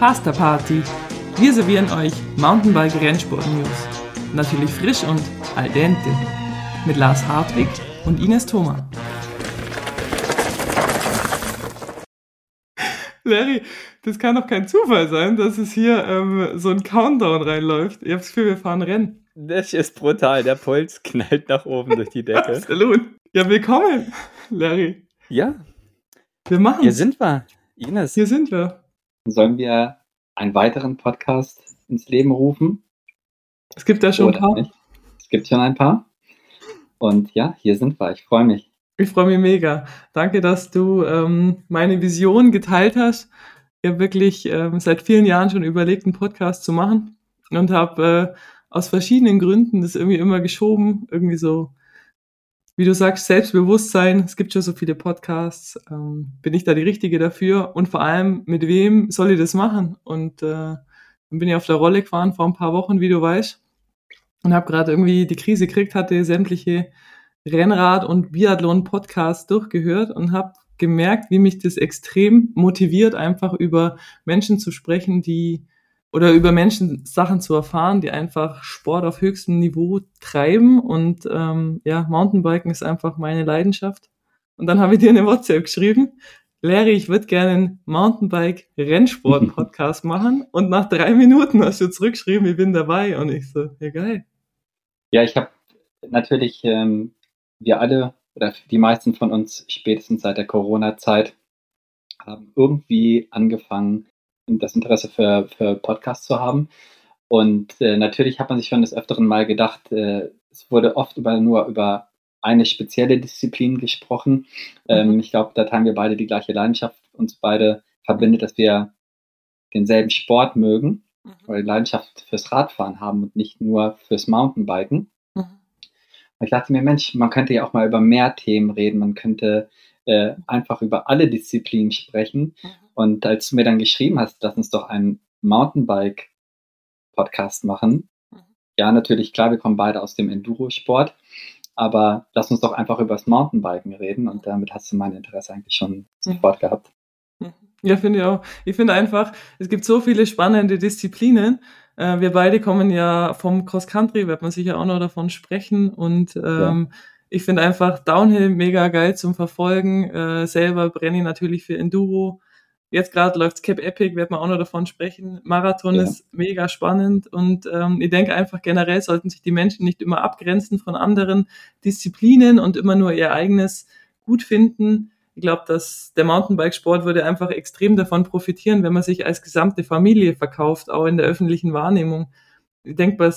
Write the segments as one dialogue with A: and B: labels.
A: Pasta Party. Wir servieren euch Mountainbike Rennsport News. Natürlich frisch und al dente. Mit Lars Hartwig und Ines Thoma. Larry, das kann doch kein Zufall sein, dass es hier ähm, so ein Countdown reinläuft. Ich habe das Gefühl, wir fahren Rennen.
B: Das ist brutal. Der Puls knallt nach oben durch die Decke.
A: Absolut. Ja, willkommen, Larry.
B: Ja.
A: Wir machen
B: Hier sind wir. Ines.
A: Hier sind wir.
C: Sollen wir einen weiteren Podcast ins Leben rufen?
A: Es gibt ja schon
C: Oder
A: ein paar.
C: nicht? Es gibt schon ein paar. Und ja, hier sind wir. Ich freue mich.
A: Ich freue mich mega. Danke, dass du ähm, meine Vision geteilt hast. Ich habe wirklich ähm, seit vielen Jahren schon überlegt, einen Podcast zu machen und habe äh, aus verschiedenen Gründen das irgendwie immer geschoben. Irgendwie so, wie du sagst, Selbstbewusstsein. Es gibt schon so viele Podcasts. Ähm, bin ich da die Richtige dafür? Und vor allem, mit wem soll ich das machen? Und äh, dann bin ich auf der Rolle gefahren vor ein paar Wochen, wie du weißt. Und habe gerade irgendwie die Krise gekriegt, hatte sämtliche Rennrad- und Biathlon-Podcasts durchgehört und habe gemerkt, wie mich das extrem motiviert, einfach über Menschen zu sprechen, die oder über Menschen Sachen zu erfahren, die einfach Sport auf höchstem Niveau treiben. Und ähm, ja, Mountainbiken ist einfach meine Leidenschaft. Und dann habe ich dir eine WhatsApp geschrieben. Larry, ich würde gerne einen Mountainbike-Rennsport-Podcast machen. Und nach drei Minuten hast du zurückgeschrieben, ich bin dabei. Und ich so, ja geil.
C: Ja, ich habe natürlich, ähm, wir alle oder die meisten von uns spätestens seit der Corona-Zeit haben irgendwie angefangen, das Interesse für, für Podcasts zu haben. Und äh, natürlich hat man sich schon des Öfteren mal gedacht, äh, es wurde oft über, nur über eine spezielle Disziplin gesprochen. Ähm,
A: Mhm.
C: ich glaube, da teilen wir beide die gleiche Leidenschaft. Uns beide verbindet, dass wir denselben Sport mögen oder die Leidenschaft fürs Radfahren haben und nicht nur fürs Mountainbiken.
A: Mhm.
C: Und ich dachte mir, Mensch, man könnte ja auch mal über mehr Themen reden. Man könnte äh, einfach über alle Disziplinen sprechen.
A: Mhm.
C: Und als du mir dann geschrieben hast, lass uns doch einen Mountainbike-Podcast machen.
A: Mhm.
C: Ja, natürlich, klar, wir kommen beide aus dem Enduro-Sport. Aber lass uns doch einfach über das Mountainbiken reden. Und damit hast du mein Interesse eigentlich schon sofort gehabt.
A: Mhm. Ja, finde ich auch. Ich finde einfach, es gibt so viele spannende Disziplinen. Äh, wir beide kommen ja vom Cross Country, wird man sicher auch noch davon sprechen. Und ähm, ich finde einfach Downhill mega geil zum Verfolgen. Äh, selber brenne ich natürlich für Enduro. Jetzt gerade läuft's Cap Epic, wird man auch noch davon sprechen. Marathon
C: Ja.
A: ist mega spannend und ähm, ich denke einfach generell sollten sich die Menschen nicht immer abgrenzen von anderen Disziplinen und immer nur ihr eigenes gut finden. Ich glaube, dass der Mountainbikesport würde einfach extrem davon profitieren, wenn man sich als gesamte Familie verkauft, auch in der öffentlichen Wahrnehmung. Ich denke,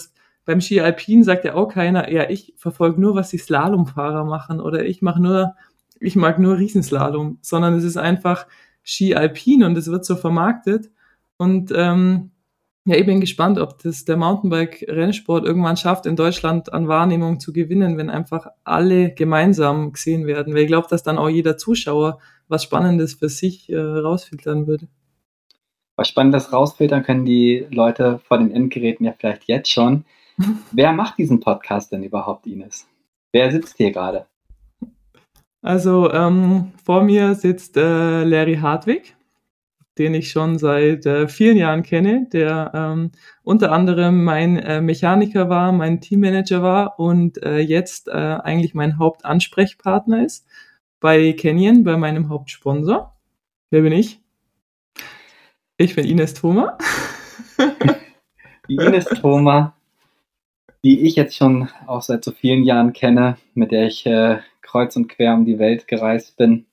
A: beim Ski Alpin sagt ja auch keiner, ja, ich verfolge nur, was die Slalomfahrer machen oder ich mache nur, ich mag nur Riesenslalom, sondern es ist einfach Ski Alpin und es wird so vermarktet. Und ähm, ja, ich bin gespannt, ob das der Mountainbike-Rennsport irgendwann schafft, in Deutschland an Wahrnehmung zu gewinnen, wenn einfach alle gemeinsam gesehen werden. Weil ich glaube, dass dann auch jeder Zuschauer was Spannendes für sich äh, rausfiltern würde.
C: Was Spannendes rausfiltern können die Leute vor den Endgeräten ja vielleicht jetzt schon. Wer macht diesen Podcast denn überhaupt, Ines? Wer sitzt hier gerade?
A: Also ähm, vor mir sitzt äh, Larry Hartwig, den ich schon seit äh, vielen Jahren kenne, der ähm, unter anderem mein äh, Mechaniker war, mein Teammanager war und äh, jetzt äh, eigentlich mein Hauptansprechpartner ist bei Canyon, bei meinem Hauptsponsor. Wer bin ich? Ich bin Ines Thoma.
C: Ines Thoma, die ich jetzt schon auch seit so vielen Jahren kenne, mit der ich äh, kreuz und quer um die Welt gereist bin,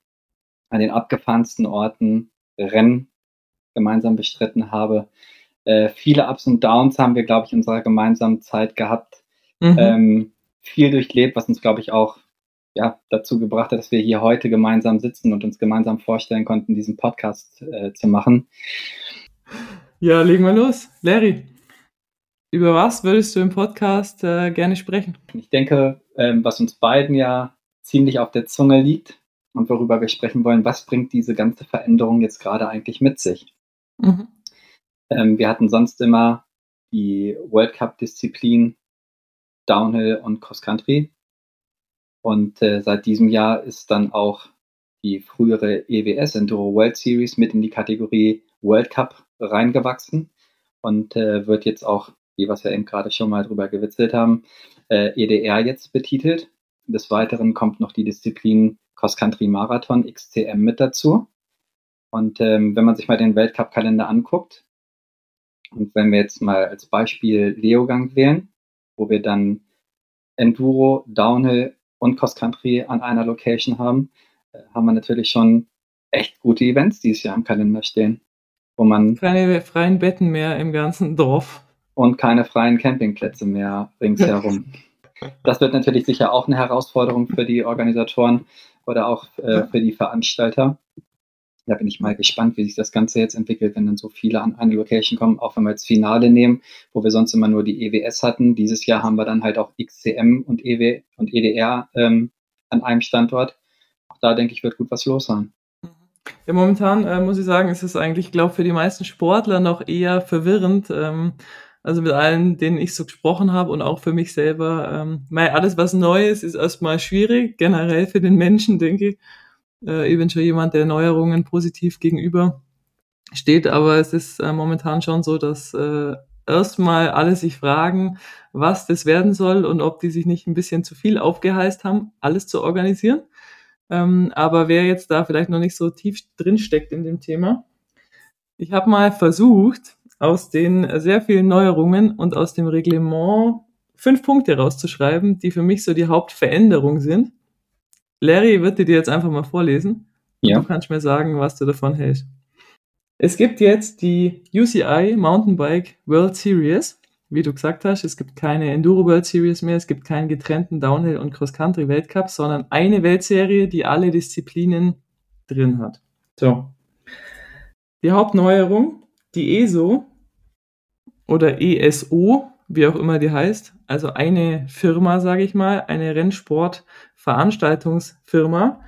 C: an den abgefahrensten Orten Rennen gemeinsam bestritten habe. Äh, viele Ups und Downs haben wir, glaube ich, in unserer gemeinsamen Zeit gehabt.
A: Mhm.
C: Ähm, viel durchlebt, was uns, glaube ich, auch ja, dazu gebracht hat, dass wir hier heute gemeinsam sitzen und uns gemeinsam vorstellen konnten, diesen Podcast äh, zu machen.
A: Ja, legen wir los. Larry, über was würdest du im Podcast äh, gerne sprechen?
C: Ich denke, ähm, was uns beiden ja ziemlich auf der Zunge liegt und worüber wir sprechen wollen, was bringt diese ganze Veränderung jetzt gerade eigentlich mit sich?
A: Mhm.
C: Ähm, wir hatten sonst immer die World Cup-Disziplin Downhill und Cross Country. Und äh, seit diesem Jahr ist dann auch die frühere EWS Enduro World Series mit in die Kategorie World Cup
D: reingewachsen und äh, wird jetzt auch, wie wir es ja eben gerade schon mal drüber gewitzelt haben, äh, EDR jetzt betitelt. Des Weiteren kommt noch die Disziplin Cross Country Marathon XCM mit dazu. Und ähm, wenn man sich mal den Weltcup-Kalender anguckt, und wenn wir jetzt mal als Beispiel Leogang wählen, wo wir dann Enduro, Downhill und Cross Country an einer Location haben, äh, haben wir natürlich schon echt gute Events dieses Jahr im Kalender stehen, wo man
A: keine freien Betten mehr im ganzen Dorf
D: und keine freien Campingplätze mehr ringsherum. das wird natürlich sicher auch eine Herausforderung für die Organisatoren oder auch äh, für die Veranstalter. Da bin ich mal gespannt, wie sich das Ganze jetzt entwickelt, wenn dann so viele an eine Location kommen. Auch wenn wir jetzt Finale nehmen, wo wir sonst immer nur die EWS hatten. Dieses Jahr haben wir dann halt auch XCM und EW und EDR ähm, an einem Standort. Auch da denke ich, wird gut was los sein.
A: Ja, momentan äh, muss ich sagen, ist es eigentlich, ich glaube, für die meisten Sportler noch eher verwirrend. Ähm, also mit allen, denen ich so gesprochen habe und auch für mich selber. Ähm, alles, was neu ist, ist erstmal schwierig, generell für den Menschen, denke ich. Äh, eventuell jemand, der Neuerungen positiv gegenüber steht, aber es ist äh, momentan schon so, dass äh, erstmal alle sich fragen, was das werden soll und ob die sich nicht ein bisschen zu viel aufgeheißt haben, alles zu organisieren. Ähm, aber wer jetzt da vielleicht noch nicht so tief drin steckt in dem Thema, ich habe mal versucht, aus den sehr vielen Neuerungen und aus dem Reglement fünf Punkte rauszuschreiben, die für mich so die Hauptveränderung sind. Larry wird dir jetzt einfach mal vorlesen. Ja. Du kannst mir sagen, was du davon hältst. Es gibt jetzt die UCI Mountainbike World Series. Wie du gesagt hast, es gibt keine Enduro World Series mehr, es gibt keinen getrennten Downhill und Cross Country Weltcup, sondern eine Weltserie, die alle Disziplinen drin hat. So. Die Hauptneuerung, die ESO oder ESO, wie auch immer die heißt, also eine Firma, sage ich mal, eine Rennsportveranstaltungsfirma,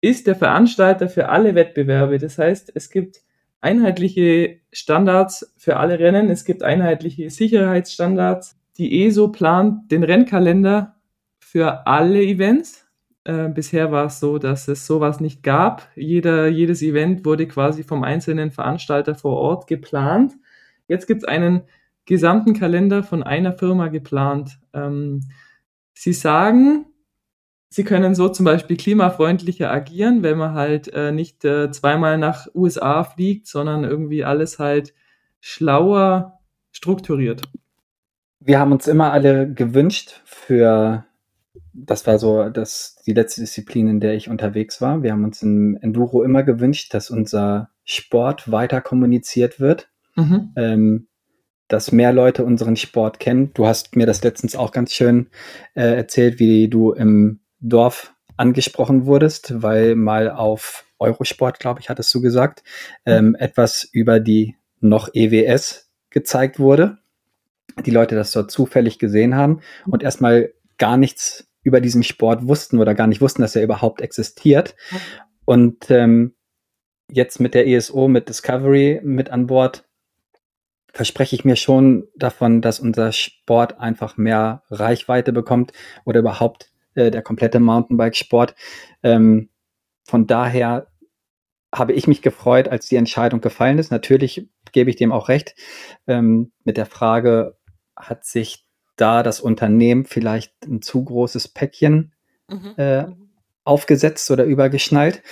A: ist der Veranstalter für alle Wettbewerbe. Das heißt, es gibt einheitliche Standards für alle Rennen, es gibt einheitliche Sicherheitsstandards. Die ESO plant den Rennkalender für alle Events. Äh, bisher war es so, dass es sowas nicht gab. Jeder, jedes Event wurde quasi vom einzelnen Veranstalter vor Ort geplant. Jetzt gibt es einen gesamten Kalender von einer Firma geplant. Ähm, sie sagen, sie können so zum Beispiel klimafreundlicher agieren, wenn man halt äh, nicht äh, zweimal nach USA fliegt, sondern irgendwie alles halt schlauer strukturiert.
C: Wir haben uns immer alle gewünscht für, das war so das, die letzte Disziplin, in der ich unterwegs war. Wir haben uns im Enduro immer gewünscht, dass unser Sport weiter kommuniziert wird. Mhm. Ähm, dass mehr Leute unseren Sport kennen. Du hast mir das letztens auch ganz schön äh, erzählt, wie du im Dorf angesprochen wurdest, weil mal auf Eurosport, glaube ich, hattest du gesagt, ähm, etwas über die noch EWS gezeigt wurde. Die Leute das dort zufällig gesehen haben und erstmal gar nichts über diesen Sport wussten oder gar nicht wussten, dass er überhaupt existiert. Und ähm, jetzt mit der ESO, mit Discovery mit an Bord, verspreche ich mir schon davon, dass unser Sport einfach mehr Reichweite bekommt oder überhaupt äh, der komplette Mountainbike-Sport. Ähm, von daher habe ich mich gefreut, als die Entscheidung gefallen ist. Natürlich gebe ich dem auch recht. Ähm, mit der Frage, hat sich da das Unternehmen vielleicht ein zu großes Päckchen mhm. äh, aufgesetzt oder übergeschnallt?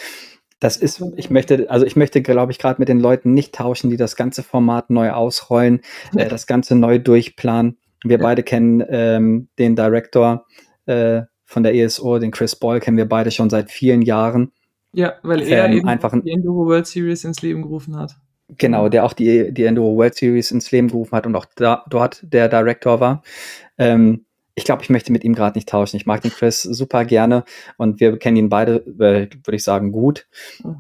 C: Das ist, ich möchte, also ich möchte, glaube ich, gerade mit den Leuten nicht tauschen, die das ganze Format neu ausrollen, äh, das Ganze neu durchplanen. Wir beide kennen ähm, den Director äh, von der ESO, den Chris Boyle, kennen wir beide schon seit vielen Jahren.
A: Ja, weil er ähm, eben einfach die Enduro World Series ins Leben gerufen hat.
C: Genau, der auch die, die Enduro World Series ins Leben gerufen hat und auch da, dort der Director war. Ähm, ich glaube, ich möchte mit ihm gerade nicht tauschen. Ich mag den Chris super gerne und wir kennen ihn beide, äh, würde ich sagen, gut. Mhm.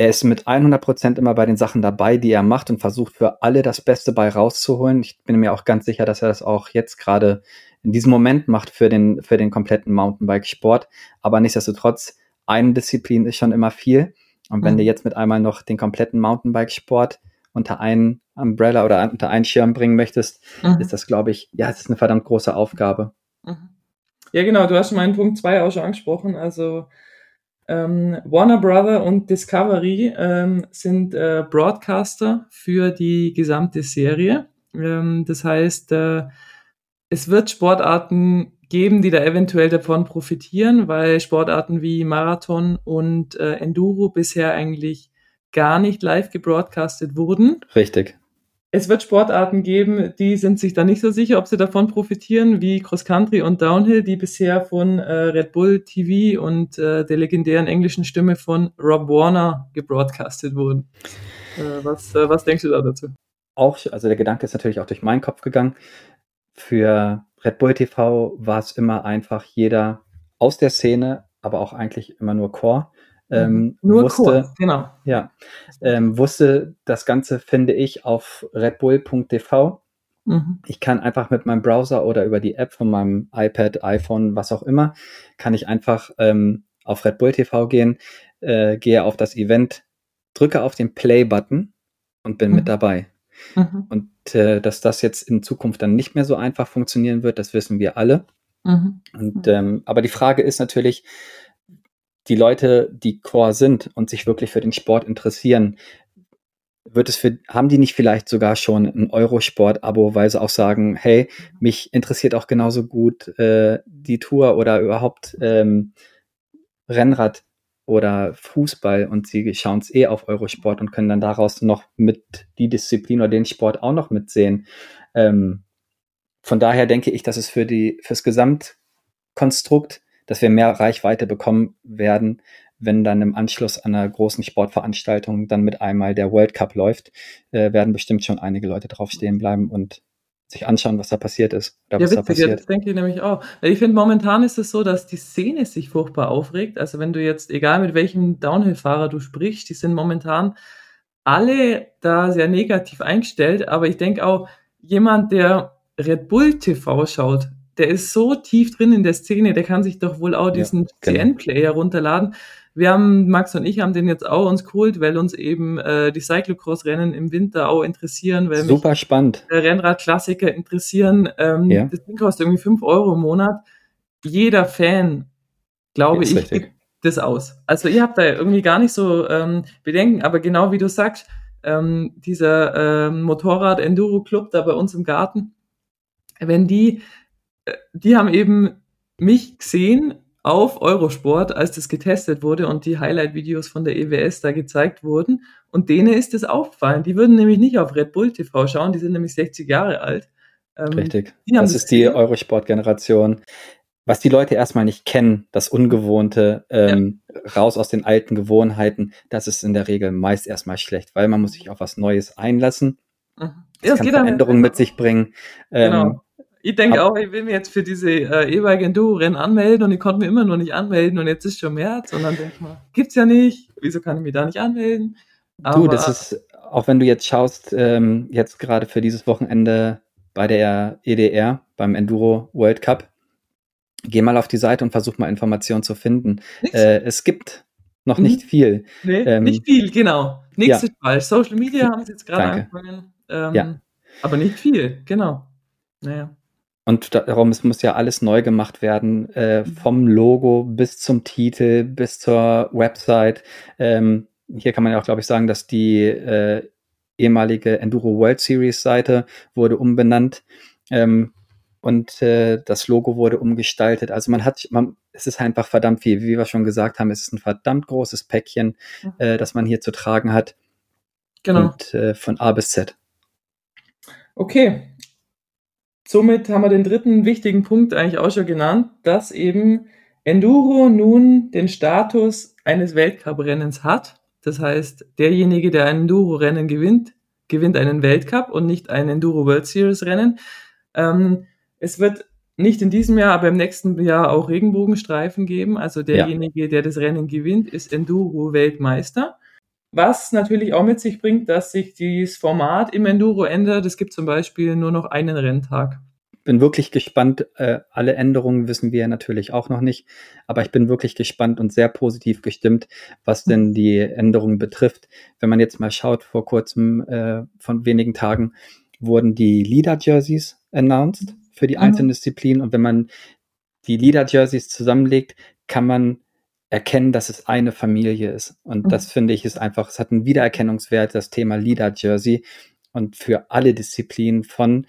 C: Er ist mit 100 Prozent immer bei den Sachen dabei, die er macht und versucht für alle das Beste bei rauszuholen. Ich bin mir auch ganz sicher, dass er das auch jetzt gerade in diesem Moment macht für den, für den kompletten Mountainbike-Sport. Aber nichtsdestotrotz, eine Disziplin ist schon immer viel. Und wenn mhm. du jetzt mit einmal noch den kompletten Mountainbike-Sport unter einen Umbrella oder unter einen Schirm bringen möchtest, mhm. ist das, glaube ich, ja, es ist eine verdammt große Aufgabe.
A: Mhm. Ja, genau, du hast meinen Punkt 2 auch schon angesprochen. Also Ähm, Warner Brother und Discovery ähm, sind äh, Broadcaster für die gesamte Serie. Ähm, das heißt, äh, es wird Sportarten geben, die da eventuell davon profitieren, weil Sportarten wie Marathon und äh, Enduro bisher eigentlich gar nicht live gebroadcastet wurden.
C: Richtig.
A: Es wird Sportarten geben, die sind sich da nicht so sicher, ob sie davon profitieren, wie Cross Country und Downhill, die bisher von äh, Red Bull TV und äh, der legendären englischen Stimme von Rob Warner gebroadcastet wurden. Äh, was, äh, was denkst du da dazu?
C: Auch, also der Gedanke ist natürlich auch durch meinen Kopf gegangen. Für Red Bull TV war es immer einfach jeder aus der Szene, aber auch eigentlich immer nur Core ähm,
A: mhm. Nur
C: wusste,
A: kurz, genau.
C: Ja, ähm, wusste das Ganze, finde ich, auf redbull.tv. Mhm. Ich kann einfach mit meinem Browser oder über die App von meinem iPad, iPhone, was auch immer, kann ich einfach ähm, auf Red Bull TV gehen, äh, gehe auf das Event, drücke auf den Play-Button und bin mhm. mit dabei. Mhm. Und äh, dass das jetzt in Zukunft dann nicht mehr so einfach funktionieren wird, das wissen wir alle. Mhm. Und, ähm, aber die Frage ist natürlich, die Leute, die Core sind und sich wirklich für den Sport interessieren, wird es für, haben die nicht vielleicht sogar schon ein Eurosport-Abo, weil sie auch sagen, hey, mich interessiert auch genauso gut äh, die Tour oder überhaupt ähm, Rennrad oder Fußball und sie schauen es eh auf Eurosport und können dann daraus noch mit die Disziplin oder den Sport auch noch mitsehen. Ähm, von daher denke ich, dass es für die fürs Gesamtkonstrukt dass wir mehr Reichweite bekommen werden, wenn dann im Anschluss an einer großen Sportveranstaltung dann mit einmal der World Cup läuft, äh, werden bestimmt schon einige Leute drauf stehen bleiben und sich anschauen, was da passiert ist.
A: Oder ja, was witzig, da passiert. das denke ich nämlich auch. Ich finde, momentan ist es so, dass die Szene sich furchtbar aufregt. Also wenn du jetzt, egal mit welchem Downhill-Fahrer du sprichst, die sind momentan alle da sehr negativ eingestellt. Aber ich denke auch, jemand, der Red Bull TV schaut, der ist so tief drin in der Szene, der kann sich doch wohl auch diesen ja, genau. CN-Player runterladen. Wir haben, Max und ich haben den jetzt auch uns geholt, weil uns eben äh, die Cyclocross-Rennen im Winter auch interessieren, weil
C: Super mich spannend.
A: Äh, Rennrad-Klassiker interessieren. Ähm, ja. Das Ding kostet irgendwie fünf Euro im Monat. Jeder Fan, glaube ich, richtig. gibt das aus. Also ihr habt da irgendwie gar nicht so ähm, Bedenken, aber genau wie du sagst, ähm, dieser ähm, Motorrad-Enduro-Club da bei uns im Garten, wenn die die haben eben mich gesehen auf Eurosport, als das getestet wurde und die Highlight-Videos von der EWS da gezeigt wurden. Und denen ist das aufgefallen. Die würden nämlich nicht auf Red Bull TV schauen, die sind nämlich 60 Jahre alt.
C: Ähm, Richtig. Das ist die Eurosport-Generation. Was die Leute erstmal nicht kennen, das Ungewohnte, ähm, ja. raus aus den alten Gewohnheiten, das ist in der Regel meist erstmal schlecht, weil man muss sich auf was Neues einlassen. Mhm. Das, das kann Veränderungen mit sich bringen. Ähm, genau.
A: Ich denke auch, ich will mich jetzt für diese äh, E-Bike Enduro-Rennen anmelden und ich konnte mich immer noch nicht anmelden und jetzt ist schon März und dann denke ich mal, gibt's ja nicht, wieso kann ich mich da nicht anmelden?
C: Aber, du, das ist, auch wenn du jetzt schaust, ähm, jetzt gerade für dieses Wochenende bei der EDR, beim Enduro World Cup, geh mal auf die Seite und versuch mal Informationen zu finden. Äh, es gibt noch nicht mhm. viel.
A: Nee, ähm, nicht viel, genau. Nichts ja. ist falsch. Social Media haben sie jetzt gerade angefangen. Ähm, ja. Aber nicht viel, genau. Naja.
C: Und darum, es muss ja alles neu gemacht werden, äh, mhm. vom Logo bis zum Titel, bis zur Website. Ähm, hier kann man ja auch, glaube ich, sagen, dass die äh, ehemalige Enduro World Series Seite wurde umbenannt. Ähm, und äh, das Logo wurde umgestaltet. Also man hat, man, es ist einfach verdammt viel. Wie wir schon gesagt haben, es ist ein verdammt großes Päckchen, äh, das man hier zu tragen hat. Genau. Und äh, von A bis Z.
A: Okay, somit haben wir den dritten wichtigen Punkt eigentlich auch schon genannt, dass eben Enduro nun den Status eines Weltcuprennens hat. Das heißt, derjenige, der ein Enduro-Rennen gewinnt, gewinnt einen Weltcup und nicht ein Enduro World Series Rennen. Ähm, es wird nicht in diesem Jahr, aber im nächsten Jahr auch Regenbogenstreifen geben. Also derjenige, ja. der das Rennen gewinnt, ist Enduro Weltmeister. Was natürlich auch mit sich bringt, dass sich das Format im Enduro ändert. Es gibt zum Beispiel nur noch einen Renntag.
C: Bin wirklich gespannt. Äh, alle Änderungen wissen wir natürlich auch noch nicht, aber ich bin wirklich gespannt und sehr positiv gestimmt, was denn die Änderungen betrifft. Wenn man jetzt mal schaut, vor kurzem, äh, von wenigen Tagen, wurden die Leader-Jerseys announced für die mhm. einzelnen Disziplinen und wenn man die Leader-Jerseys zusammenlegt, kann man erkennen, dass es eine Familie ist. Und mhm. das finde ich ist einfach, es hat einen Wiedererkennungswert, das Thema Leader Jersey. Und für alle Disziplinen von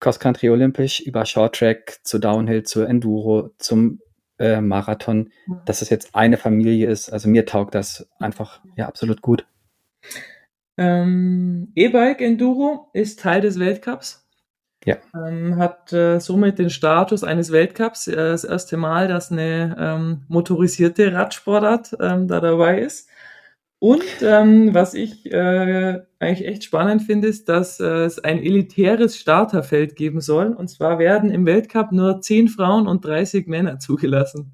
C: Cross Country Olympisch über Short Track zu Downhill, zu Enduro, zum äh, Marathon, mhm. dass es jetzt eine Familie ist. Also mir taugt das einfach ja absolut gut.
A: Ähm, E-Bike Enduro ist Teil des Weltcups.
C: Ja.
A: Ähm, hat äh, somit den Status eines Weltcups. Äh, das erste Mal, dass eine ähm, motorisierte Radsportart ähm, da dabei ist. Und ähm, was ich äh, eigentlich echt spannend finde, ist, dass äh, es ein elitäres Starterfeld geben soll. Und zwar werden im Weltcup nur 10 Frauen und 30 Männer zugelassen.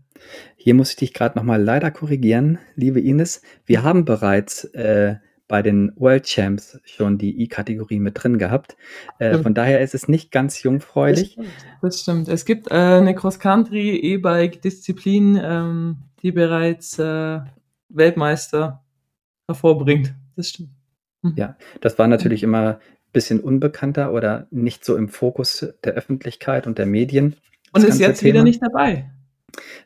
C: Hier muss ich dich gerade nochmal leider korrigieren, liebe Ines. Wir haben bereits äh, bei den World Champs schon die I-Kategorie mit drin gehabt. Äh, von daher ist es nicht ganz jungfräulich.
A: Das stimmt. Das stimmt. Es gibt äh, eine Cross-Country E-Bike-Disziplin, ähm, die bereits äh, Weltmeister hervorbringt. Das stimmt.
C: Mhm. Ja, das war natürlich immer ein bisschen unbekannter oder nicht so im Fokus der Öffentlichkeit und der Medien.
A: Und ist jetzt Thema. wieder nicht dabei.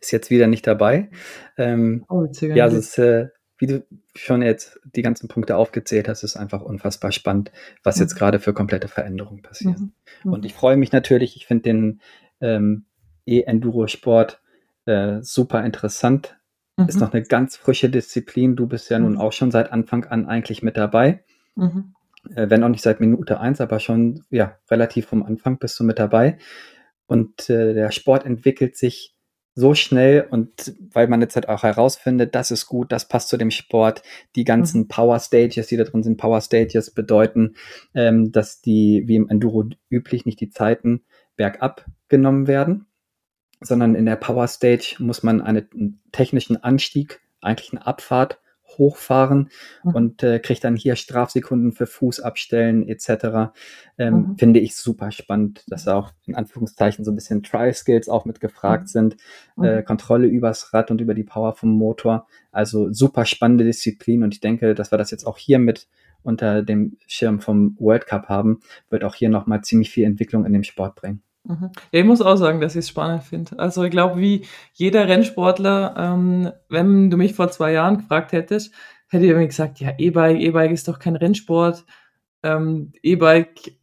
C: Ist jetzt wieder nicht dabei. Ähm, oh, ja, es ist äh, wie du schon jetzt die ganzen Punkte aufgezählt hast, ist einfach unfassbar spannend, was jetzt gerade für komplette Veränderungen passiert. Mhm. Mhm. Und ich freue mich natürlich, ich finde den ähm, E-Enduro-Sport äh, super interessant. Ist mhm. noch eine ganz frische Disziplin. Du bist ja nun mhm. auch schon seit Anfang an eigentlich mit dabei. Mhm. Äh, wenn auch nicht seit Minute eins, aber schon ja relativ vom Anfang bist du mit dabei. Und äh, der Sport entwickelt sich so schnell und weil man jetzt halt auch herausfindet, das ist gut, das passt zu dem Sport. Die ganzen mhm. Power Stages, die da drin sind, Power Stages bedeuten, ähm, dass die, wie im Enduro üblich, nicht die Zeiten bergab genommen werden, sondern in der Power Stage muss man einen technischen Anstieg, eigentlich eine Abfahrt hochfahren mhm. und äh, kriegt dann hier Strafsekunden für Fuß abstellen etc. Ähm, mhm. Finde ich super spannend, dass auch in Anführungszeichen so ein bisschen Trial-Skills auch mit gefragt mhm. sind, äh, mhm. Kontrolle übers Rad und über die Power vom Motor. Also super spannende Disziplin und ich denke, dass wir das jetzt auch hier mit unter dem Schirm vom World Cup haben, wird auch hier nochmal ziemlich viel Entwicklung in dem Sport bringen.
A: Mhm. Ja, ich muss auch sagen, dass ich es spannend finde. Also ich glaube, wie jeder Rennsportler, ähm, wenn du mich vor zwei Jahren gefragt hättest, hätte ich irgendwie gesagt, ja, E-Bike, E-Bike ist doch kein Rennsport. Ähm, E-Bike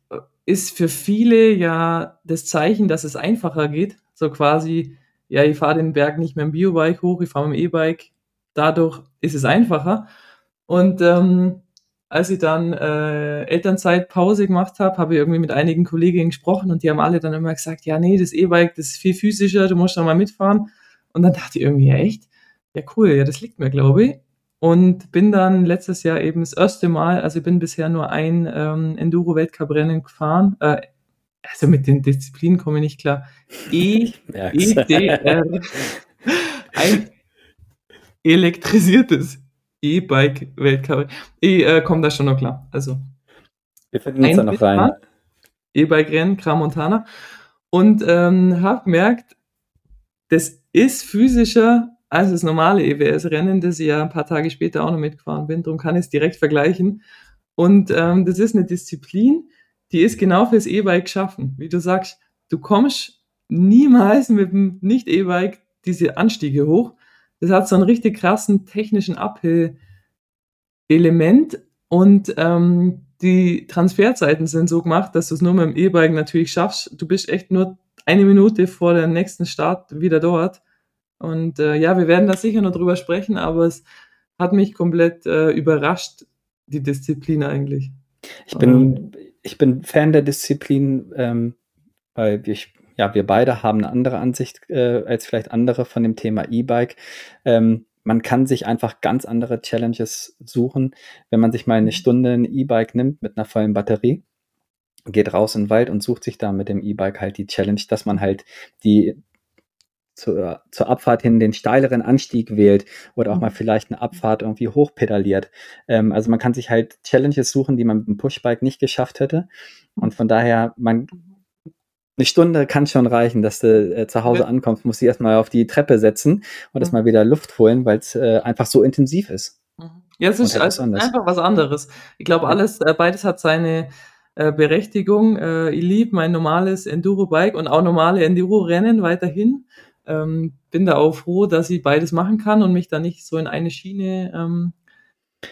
A: ist für viele ja das Zeichen, dass es einfacher geht. So quasi, ja, ich fahre den Berg nicht mehr im Biobike hoch, ich fahre mit dem E-Bike. Dadurch ist es einfacher. Und ähm, als ich dann äh, Elternzeitpause gemacht habe, habe ich irgendwie mit einigen Kolleginnen gesprochen und die haben alle dann immer gesagt, ja, nee, das E-Bike, das ist viel physischer, du musst da mal mitfahren. Und dann dachte ich irgendwie, ja, echt? Ja, cool, ja, das liegt mir, glaube ich. Und bin dann letztes Jahr eben das erste Mal, also ich bin bisher nur ein ähm, Enduro-Weltcup-Rennen gefahren. Äh, also mit den Disziplinen komme ich nicht klar. E, EDR. ein elektrisiertes E-Bike-Weltcup. Ich äh, komme da schon noch klar. Also.
C: Wir finden uns da noch rein.
A: E-Bike-Rennen, Kramontana. Und ähm, habe gemerkt, das ist physischer als das normale EWS-Rennen, das ich ja ein paar Tage später auch noch mitgefahren bin. Darum kann ich es direkt vergleichen. Und ähm, das ist eine Disziplin, die ist genau fürs E-Bike geschaffen. Wie du sagst, du kommst niemals mit dem Nicht-E-Bike diese Anstiege hoch. Das hat so einen richtig krassen technischen Uphill-Element und ähm, die Transferzeiten sind so gemacht, dass du es nur mit dem E-Bike natürlich schaffst. Du bist echt nur eine Minute vor dem nächsten Start wieder dort. Und äh, ja, wir werden da sicher noch drüber sprechen, aber es hat mich komplett äh, überrascht, die Disziplin eigentlich.
C: Ich bin, ich bin Fan der Disziplin, ähm, weil ich ja, wir beide haben eine andere Ansicht äh, als vielleicht andere von dem Thema E-Bike. Ähm, man kann sich einfach ganz andere Challenges suchen, wenn man sich mal eine mhm. Stunde ein E-Bike nimmt mit einer vollen Batterie, geht raus in den Wald und sucht sich da mit dem E-Bike halt die Challenge, dass man halt die zur, zur Abfahrt hin den steileren Anstieg wählt oder auch mhm. mal vielleicht eine Abfahrt irgendwie hochpedaliert. Ähm, also man kann sich halt Challenges suchen, die man mit dem Pushbike nicht geschafft hätte. Und von daher, man eine Stunde kann schon reichen, dass du äh, zu Hause ja. ankommst, musst du erstmal auf die Treppe setzen und mhm. erstmal wieder Luft holen, weil es äh, einfach so intensiv ist.
A: Mhm. Ja, es ist also einfach was anderes. Ich glaube, alles, äh, beides hat seine äh, Berechtigung. Äh, ich liebe mein normales Enduro-Bike und auch normale Enduro-Rennen weiterhin. ähm, bin da auch froh, dass ich beides machen kann und mich da nicht so in eine Schiene ähm,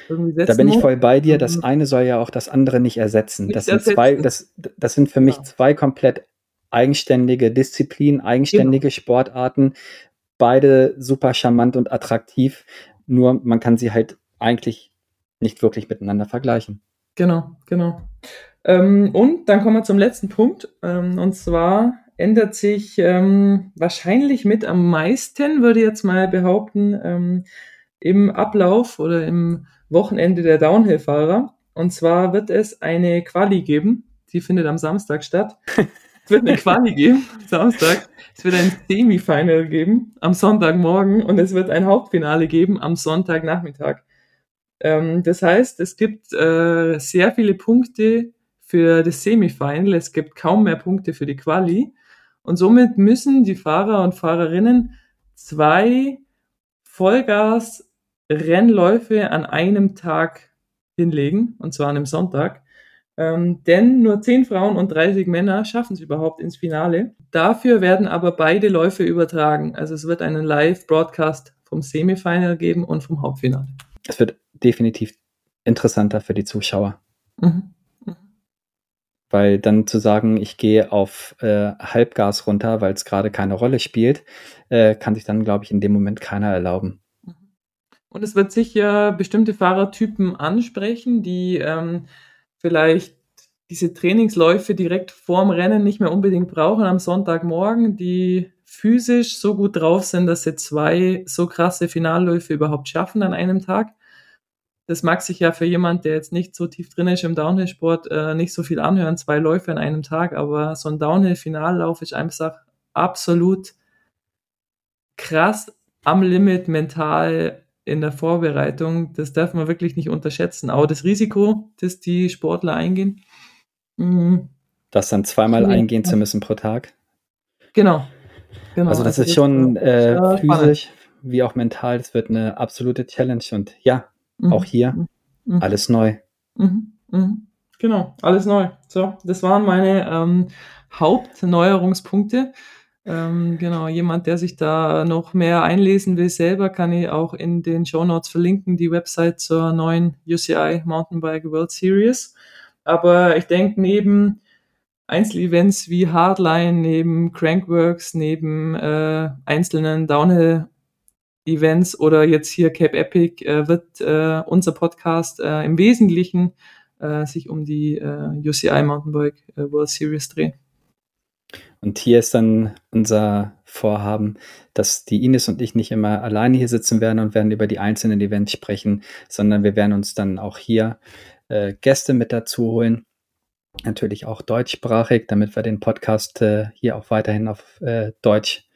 C: irgendwie setzen Da bin ich voll bei dir. Das mhm. eine soll ja auch das andere nicht ersetzen. Nicht das sind ersetzen. zwei, das, das sind für mich ja. zwei komplett eigenständige Disziplinen, eigenständige genau. Sportarten. Beide super charmant und attraktiv. Nur man kann sie halt eigentlich nicht wirklich miteinander vergleichen.
A: Genau, genau. Ähm, und dann kommen wir zum letzten Punkt. Ähm, und zwar ändert sich ähm, wahrscheinlich mit am meisten, würde ich jetzt mal behaupten, ähm, im Ablauf oder im Wochenende der Downhill-Fahrer. Und zwar wird es eine Quali geben, die findet am Samstag statt. es wird eine Quali geben, Samstag. Es wird ein Semifinal geben am Sonntagmorgen und es wird ein Hauptfinale geben am Sonntagnachmittag. Ähm, das heißt, es gibt äh, sehr viele Punkte für das Semifinal. Es gibt kaum mehr Punkte für die Quali. Und somit müssen die Fahrer und Fahrerinnen zwei Vollgas-Rennläufe an einem Tag hinlegen, und zwar an einem Sonntag. Ähm, denn nur 10 Frauen und 30 Männer schaffen es überhaupt ins Finale. Dafür werden aber beide Läufe übertragen. Also es wird einen Live-Broadcast vom Semifinal geben und vom Hauptfinale.
C: Es wird definitiv interessanter für die Zuschauer. Mhm. Weil dann zu sagen, ich gehe auf äh, Halbgas runter, weil es gerade keine Rolle spielt, äh, kann sich dann, glaube ich, in dem Moment keiner erlauben. Mhm.
A: Und es wird sicher bestimmte Fahrertypen ansprechen, die ähm, vielleicht diese Trainingsläufe direkt vorm Rennen nicht mehr unbedingt brauchen am Sonntagmorgen, die physisch so gut drauf sind, dass sie zwei so krasse Finalläufe überhaupt schaffen an einem Tag. Das mag sich ja für jemand, der jetzt nicht so tief drin ist im Downhill-Sport, äh, nicht so viel anhören, zwei Läufe an einem Tag, aber so ein Downhill-Finallauf ist einfach absolut krass am Limit mental in der Vorbereitung. Das darf man wirklich nicht unterschätzen. Aber das Risiko, das die Sportler eingehen.
C: Mh, das dann zweimal nee, eingehen zu müssen pro Tag.
A: Genau.
C: genau. Also das, also ist schon äh, physisch wie auch mental. Das wird eine absolute Challenge und ja, Mhm. Auch hier mhm. mhm. alles neu.
A: Mhm. mhm. Genau, alles neu. So, das waren meine ähm, Hauptneuerungspunkte. Ähm, genau, jemand, der sich da noch mehr einlesen will selber, kann ich auch in den Show Notes verlinken, die Website zur neuen UCI Mountainbike World Series. Aber ich denke, neben Einzelevents wie Hardline, neben Crankworks, neben äh, einzelnen Downhill Events oder jetzt hier Cape Epic äh, wird äh, unser Podcast äh, im Wesentlichen äh, sich um die äh, UCI Mountainbike World Series drehen.
C: Und hier ist dann unser Vorhaben, dass die Ines und ich nicht immer alleine hier sitzen werden und werden über die einzelnen Events sprechen, sondern wir werden uns dann auch hier äh, Gäste mit dazu holen. Natürlich auch deutschsprachig, damit wir den Podcast äh, hier auch weiterhin auf äh, Deutsch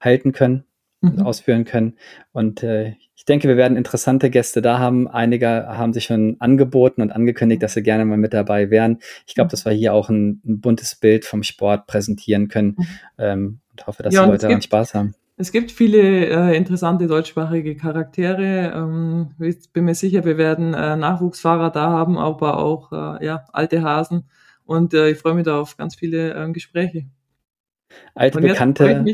C: halten können mhm. ausführen können. Und äh, ich denke, wir werden interessante Gäste da haben. Einige haben sich schon angeboten und angekündigt, dass sie gerne mal mit dabei wären. Ich glaube, dass wir hier auch ein, ein, buntes Bild vom Sport präsentieren können mhm. ähm, und hoffe, dass ja, die Leute daran Spaß haben.
A: Es gibt viele äh, interessante deutschsprachige Charaktere. Ähm, ich bin mir sicher, wir werden äh, Nachwuchsfahrer da haben, aber auch äh, ja, alte Hasen. Und äh, ich freue mich da auf ganz viele äh, Gespräche.
C: Alte Bekannte.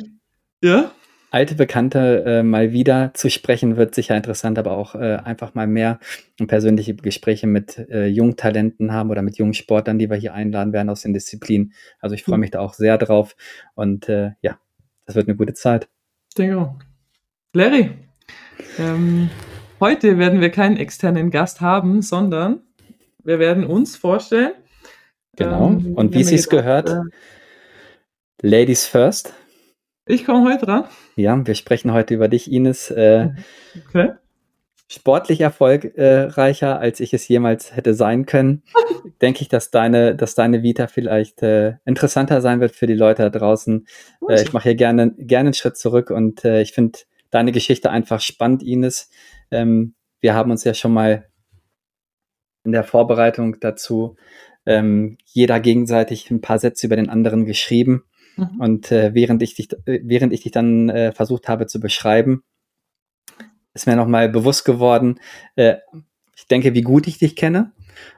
C: Ja? Alte Bekannte äh, mal wieder zu sprechen, wird sicher interessant, aber auch äh, einfach mal mehr persönliche Gespräche mit äh, Jungtalenten haben oder mit jungen Sportlern, die wir hier einladen werden aus den Disziplinen. Also ich freue mhm. mich da auch sehr drauf und äh, ja, das wird eine gute Zeit.
A: Denke auch. Larry, ähm, heute werden wir keinen externen Gast haben, sondern wir werden uns vorstellen.
C: Genau. Ähm, und wie es sich gehört, äh, Ladies first.
A: Ich komme heute dran.
C: Ja, wir sprechen heute über dich, Ines. Äh, okay. Sportlich erfolgreicher, als ich es jemals hätte sein können. Denke ich, dass deine, dass deine Vita vielleicht äh, interessanter sein wird für die Leute da draußen. Äh, ich mache hier gerne, gerne einen Schritt zurück und äh, ich finde deine Geschichte einfach spannend, Ines. Ähm, wir haben uns ja schon mal in der Vorbereitung dazu ähm, jeder gegenseitig ein paar Sätze über den anderen geschrieben. Mhm. Und äh, während, ich dich, während ich dich dann äh, versucht habe zu beschreiben, ist mir nochmal bewusst geworden, äh, ich denke, wie gut ich dich kenne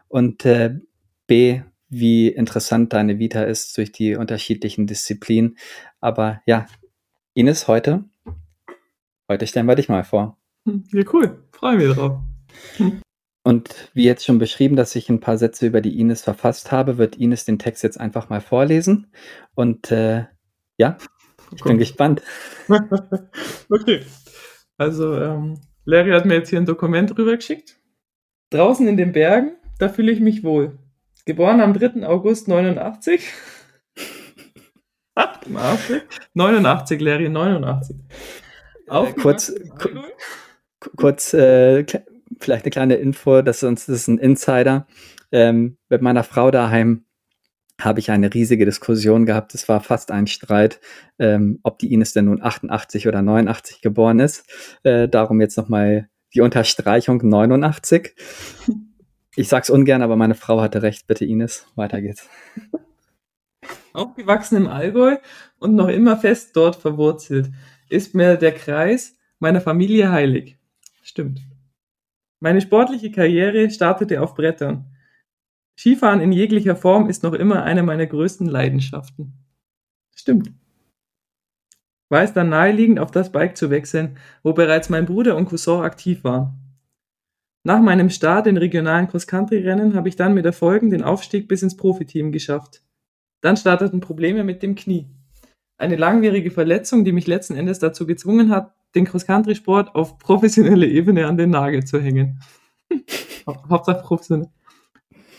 C: und äh, B, wie interessant deine Vita ist durch die unterschiedlichen Disziplinen. Aber ja, Ines, heute, heute stellen wir dich mal vor.
A: Ja, cool. Freue mich drauf.
C: Und wie jetzt schon beschrieben, dass ich ein paar Sätze über die Ines verfasst habe, wird Ines den Text jetzt einfach mal vorlesen. Und äh, ja, ich bin gespannt.
A: okay. Also, ähm, Larry hat mir jetzt hier ein Dokument rübergeschickt. Draußen in den Bergen, da fühle ich mich wohl. Geboren am 3. August 89. 88? 89, Larry, 89.
C: Äh, kurz, kurz äh, vielleicht eine kleine Info, das ist, das ist ein Insider. Ähm, mit meiner Frau daheim habe ich eine riesige Diskussion gehabt. Es war fast ein Streit, ähm, ob die Ines denn nun 88 oder 89 geboren ist. Äh, darum jetzt nochmal die Unterstreichung 89. Ich sag's ungern, aber meine Frau hatte recht. Bitte Ines, weiter geht's.
A: Aufgewachsen im Allgäu und noch immer fest dort verwurzelt, ist mir der Kreis meiner Familie heilig. Stimmt. Meine sportliche Karriere startete auf Brettern. Skifahren in jeglicher Form ist noch immer eine meiner größten Leidenschaften. Stimmt. War es dann naheliegend, auf das Bike zu wechseln, wo bereits mein Bruder und Cousin aktiv waren. Nach meinem Start in regionalen Cross-Country-Rennen habe ich dann mit Erfolgen den Aufstieg bis ins Profiteam geschafft. Dann starteten Probleme mit dem Knie. Eine langwierige Verletzung, die mich letzten Endes dazu gezwungen hat, den Cross-Country-Sport auf professionelle Ebene an den Nagel zu hängen. Hauptsache professionell.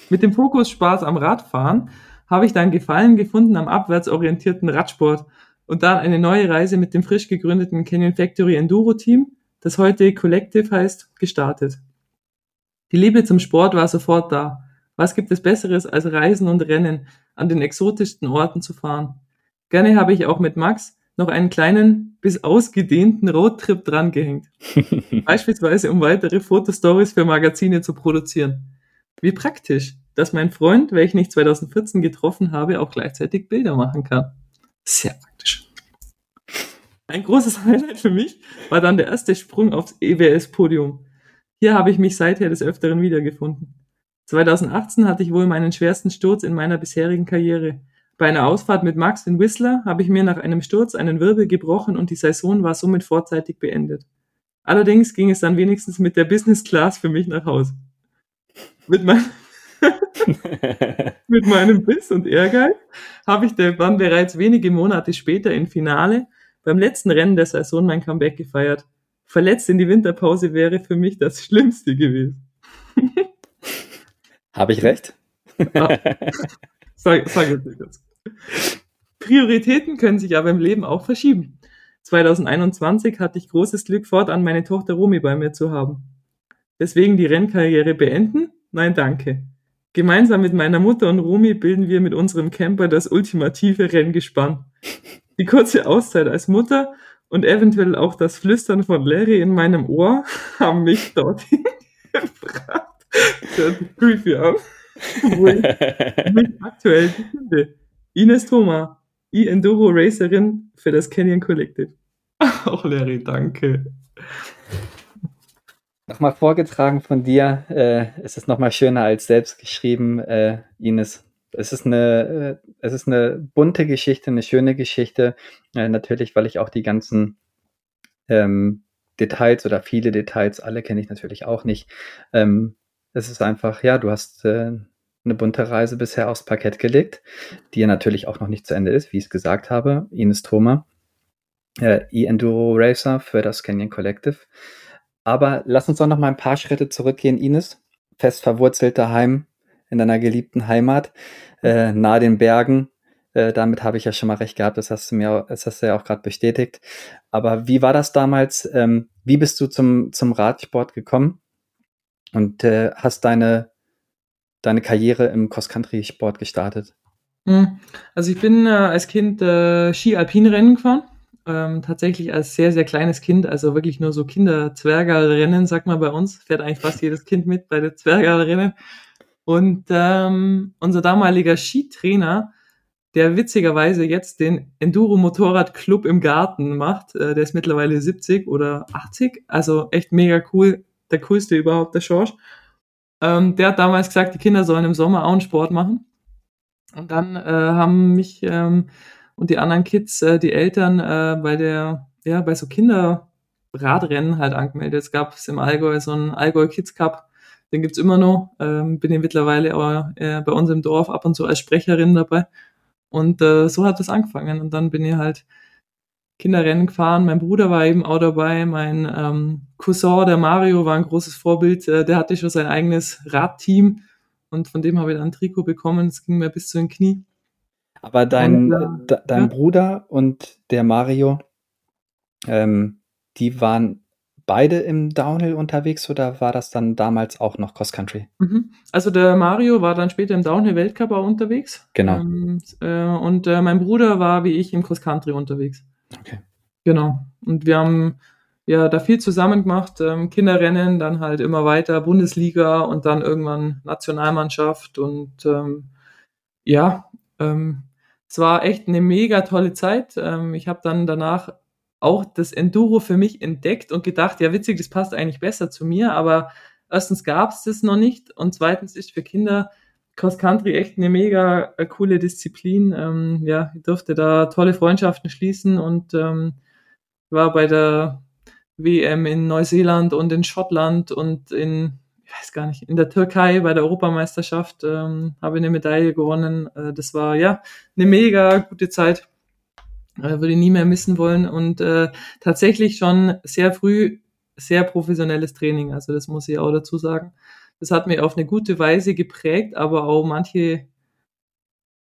A: Mit dem Fokus Spaß am Radfahren habe ich dann Gefallen gefunden am abwärtsorientierten Radsport und dann eine neue Reise mit dem frisch gegründeten Canyon Factory Enduro Team, das heute Collective heißt, gestartet. Die Liebe zum Sport war sofort da. Was gibt es Besseres als Reisen und Rennen, an den exotischsten Orten zu fahren? Gerne habe ich auch mit Max noch einen kleinen bis ausgedehnten Roadtrip drangehängt. Beispielsweise um weitere Fotostories für Magazine zu produzieren. Wie praktisch, dass mein Freund, welchen ich 2014 getroffen habe, auch gleichzeitig Bilder machen kann. Sehr praktisch. Ein großes Highlight für mich war dann der erste Sprung aufs EWS-Podium. Hier habe ich mich seither des Öfteren wiedergefunden. 2018 hatte ich wohl meinen schwersten Sturz in meiner bisherigen Karriere. Bei einer Ausfahrt mit Max in Whistler habe ich mir nach einem Sturz einen Wirbel gebrochen und die Saison war somit vorzeitig beendet. Allerdings ging es dann wenigstens mit der Business Class für mich nach Hause mit, mein, mit meinem Biss und Ehrgeiz habe ich dann bereits wenige Monate später im Finale beim letzten Rennen der Saison mein Comeback gefeiert. Verletzt in die Winterpause wäre für mich das Schlimmste gewesen.
C: Habe ich recht?
A: sag, sag jetzt kurz. Prioritäten können sich aber im Leben auch verschieben. 2021 hatte ich großes Glück, fortan meine Tochter Romy bei mir zu haben. Deswegen die Rennkarriere beenden Nein, danke. Gemeinsam mit meiner Mutter und Rumi bilden wir mit unserem Camper das ultimative Renngespann. Die kurze Auszeit als Mutter und eventuell auch das Flüstern von Larry in meinem Ohr haben mich dorthin gebracht. Das hört creepy an. Wo ich mich aktuell befinde. Ines Thoma, E-Enduro Racerin für das Canyon Collective. Auch Larry, danke.
C: Nochmal vorgetragen von dir. Äh, es ist nochmal schöner als selbst geschrieben, äh, Ines. Es ist eine, äh, es ist eine bunte Geschichte, eine schöne Geschichte. Äh, natürlich, weil ich auch die ganzen ähm, Details oder viele Details, alle kenne ich natürlich auch nicht. Ähm, es ist einfach, ja, du hast äh, eine bunte Reise bisher aufs Parkett gelegt, die ja natürlich auch noch nicht zu Ende ist, wie ich es gesagt habe. Ines Thoma, äh, E-Enduro Racer für das Canyon Collective. Aber lass uns doch noch mal ein paar Schritte zurückgehen, Ines. Fest verwurzelt daheim in deiner geliebten Heimat, äh, nahe den Bergen. Äh, damit habe ich ja schon mal recht gehabt, das hast du mir, das hast du ja auch gerade bestätigt. Aber wie war das damals? Ähm, wie bist du zum, zum Radsport gekommen? Und äh, hast deine, deine Karriere im Cross-Country-Sport gestartet?
A: Hm. Also ich bin äh, als Kind äh, Ski-Alpin-Rennen gefahren ähm, tatsächlich als sehr, sehr kleines Kind, also wirklich nur so Kinder-Zwergerrennen, sagt man bei uns, fährt eigentlich fast jedes Kind mit bei den Zwergerrennen. Und ähm, unser damaliger Skitrainer, der witzigerweise jetzt den Enduro-Motorrad-Club im Garten macht, äh, der ist mittlerweile 70 oder 80, also echt mega cool, der coolste überhaupt, der Schorsch. Ähm, der hat damals gesagt, die Kinder sollen im Sommer auch einen Sport machen. Und dann äh, haben mich ähm, und die anderen Kids, äh, die Eltern äh, bei der, ja, bei so Kinderradrennen halt angemeldet. Es gab es im Allgäu so einen Allgäu Kids Cup, den gibt's immer noch. Ähm, bin ich mittlerweile aber äh, bei uns im Dorf ab und zu als Sprecherin dabei. Und äh, so hat es angefangen. Und dann bin ich halt Kinderrennen gefahren. Mein Bruder war eben auch dabei. Mein ähm, Cousin, der Mario, war ein großes Vorbild. Äh, der hatte schon sein eigenes Radteam und von dem habe ich dann ein Trikot bekommen. Es ging mir bis zu den Knie.
C: Aber dein, und, äh, dein ja. Bruder und der Mario, ähm, die waren beide im Downhill unterwegs oder war das dann damals auch noch Cross Country?
A: Mhm. Also der Mario war dann später im Downhill Weltcup auch unterwegs.
C: Genau.
A: Ähm, äh, und äh, mein Bruder war wie ich im Cross Country unterwegs.
C: Okay.
A: Genau. Und wir haben ja da viel zusammen gemacht, ähm, Kinderrennen, dann halt immer weiter Bundesliga und dann irgendwann Nationalmannschaft und ähm, ja, ähm, es war echt eine mega tolle Zeit. Ähm, ich habe dann danach auch das Enduro für mich entdeckt und gedacht, ja witzig, das passt eigentlich besser zu mir, aber erstens gab es das noch nicht und zweitens ist für Kinder Cross Country echt eine mega äh, coole Disziplin. Ähm, ja, ich durfte da tolle Freundschaften schließen und ähm, war bei der WM in Neuseeland und in Schottland und in, ich weiß gar nicht, in der Türkei bei der Europameisterschaft ähm, habe eine Medaille gewonnen. Äh, das war ja eine mega gute Zeit. Äh, würde ich nie mehr missen wollen und äh, tatsächlich schon sehr früh sehr professionelles Training. Also das muss ich auch dazu sagen das hat mir auf eine gute Weise geprägt, aber auch manche,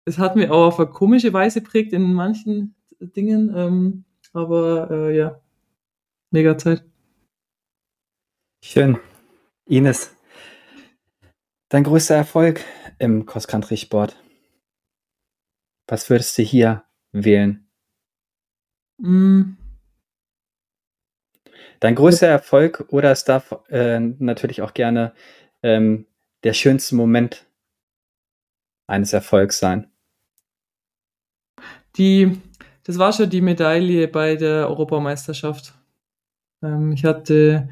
A: es hat mir auch auf eine komische Weise prägt in manchen Dingen. Ähm, aber äh, ja, mega Zeit.
C: Schön. Ines, dein größter Erfolg im Cross-Country-Sport? Was würdest du hier wählen?
A: Mm.
C: Dein größter Erfolg oder es darf äh, natürlich auch gerne ähm, der schönste Moment eines Erfolgs sein?
A: Die, das war schon die Medaille bei der Europameisterschaft. Ähm, ich hatte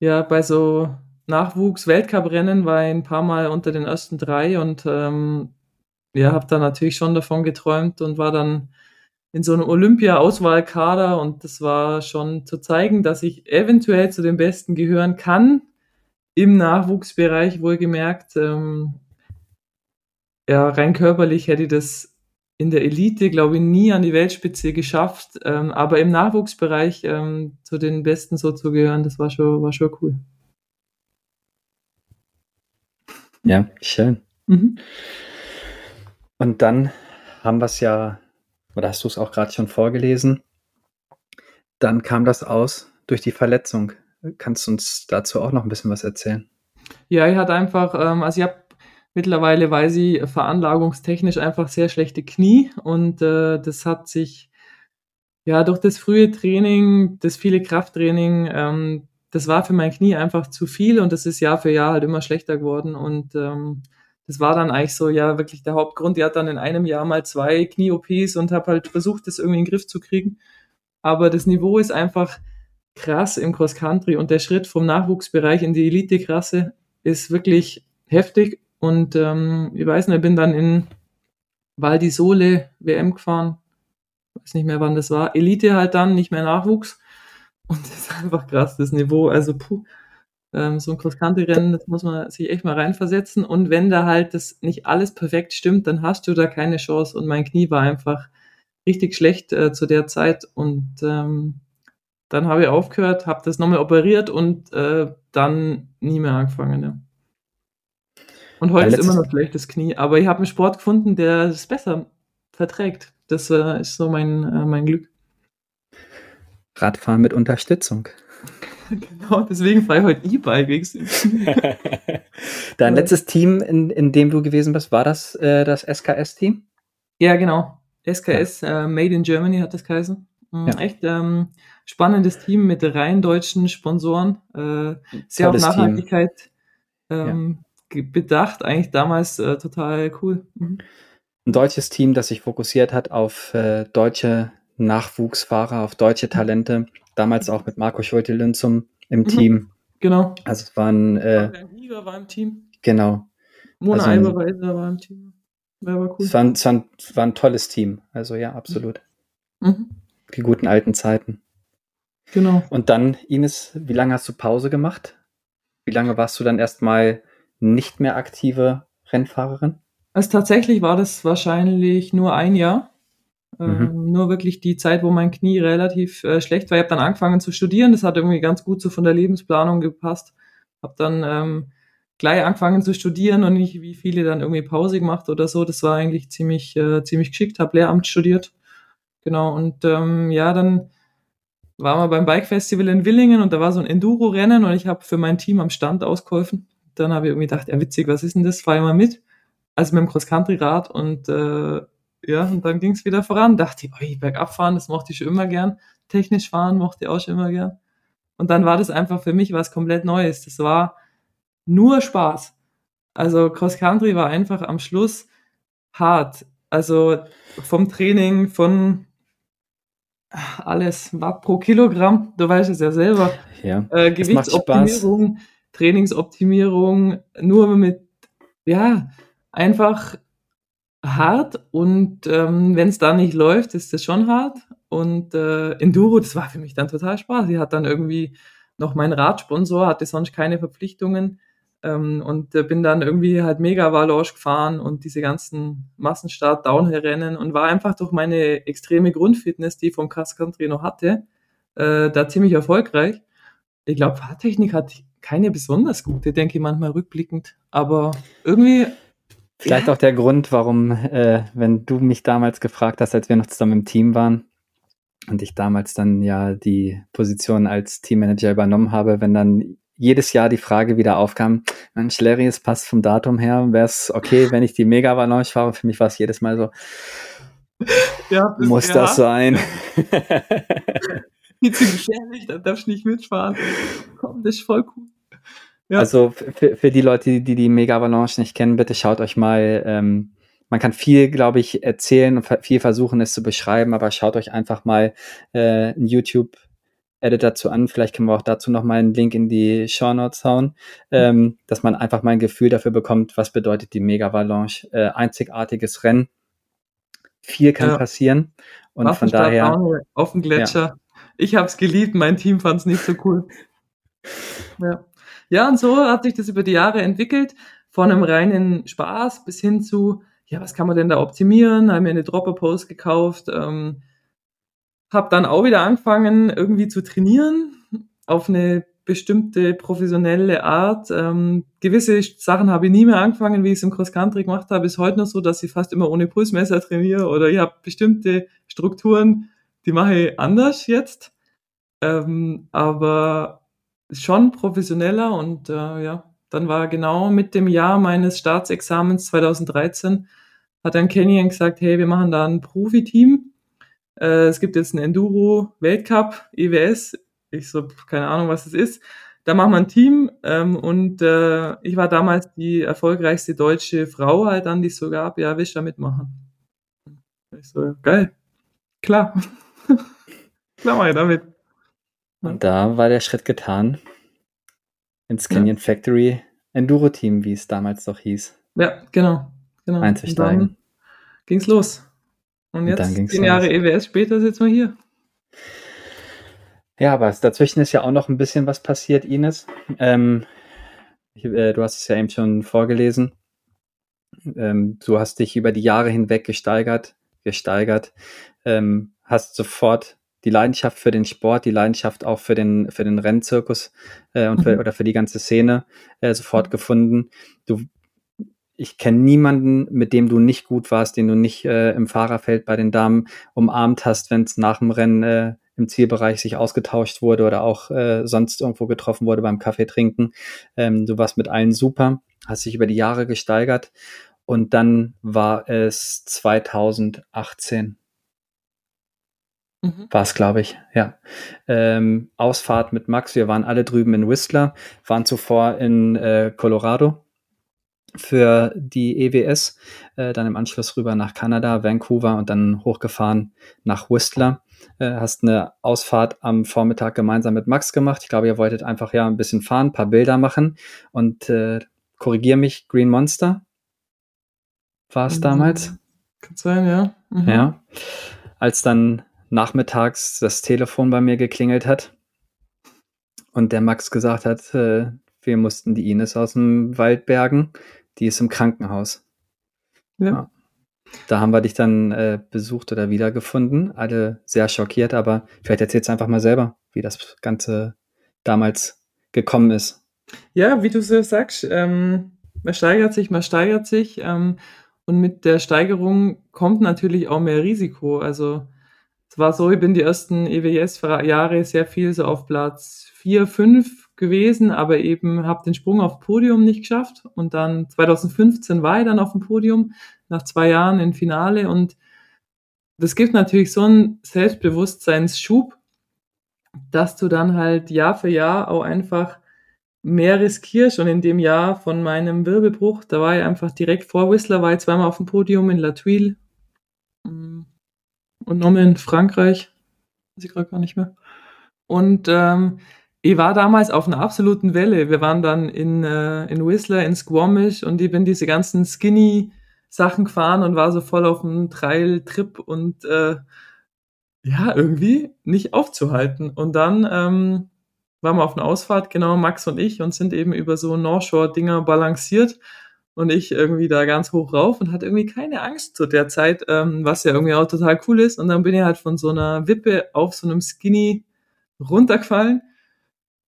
A: ja bei so Nachwuchs-Weltcup-Rennen war ich ein paar Mal unter den ersten drei und ähm, ja, habe da natürlich schon davon geträumt und war dann in so einem Olympia-Auswahlkader und das war schon zu zeigen, dass ich eventuell zu den Besten gehören kann im Nachwuchsbereich wohlgemerkt. Ähm, ja, rein körperlich hätte ich das in der Elite, glaube ich, nie an die Weltspitze geschafft. Ähm, aber im Nachwuchsbereich ähm, zu den Besten so zu gehören, das war schon, war schon cool.
C: Ja, schön. Mhm. Und dann haben wir es ja, oder hast du es auch gerade schon vorgelesen, dann kam das aus durch die Verletzung. Kannst du uns dazu auch noch ein bisschen was erzählen?
A: Ja, ich hatte einfach, ähm, also ich habe mittlerweile, weiß ich, veranlagungstechnisch einfach sehr schlechte Knie und äh, das hat sich ja durch das frühe Training, das viele Krafttraining, ähm, das war für mein Knie einfach zu viel und das ist Jahr für Jahr halt immer schlechter geworden und ähm, das war dann eigentlich so ja wirklich der Hauptgrund. Ich hatte dann in einem Jahr mal zwei Knie-OPs und habe halt versucht, das irgendwie in den Griff zu kriegen. Aber das Niveau ist einfach krass im Cross Country und der Schritt vom Nachwuchsbereich in die Elite-Klasse ist wirklich heftig. Und ähm, ich weiß nicht, ich bin dann in Val di Sole WM gefahren. Weiß nicht mehr, wann das war. Elite halt dann, nicht mehr Nachwuchs. Und das ist einfach krass, das Niveau. Also, puh, ähm, so ein Cross-Country-Rennen, das muss man sich echt mal reinversetzen. Und wenn da halt das nicht alles perfekt stimmt, dann hast du da keine Chance. Und mein Knie war einfach richtig schlecht äh, zu der Zeit. Und ähm, dann habe ich aufgehört, habe das nochmal operiert und äh, dann nie mehr angefangen. Ja. Und heute ist immer noch schlechtes Knie, aber ich habe einen Sport gefunden, der es besser verträgt. Das äh, ist so mein, äh, mein Glück.
C: Radfahren mit Unterstützung.
A: genau, deswegen fahre ich heute E-Bike.
C: Dein letztes Team, in, in dem du gewesen bist, war das äh, das SKS-Team?
A: Ja, genau. SKS ja. Äh, Made in Germany hat das geheißen. Mhm, ja. Echt ähm, spannendes Team mit rein deutschen Sponsoren. Äh, sehr Tolles auf Nachhaltigkeit ähm, ja. bedacht. Eigentlich damals äh, total cool. Mhm.
C: Ein deutsches Team, das sich fokussiert hat auf äh, deutsche Nachwuchsfahrer, auf deutsche Talente. Damals auch mit Marco Schulte-Lünzum im mhm. Team.
A: Genau.
C: Also es waren. Äh,
A: war im Team.
C: Genau.
A: Mona also, Eiberweiser war im Team.
C: Ja, war cool. Es war, ein, es, war ein, es war ein tolles Team. Also ja, absolut. Mhm. Die guten alten Zeiten. Genau. Und dann, Ines, wie lange hast du Pause gemacht? Wie lange warst du dann erstmal nicht mehr aktive Rennfahrerin?
A: Also tatsächlich war das wahrscheinlich nur ein Jahr. Mhm. Ähm, nur wirklich die Zeit, wo mein Knie relativ äh, schlecht war. Ich habe dann angefangen zu studieren. Das hat irgendwie ganz gut so von der Lebensplanung gepasst. Habe dann ähm, gleich angefangen zu studieren und nicht wie viele dann irgendwie Pause gemacht oder so. Das war eigentlich ziemlich, äh, ziemlich geschickt. Habe Lehramt studiert. Genau. Und ähm, ja, dann waren wir beim Bike Festival in Willingen und da war so ein Enduro-Rennen und ich habe für mein Team am Stand ausgeholfen. Dann habe ich irgendwie gedacht, ja witzig, was ist denn das? Fahr ich mal mit. Also mit dem Cross-Country-Rad und äh, ja, und dann ging es wieder voran. Dachte ich, oi, bergab fahren, das mochte ich schon immer gern. Technisch fahren mochte ich auch schon immer gern. Und dann war das einfach für mich was komplett Neues. Das war nur Spaß. Also Cross Country war einfach am Schluss hart. Also vom Training, von alles Watt pro Kilogramm, du weißt es ja selber.
C: Ja,
A: äh, Gewichtsoptimierung, Trainingsoptimierung, nur mit, ja, einfach hart und ähm, wenn es da nicht läuft, ist das schon hart. Und äh, Enduro, das war für mich dann total Spaß. Ich hatte dann irgendwie noch meinen Radsponsor, hatte sonst keine Verpflichtungen ähm, und äh, bin dann irgendwie halt mega Valanche gefahren und diese ganzen Massenstart, Downhill-Rennen und war einfach durch meine extreme Grundfitness, die ich vom Cross Country noch hatte, äh, da ziemlich erfolgreich. Ich glaube, Fahrtechnik hat keine besonders gute, denke ich manchmal rückblickend, aber irgendwie
C: Vielleicht ja. auch der Grund, warum, äh, wenn du mich damals gefragt hast, als wir noch zusammen im Team waren und ich damals dann ja die Position als Teammanager übernommen habe, wenn dann jedes Jahr die Frage wieder aufkam, Mensch, Larry, es passt vom Datum her, wäre es okay, wenn ich die Mega Avalanche fahre? Für mich war es jedes Mal so, ja, das, muss ja. das sein?
A: Viel zu gefährlich, da darfst du nicht mitfahren. Komm, das ist voll cool.
C: Ja. Also für, für die Leute, die die Mega Avalanche nicht kennen, bitte schaut euch mal, ähm, man kann viel, glaube ich, erzählen und viel versuchen, es zu beschreiben, aber schaut euch einfach mal äh, ein YouTube Edit dazu an. Vielleicht können wir auch dazu noch mal einen Link in die Show Notes hauen, ähm, dass man einfach mal ein Gefühl dafür bekommt, was bedeutet die Mega Avalanche. Äh, einzigartiges Rennen. Viel kann ja. passieren. Und von daher.
A: Auf dem Gletscher. Ja. Ich habe es geliebt, mein Team fand es nicht so cool. ja. Ja, und so hat sich das über die Jahre entwickelt, von einem reinen Spaß bis hin zu, ja, was kann man denn da optimieren? Haben mir eine Dropper-Post gekauft, ähm, habe dann auch wieder angefangen, irgendwie zu trainieren auf eine bestimmte professionelle Art. Ähm, gewisse Sachen habe ich nie mehr angefangen, wie ich es im Cross-Country gemacht habe. Ist heute noch so, dass ich fast immer ohne Pulsmesser trainiere oder ich habe bestimmte Strukturen, die mache ich anders jetzt. Ähm, aber schon professioneller und äh, ja, dann war genau mit dem Jahr meines Staatsexamens 2013 hat dann Canyon gesagt, hey, wir machen da ein Profiteam. Äh, es gibt jetzt einen Enduro Weltcup, EWS. Ich so, keine Ahnung, was es ist. Da machen wir ein Team ähm, und äh, ich war damals die erfolgreichste deutsche Frau halt dann, die es so gab. Ja, willst du da mitmachen? Ich so, geil, klar. klar mach ich damit.
C: Und da war der Schritt getan ins Canyon ja. Factory Enduro Team, wie es damals doch hieß.
A: Ja, genau. genau.
C: Einzusteigen.
A: Ging's los. Und jetzt, Und zehn Jahre EWS später, sitzen wir hier.
C: Ja, aber dazwischen ist ja auch noch ein bisschen was passiert, Ines. Ähm, ich, äh, du hast es ja eben schon vorgelesen. Ähm, du hast dich über die Jahre hinweg gesteigert, gesteigert, ähm, hast sofort die Leidenschaft für den Sport, die Leidenschaft auch für den, für den Rennzirkus äh, und für, mhm. oder für die ganze Szene äh, sofort mhm. gefunden. Du, ich kenne niemanden, mit dem du nicht gut warst, den du nicht äh, im Fahrerfeld bei den Damen umarmt hast, wenn es nach dem Rennen äh, im Zielbereich sich ausgetauscht wurde oder auch äh, sonst irgendwo getroffen wurde beim Kaffee trinken. Ähm, du warst mit allen super, hast dich über die Jahre gesteigert und dann war es 2018 Mhm. War es, glaube ich, ja. Ähm, Ausfahrt mit Max, wir waren alle drüben in Whistler, waren zuvor in äh, Colorado für die EWS, äh, dann im Anschluss rüber nach Kanada, Vancouver und dann hochgefahren nach Whistler. Äh, hast eine Ausfahrt am Vormittag gemeinsam mit Max gemacht. Ich glaube, ihr wolltet einfach ja ein bisschen fahren, ein paar Bilder machen und äh, korrigier mich, Green Monster. war es damals.
A: Kann sein, ja.
C: Mhm. Ja. Als dann nachmittags das Telefon bei mir geklingelt hat und der Max gesagt hat, äh, wir mussten die Ines aus dem Wald bergen, die ist im Krankenhaus. Ja. ja. Da haben wir dich dann äh, besucht oder wiedergefunden, alle sehr schockiert, aber vielleicht erzählst du einfach mal selber, wie das Ganze damals gekommen ist.
A: Ja, wie du so sagst, ähm, man steigert sich, man steigert sich ähm, und mit der Steigerung kommt natürlich auch mehr Risiko. Also es war so, ich bin die ersten EWS-Jahre sehr viel so auf Platz 4, 5 gewesen, aber eben habe den Sprung auf Podium nicht geschafft. Und dann 2015 war ich dann auf dem Podium, nach zwei Jahren im Finale. Und das gibt natürlich so einen Selbstbewusstseinsschub, dass du dann halt Jahr für Jahr auch einfach mehr riskierst. Und in dem Jahr von meinem Wirbelbruch, da war ich einfach direkt vor Whistler, war ich zweimal auf dem Podium in La Tuile mm, und nochmal in Frankreich. Weiß ich gerade gar nicht mehr. Und ähm, ich war damals auf einer absoluten Welle. Wir waren dann in, äh, in Whistler, in Squamish und ich bin diese ganzen Skinny Sachen gefahren und war so voll auf einem Trail-Trip und äh, ja, irgendwie nicht aufzuhalten. Und dann ähm, waren wir auf einer Ausfahrt, genau Max und ich, und sind eben über so North Shore-Dinger balanciert und ich irgendwie da ganz hoch rauf und hatte irgendwie keine Angst zu der Zeit, ähm, was ja irgendwie auch total cool ist. Und dann bin ich halt von so einer Wippe auf so einem Skinny runtergefallen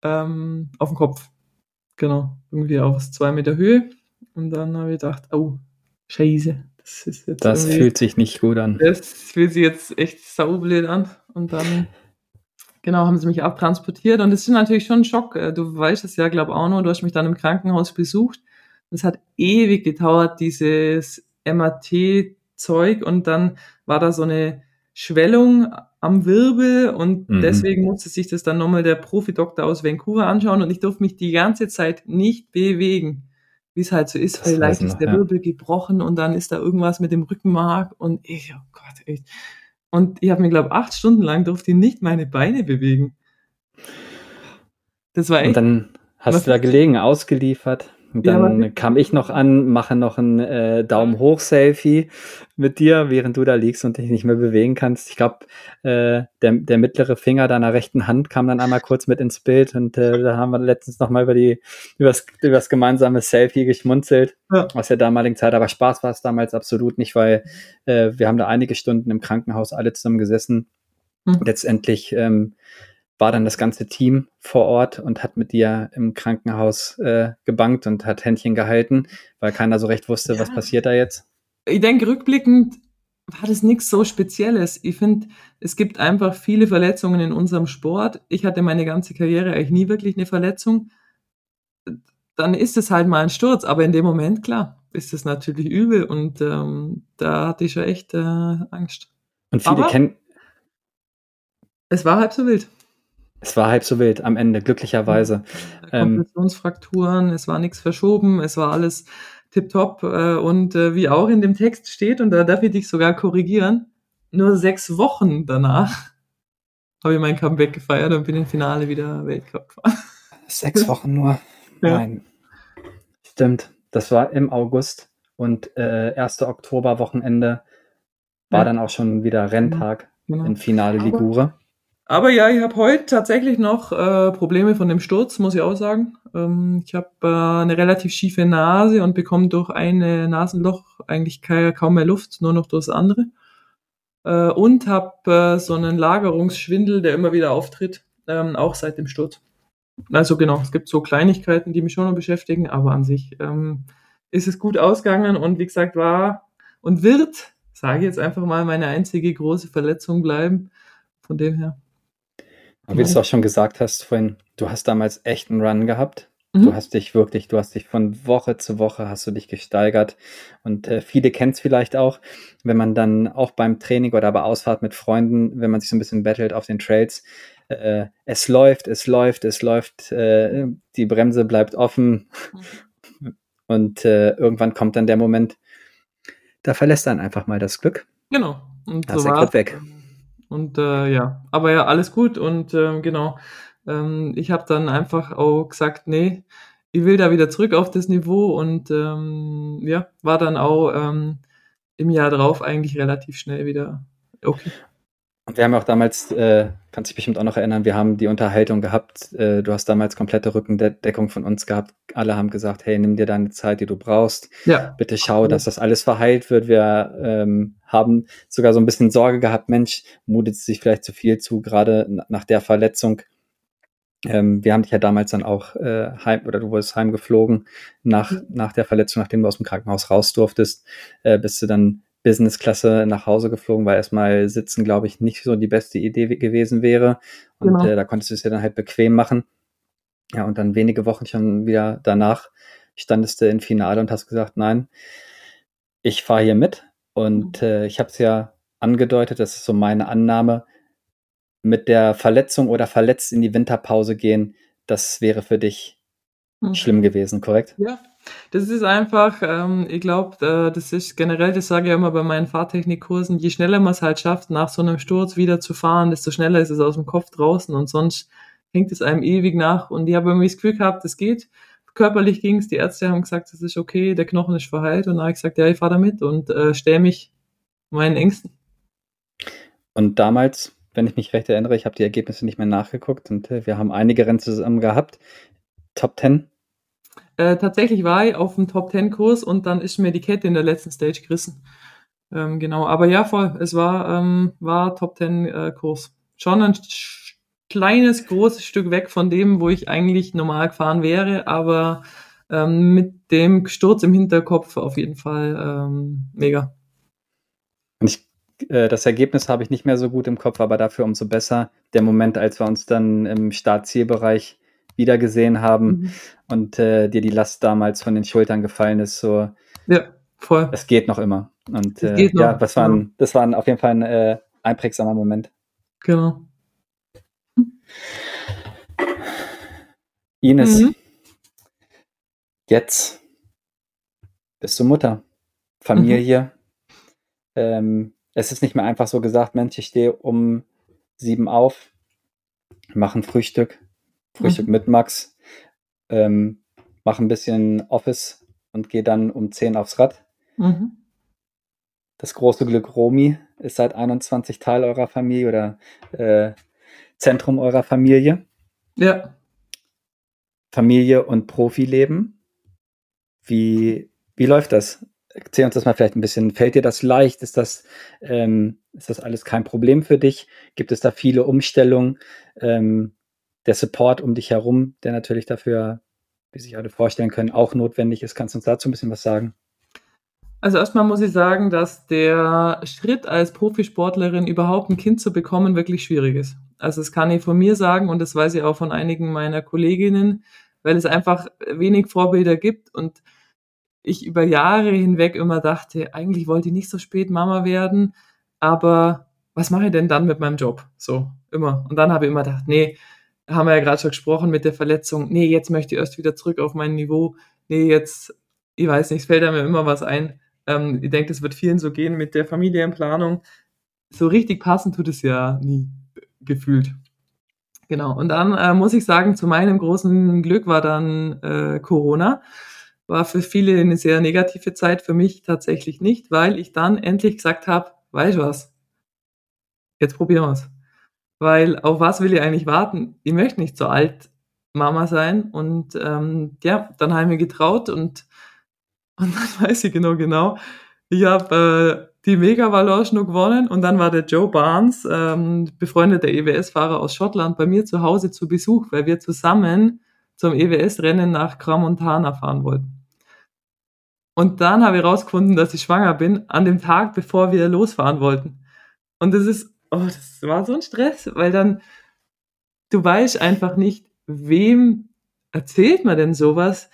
A: ähm, auf den Kopf. Genau, irgendwie auf zwei Meter Höhe. Und dann habe ich gedacht, oh, scheiße.
C: Das, ist jetzt das fühlt sich nicht gut an.
A: Das fühlt sich jetzt echt saublöd an. Und dann, genau, haben sie mich abtransportiert. Und das ist natürlich schon ein Schock. Äh, du weißt es ja, glaube auch noch, du hast mich dann im Krankenhaus besucht. Es hat ewig gedauert, dieses MAT-Zeug. Und dann war da so eine Schwellung am Wirbel und mhm. deswegen musste sich das dann nochmal der Profidoktor aus Vancouver anschauen und ich durfte mich die ganze Zeit nicht bewegen, wie es halt so ist. Das Vielleicht ist der ja. Wirbel gebrochen und dann ist da irgendwas mit dem Rückenmark und ich, oh Gott, echt. Und ich habe mir, glaube acht Stunden lang durfte ich nicht meine Beine bewegen.
C: Das war echt. Und dann hast du da gelegen, ausgeliefert. Dann ja, kam ich noch an, mache noch ein äh, Daumen hoch Selfie mit dir, während du da liegst und dich nicht mehr bewegen kannst. Ich glaube, äh, der, der mittlere Finger deiner rechten Hand kam dann einmal kurz mit ins Bild und äh, da haben wir letztens noch mal über die über das, über das gemeinsame Selfie geschmunzelt ja. aus der damaligen Zeit. Aber Spaß war es damals absolut nicht, weil äh, wir haben da einige Stunden im Krankenhaus alle zusammen gesessen. Mhm. Letztendlich ähm, war dann das ganze Team vor Ort und hat mit dir im Krankenhaus äh, gebankt und hat Händchen gehalten, weil keiner so recht wusste, ja. was passiert da jetzt.
A: Ich denke, rückblickend war das nichts so Spezielles. Ich finde, es gibt einfach viele Verletzungen in unserem Sport. Ich hatte meine ganze Karriere eigentlich nie wirklich eine Verletzung. Dann ist es halt mal ein Sturz, aber in dem Moment, klar, ist es natürlich übel und ähm, da hatte ich schon echt äh, Angst.
C: Und viele kennen.
A: Es war halb so wild.
C: Es war halb so wild am Ende, glücklicherweise.
A: Kompressionsfrakturen, ähm, es war nichts verschoben, es war alles tipptopp äh, und äh, wie auch in dem Text steht, und da darf ich dich sogar korrigieren, nur sechs Wochen danach habe ich mein Comeback gefeiert und bin im Finale wieder Weltcup gefahren.
C: Sechs Wochen nur? Ja. Nein. Stimmt, das war im August und äh, 1. Oktober-Wochenende war ja. dann auch schon wieder Renntag genau. in Finale Ligure.
A: Aber ja, ich habe heute tatsächlich noch äh, Probleme von dem Sturz, muss ich auch sagen. Ähm, ich habe äh, eine relativ schiefe Nase und bekomme durch eine Nasenloch eigentlich kaum mehr Luft, nur noch durchs andere. Äh, und habe äh, so einen Lagerungsschwindel, der immer wieder auftritt, ähm, auch seit dem Sturz. Also genau, es gibt so Kleinigkeiten, die mich schon noch beschäftigen, aber an sich ähm, ist es gut ausgegangen und wie gesagt war und wird, sage ich jetzt einfach mal, meine einzige große Verletzung bleiben. Von dem her
C: wie du es auch schon gesagt hast vorhin, du hast damals echt einen Run gehabt. Mhm. Du hast dich wirklich, du hast dich von Woche zu Woche hast du dich gesteigert. Und äh, viele kennen es vielleicht auch, wenn man dann auch beim Training oder bei Ausfahrt mit Freunden, wenn man sich so ein bisschen battelt auf den Trails, äh, es läuft, es läuft, es läuft, äh, die Bremse bleibt offen. Mhm. Und äh, irgendwann kommt dann der Moment, da verlässt dann einfach mal das Glück.
A: Genau.
C: Und da so ist der Grip weg.
A: Und äh, ja, aber ja, alles gut. Und ähm, genau, ähm, ich habe dann einfach auch gesagt, nee, ich will da wieder zurück auf das Niveau und ähm, ja, war dann auch ähm, im Jahr drauf eigentlich relativ schnell wieder okay.
C: Und wir haben auch damals, äh, kannst dich bestimmt auch noch erinnern, wir haben die Unterhaltung gehabt, äh, du hast damals komplette Rückendeckung von uns gehabt. Alle haben gesagt, hey, nimm dir deine Zeit, die du brauchst. Ja. Bitte schau, dass das alles verheilt wird. Wir ähm, haben sogar so ein bisschen Sorge gehabt, Mensch, mutet sich vielleicht zu viel zu, gerade nach der Verletzung. Ähm, wir haben dich ja damals dann auch äh, heim, oder du wurdest heimgeflogen nach, mhm. nach der Verletzung, nachdem du aus dem Krankenhaus raus durftest, äh, bist du dann Business-Klasse nach Hause geflogen, weil erstmal sitzen, glaube ich, nicht so die beste Idee gewesen wäre. Und genau. äh, da konntest du es ja dann halt bequem machen. Ja, und dann wenige Wochen schon wieder danach standest du im Finale und hast gesagt, nein, ich fahre hier mit. Und mhm. äh, ich habe es ja angedeutet, das ist so meine Annahme, mit der Verletzung oder verletzt in die Winterpause gehen, das wäre für dich mhm. schlimm gewesen, korrekt?
A: Ja, das ist einfach, ähm, ich glaube, äh, das ist generell, das sage ich immer bei meinen Fahrtechnikkursen, je schneller man es halt schafft, nach so einem Sturz wieder zu fahren, desto schneller ist es aus dem Kopf draußen und sonst hängt es einem ewig nach. Und ich habe irgendwie das Gefühl gehabt, das geht. Körperlich ging es, die Ärzte haben gesagt, es ist okay, der Knochen ist verheilt. Und dann habe ich gesagt, ja, ich fahre damit und äh, stelle mich meinen Ängsten.
C: Und damals, wenn ich mich recht erinnere, ich habe die Ergebnisse nicht mehr nachgeguckt und äh, wir haben einige Rennen zusammen gehabt. Top 10
A: äh, tatsächlich war ich auf dem Top Ten Kurs und dann ist mir die Kette in der letzten Stage gerissen. Ähm, genau, aber ja, voll. Es war, ähm, war Top Ten äh, Kurs. Schon ein kleines, großes Stück weg von dem, wo ich eigentlich normal gefahren wäre, aber ähm, mit dem Sturz im Hinterkopf auf jeden Fall ähm, mega.
C: Und ich, äh, das Ergebnis habe ich nicht mehr so gut im Kopf, aber dafür umso besser der Moment, als wir uns dann im Startzielbereich wiedergesehen haben mhm. und äh, dir die Last damals von den Schultern gefallen ist, so.
A: Ja, voll.
C: Es geht noch immer. Und äh, noch. ja, das war, ein, das war ein, auf jeden Fall ein äh, einprägsamer Moment.
A: Genau.
C: Ines, mhm. jetzt bist du Mutter, Familie. Mhm. Ähm, es ist nicht mehr einfach so gesagt, Mensch, ich stehe um sieben auf, mache ein Frühstück, Frühstück mhm. mit Max, ähm, mache ein bisschen Office und gehe dann um 10 aufs Rad. Mhm. Das große Glück Romi ist seit 21 Teil eurer Familie oder äh, Zentrum eurer Familie.
A: Ja.
C: Familie und Profileben. Wie, wie läuft das? Erzähl uns das mal vielleicht ein bisschen. Fällt dir das leicht? Ist das, ähm, ist das alles kein Problem für dich? Gibt es da viele Umstellungen? Ähm, der Support um dich herum, der natürlich dafür, wie sich alle vorstellen können, auch notwendig ist. Kannst du uns dazu ein bisschen was sagen?
A: Also erstmal muss ich sagen, dass der Schritt als Profisportlerin überhaupt ein Kind zu bekommen wirklich schwierig ist. Also das kann ich von mir sagen und das weiß ich auch von einigen meiner Kolleginnen, weil es einfach wenig Vorbilder gibt und ich über Jahre hinweg immer dachte, eigentlich wollte ich nicht so spät Mama werden, aber was mache ich denn dann mit meinem Job? So, immer. Und dann habe ich immer gedacht, nee, haben wir ja gerade schon gesprochen mit der Verletzung, nee, jetzt möchte ich erst wieder zurück auf mein Niveau, nee, jetzt, ich weiß nicht, es fällt mir immer was ein. Ähm, ich denke, das wird vielen so gehen mit der Familienplanung. So richtig passend tut es ja nie gefühlt. Genau. Und dann äh, muss ich sagen, zu meinem großen Glück war dann äh, Corona. War für viele eine sehr negative Zeit, für mich tatsächlich nicht, weil ich dann endlich gesagt habe, weißt du was, jetzt probieren wir es. Weil auf was will ich eigentlich warten? Ich möchte nicht so alt Mama sein. Und ähm, ja, dann habe ich mir getraut und, und dann weiß ich genau, genau. Ich habe äh, die Mega Valorge noch gewonnen und dann war der Joe Barnes, ähm, befreundeter EWS-Fahrer aus Schottland, bei mir zu Hause zu Besuch, weil wir zusammen zum EWS-Rennen nach Gramontana fahren wollten. Und dann habe ich rausgefunden, dass ich schwanger bin, an dem Tag, bevor wir losfahren wollten. Und das ist oh, das war so ein Stress, weil dann, du weißt einfach nicht, wem erzählt man denn sowas?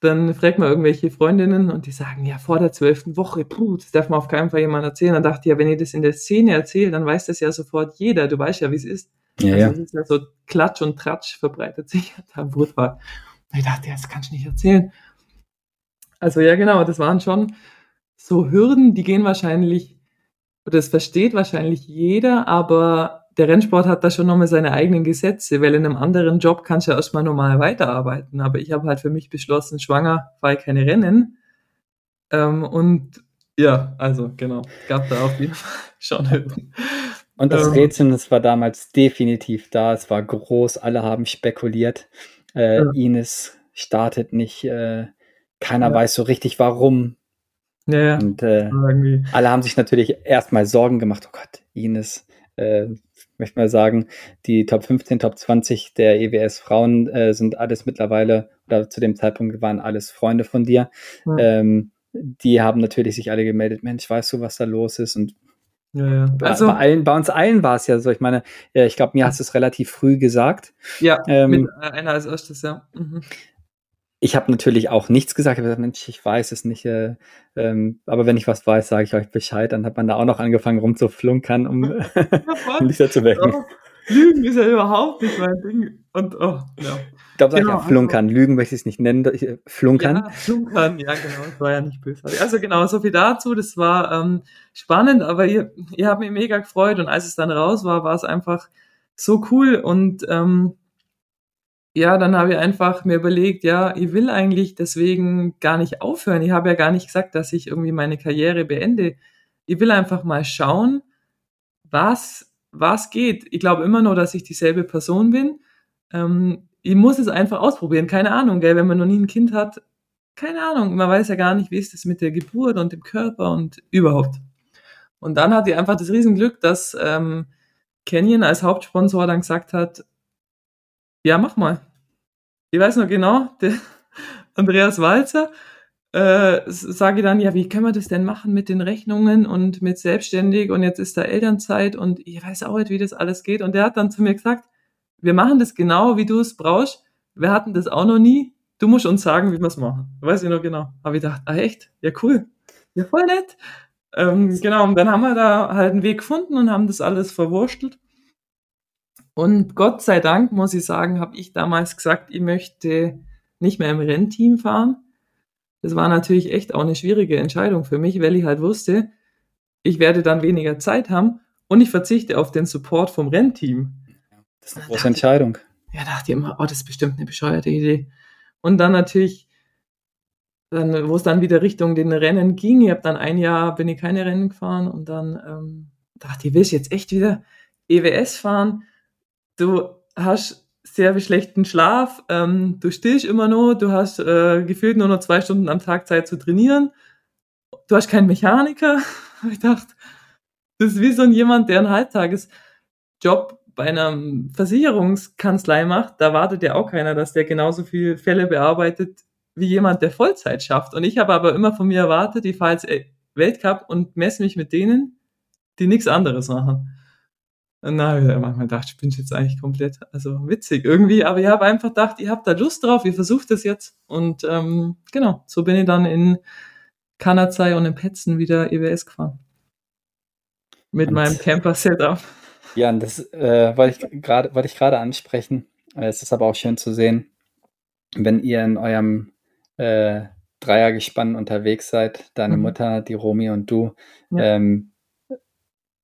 A: Dann fragt man irgendwelche Freundinnen und die sagen, ja, vor der zwölften Woche, puh, das darf man auf keinen Fall jemand erzählen. Dann dachte ich, ja, wenn ihr das in der Szene erzählt, dann weiß das ja sofort jeder. Du weißt ja, wie es ist.
C: Ja, also, ja. Das
A: ist ja so Klatsch und Tratsch verbreitet sich da brutal. Und ich dachte, ja, das kannst du nicht erzählen. Also ja, genau, das waren schon so Hürden, die gehen wahrscheinlich das versteht wahrscheinlich jeder, aber der Rennsport hat da schon nochmal seine eigenen Gesetze, weil in einem anderen Job kannst du ja erstmal normal weiterarbeiten. Aber ich habe halt für mich beschlossen, schwanger fahre ich keine Rennen. Ähm, und Ja, also genau. Gab da auf jeden Fall schon.
C: Und das ähm, Rätsel, das war damals definitiv da. Es war groß. Alle haben spekuliert. Äh, ja. Ines startet nicht. Äh, keiner ja. weiß so richtig warum. Ja, ja. Und äh, alle haben sich natürlich erstmal Sorgen gemacht. Oh Gott, Ines, äh, möchte mal sagen, die Top 15, Top 20 der EWS Frauen äh, sind alles mittlerweile, oder zu dem Zeitpunkt waren alles Freunde von dir. Ja. Ähm, die haben natürlich sich alle gemeldet, Mensch, weißt du, was da los ist? Und ja, ja. Also, bei, allen, bei uns allen war es ja so. Ich meine, ich glaube, mir hast du es relativ früh gesagt.
A: Ja, ähm, mit einer als erstes, ja. Mhm.
C: Ich habe natürlich auch nichts gesagt. Ich gesagt, Mensch, ich weiß es nicht. Äh, ähm, aber wenn ich was weiß, sage ich euch Bescheid. Dann hat man da auch noch angefangen rumzuflunkern, um, um dich zu wecken.
A: Oh, Lügen ist ja überhaupt nicht mein Ding. Und oh, ja.
C: Ich glaube, genau, ja flunkern. Also, Lügen möchte ich es nicht nennen. Flunkern.
A: Ja, flunkern, ja, genau. Das war ja nicht bösartig. Also genau, so viel dazu. Das war ähm, spannend, aber ihr, ihr habt mich mega gefreut. Und als es dann raus war, war es einfach so cool. Und ähm, ja, dann habe ich einfach mir überlegt, ja, ich will eigentlich deswegen gar nicht aufhören. Ich habe ja gar nicht gesagt, dass ich irgendwie meine Karriere beende. Ich will einfach mal schauen, was, was geht. Ich glaube immer nur, dass ich dieselbe Person bin. Ähm, ich muss es einfach ausprobieren. Keine Ahnung, gell, wenn man noch nie ein Kind hat. Keine Ahnung. Man weiß ja gar nicht, wie ist es mit der Geburt und dem Körper und überhaupt. Und dann hatte ich einfach das Riesenglück, dass ähm, Canyon als Hauptsponsor dann gesagt hat, ja, mach mal. Ich weiß noch genau, der Andreas Walzer, äh, sage ich dann, ja, wie können wir das denn machen mit den Rechnungen und mit selbstständig und jetzt ist da Elternzeit und ich weiß auch nicht, wie das alles geht. Und der hat dann zu mir gesagt, wir machen das genau, wie du es brauchst. Wir hatten das auch noch nie. Du musst uns sagen, wie wir es machen. Weiß ich noch genau. Habe ich gedacht, ah echt? Ja, cool. Ja, voll nett. Ähm, genau, und dann haben wir da halt einen Weg gefunden und haben das alles verwurstelt. Und Gott sei Dank, muss ich sagen, habe ich damals gesagt, ich möchte nicht mehr im Rennteam fahren. Das war natürlich echt auch eine schwierige Entscheidung für mich, weil ich halt wusste, ich werde dann weniger Zeit haben und ich verzichte auf den Support vom Rennteam.
C: Das ist eine große Entscheidung.
A: Ja, dachte ich immer, oh, das ist bestimmt eine bescheuerte Idee. Und dann natürlich, dann, wo es dann wieder Richtung den Rennen ging, ich habe dann ein Jahr, bin ich keine Rennen gefahren und dann ähm, dachte ich, will ich jetzt echt wieder EWS fahren? Du hast sehr schlechten Schlaf, ähm, du stillst immer nur, du hast äh, gefühlt nur noch zwei Stunden am Tag Zeit zu trainieren, du hast keinen Mechaniker. ich dachte, das ist wie so ein jemand, der einen Halbtagesjob bei einer Versicherungskanzlei macht, da wartet ja auch keiner, dass der genauso viele Fälle bearbeitet wie jemand, der Vollzeit schafft. Und ich habe aber immer von mir erwartet, ich fahre jetzt Weltcup und messe mich mit denen, die nichts anderes machen. Und dann habe ich manchmal gedacht, ich bin jetzt eigentlich komplett, also witzig irgendwie, aber ich habe einfach gedacht, ihr habt da Lust drauf, ihr versucht das jetzt. Und ähm, genau, so bin ich dann in Kanazai und in Petzen wieder EWS gefahren. Mit und, meinem Camper-Setup.
C: Ja, und das äh, wollte ich gerade wollte ich gerade ansprechen. Äh, es ist aber auch schön zu sehen, wenn ihr in eurem äh, Dreiergespann unterwegs seid, deine mhm. Mutter, die Romi und du, ja. ähm,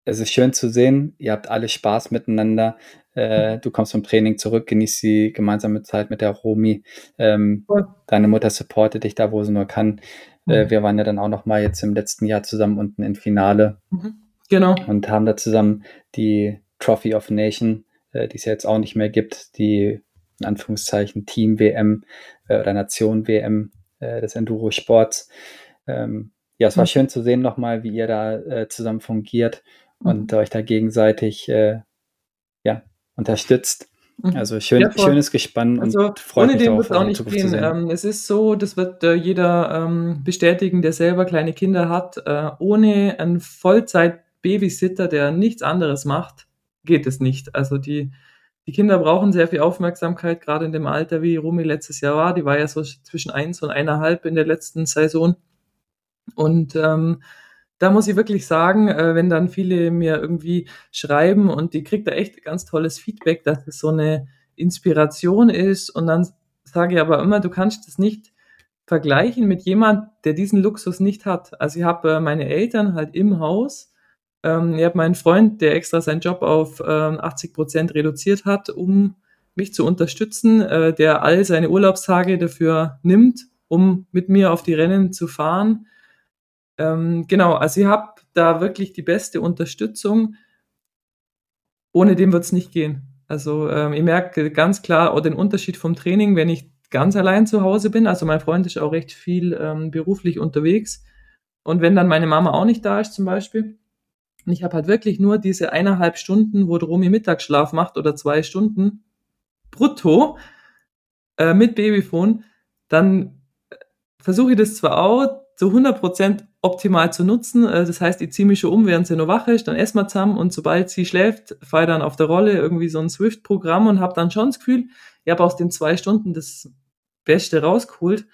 C: es ist schön zu sehen, ihr habt alle Spaß miteinander. Äh, du kommst vom Training zurück, genießt die gemeinsame Zeit mit der Romi. Ähm, Deine Mutter supportet dich da, wo sie nur kann. Äh, mhm. wir waren ja dann auch noch mal jetzt im letzten Jahr zusammen unten im Finale.
A: Mhm. Genau.
C: Und haben da zusammen die Trophy of Nation, äh, die es ja jetzt auch nicht mehr gibt, die in Anführungszeichen Team WM äh, oder Nation WM äh, des Enduro Sports. Ähm, ja, es war mhm. schön zu sehen nochmal, wie ihr da äh, zusammen fungiert und mhm. euch da gegenseitig äh, ja, unterstützt. Mhm. Also schön, ja, schönes Gespann
A: also, und freut ohne mich den wird auch nicht gehen. Ähm, es ist so, das wird äh, jeder ähm, bestätigen, der selber kleine Kinder hat. Äh, ohne einen Vollzeit-Babysitter, der nichts anderes macht, geht es nicht. Also die, die Kinder brauchen sehr viel Aufmerksamkeit, gerade in dem Alter, wie Rumi letztes Jahr war. Die war ja so zwischen eins und eineinhalb in der letzten Saison. Und ähm, da muss ich wirklich sagen, äh, wenn dann viele mir irgendwie schreiben und die kriegt da echt ganz tolles Feedback, dass es so eine Inspiration ist. Und dann sage ich aber immer, du kannst das nicht vergleichen mit jemand, der diesen Luxus nicht hat. Also ich habe äh, meine Eltern halt im Haus, ähm, ich habe meinen Freund, der extra seinen Job auf ähm, 80 Prozent reduziert hat, um mich zu unterstützen, äh, der all seine Urlaubstage dafür nimmt, um mit mir auf die Rennen zu fahren Ähm, genau, also ich habe da wirklich die beste Unterstützung. Ohne dem wird es nicht gehen. Also ähm, ich merke ganz klar auch den Unterschied vom Training, wenn ich ganz allein zu Hause bin. Also mein Freund ist auch recht viel ähm, beruflich unterwegs. Und wenn dann meine Mama auch nicht da ist zum Beispiel, und ich habe halt wirklich nur diese eineinhalb Stunden, wo Romy Mittagsschlaf macht oder zwei Stunden brutto äh, mit Babyphone, dann äh, versuche ich das zwar auch zu 100% optimal zu nutzen. Äh, das heißt, ich ziehe mich schon um, während sie noch wach ist, dann essen wir zusammen und sobald sie schläft, fahre ich dann auf der Rolle irgendwie so ein Swift-Programm und habe dann schon das Gefühl, ich habe aus den zwei Stunden das Beste rausgeholt.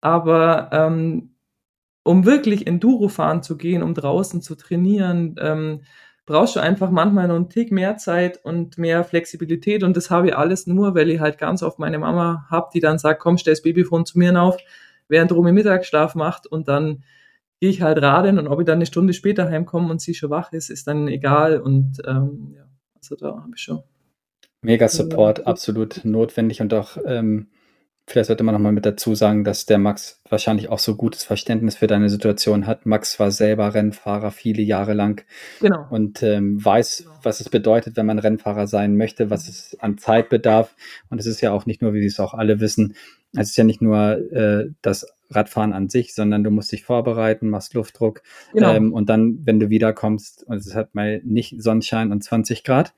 A: Aber ähm, um wirklich Enduro fahren zu gehen, um draußen zu trainieren, ähm, brauchst du einfach manchmal noch einen Tick mehr Zeit und mehr Flexibilität. Und das habe ich alles nur, weil ich halt ganz oft meine Mama habe, die dann sagt, komm, stell das Babyfon zu mir auf, während Romy Mittagsschlaf macht und dann gehe ich halt radeln und ob ich dann eine Stunde später heimkomme und sie schon wach ist, ist dann egal. Und ähm, ja, also da habe ich schon.
C: Mega Support, absolut notwendig und auch ähm, Vielleicht sollte man nochmal mit dazu sagen, dass der Max wahrscheinlich auch so gutes Verständnis für deine Situation hat. Max war selber Rennfahrer viele Jahre lang genau. und ähm, weiß, genau. was es bedeutet, wenn man Rennfahrer sein möchte, was es an Zeit bedarf. Und es ist ja auch nicht nur, wie es auch alle wissen, es ist ja nicht nur äh, das Radfahren an sich, sondern du musst dich vorbereiten, machst Luftdruck genau. ähm, und dann, wenn du wiederkommst und es hat mal nicht Sonnenschein und 20 Grad,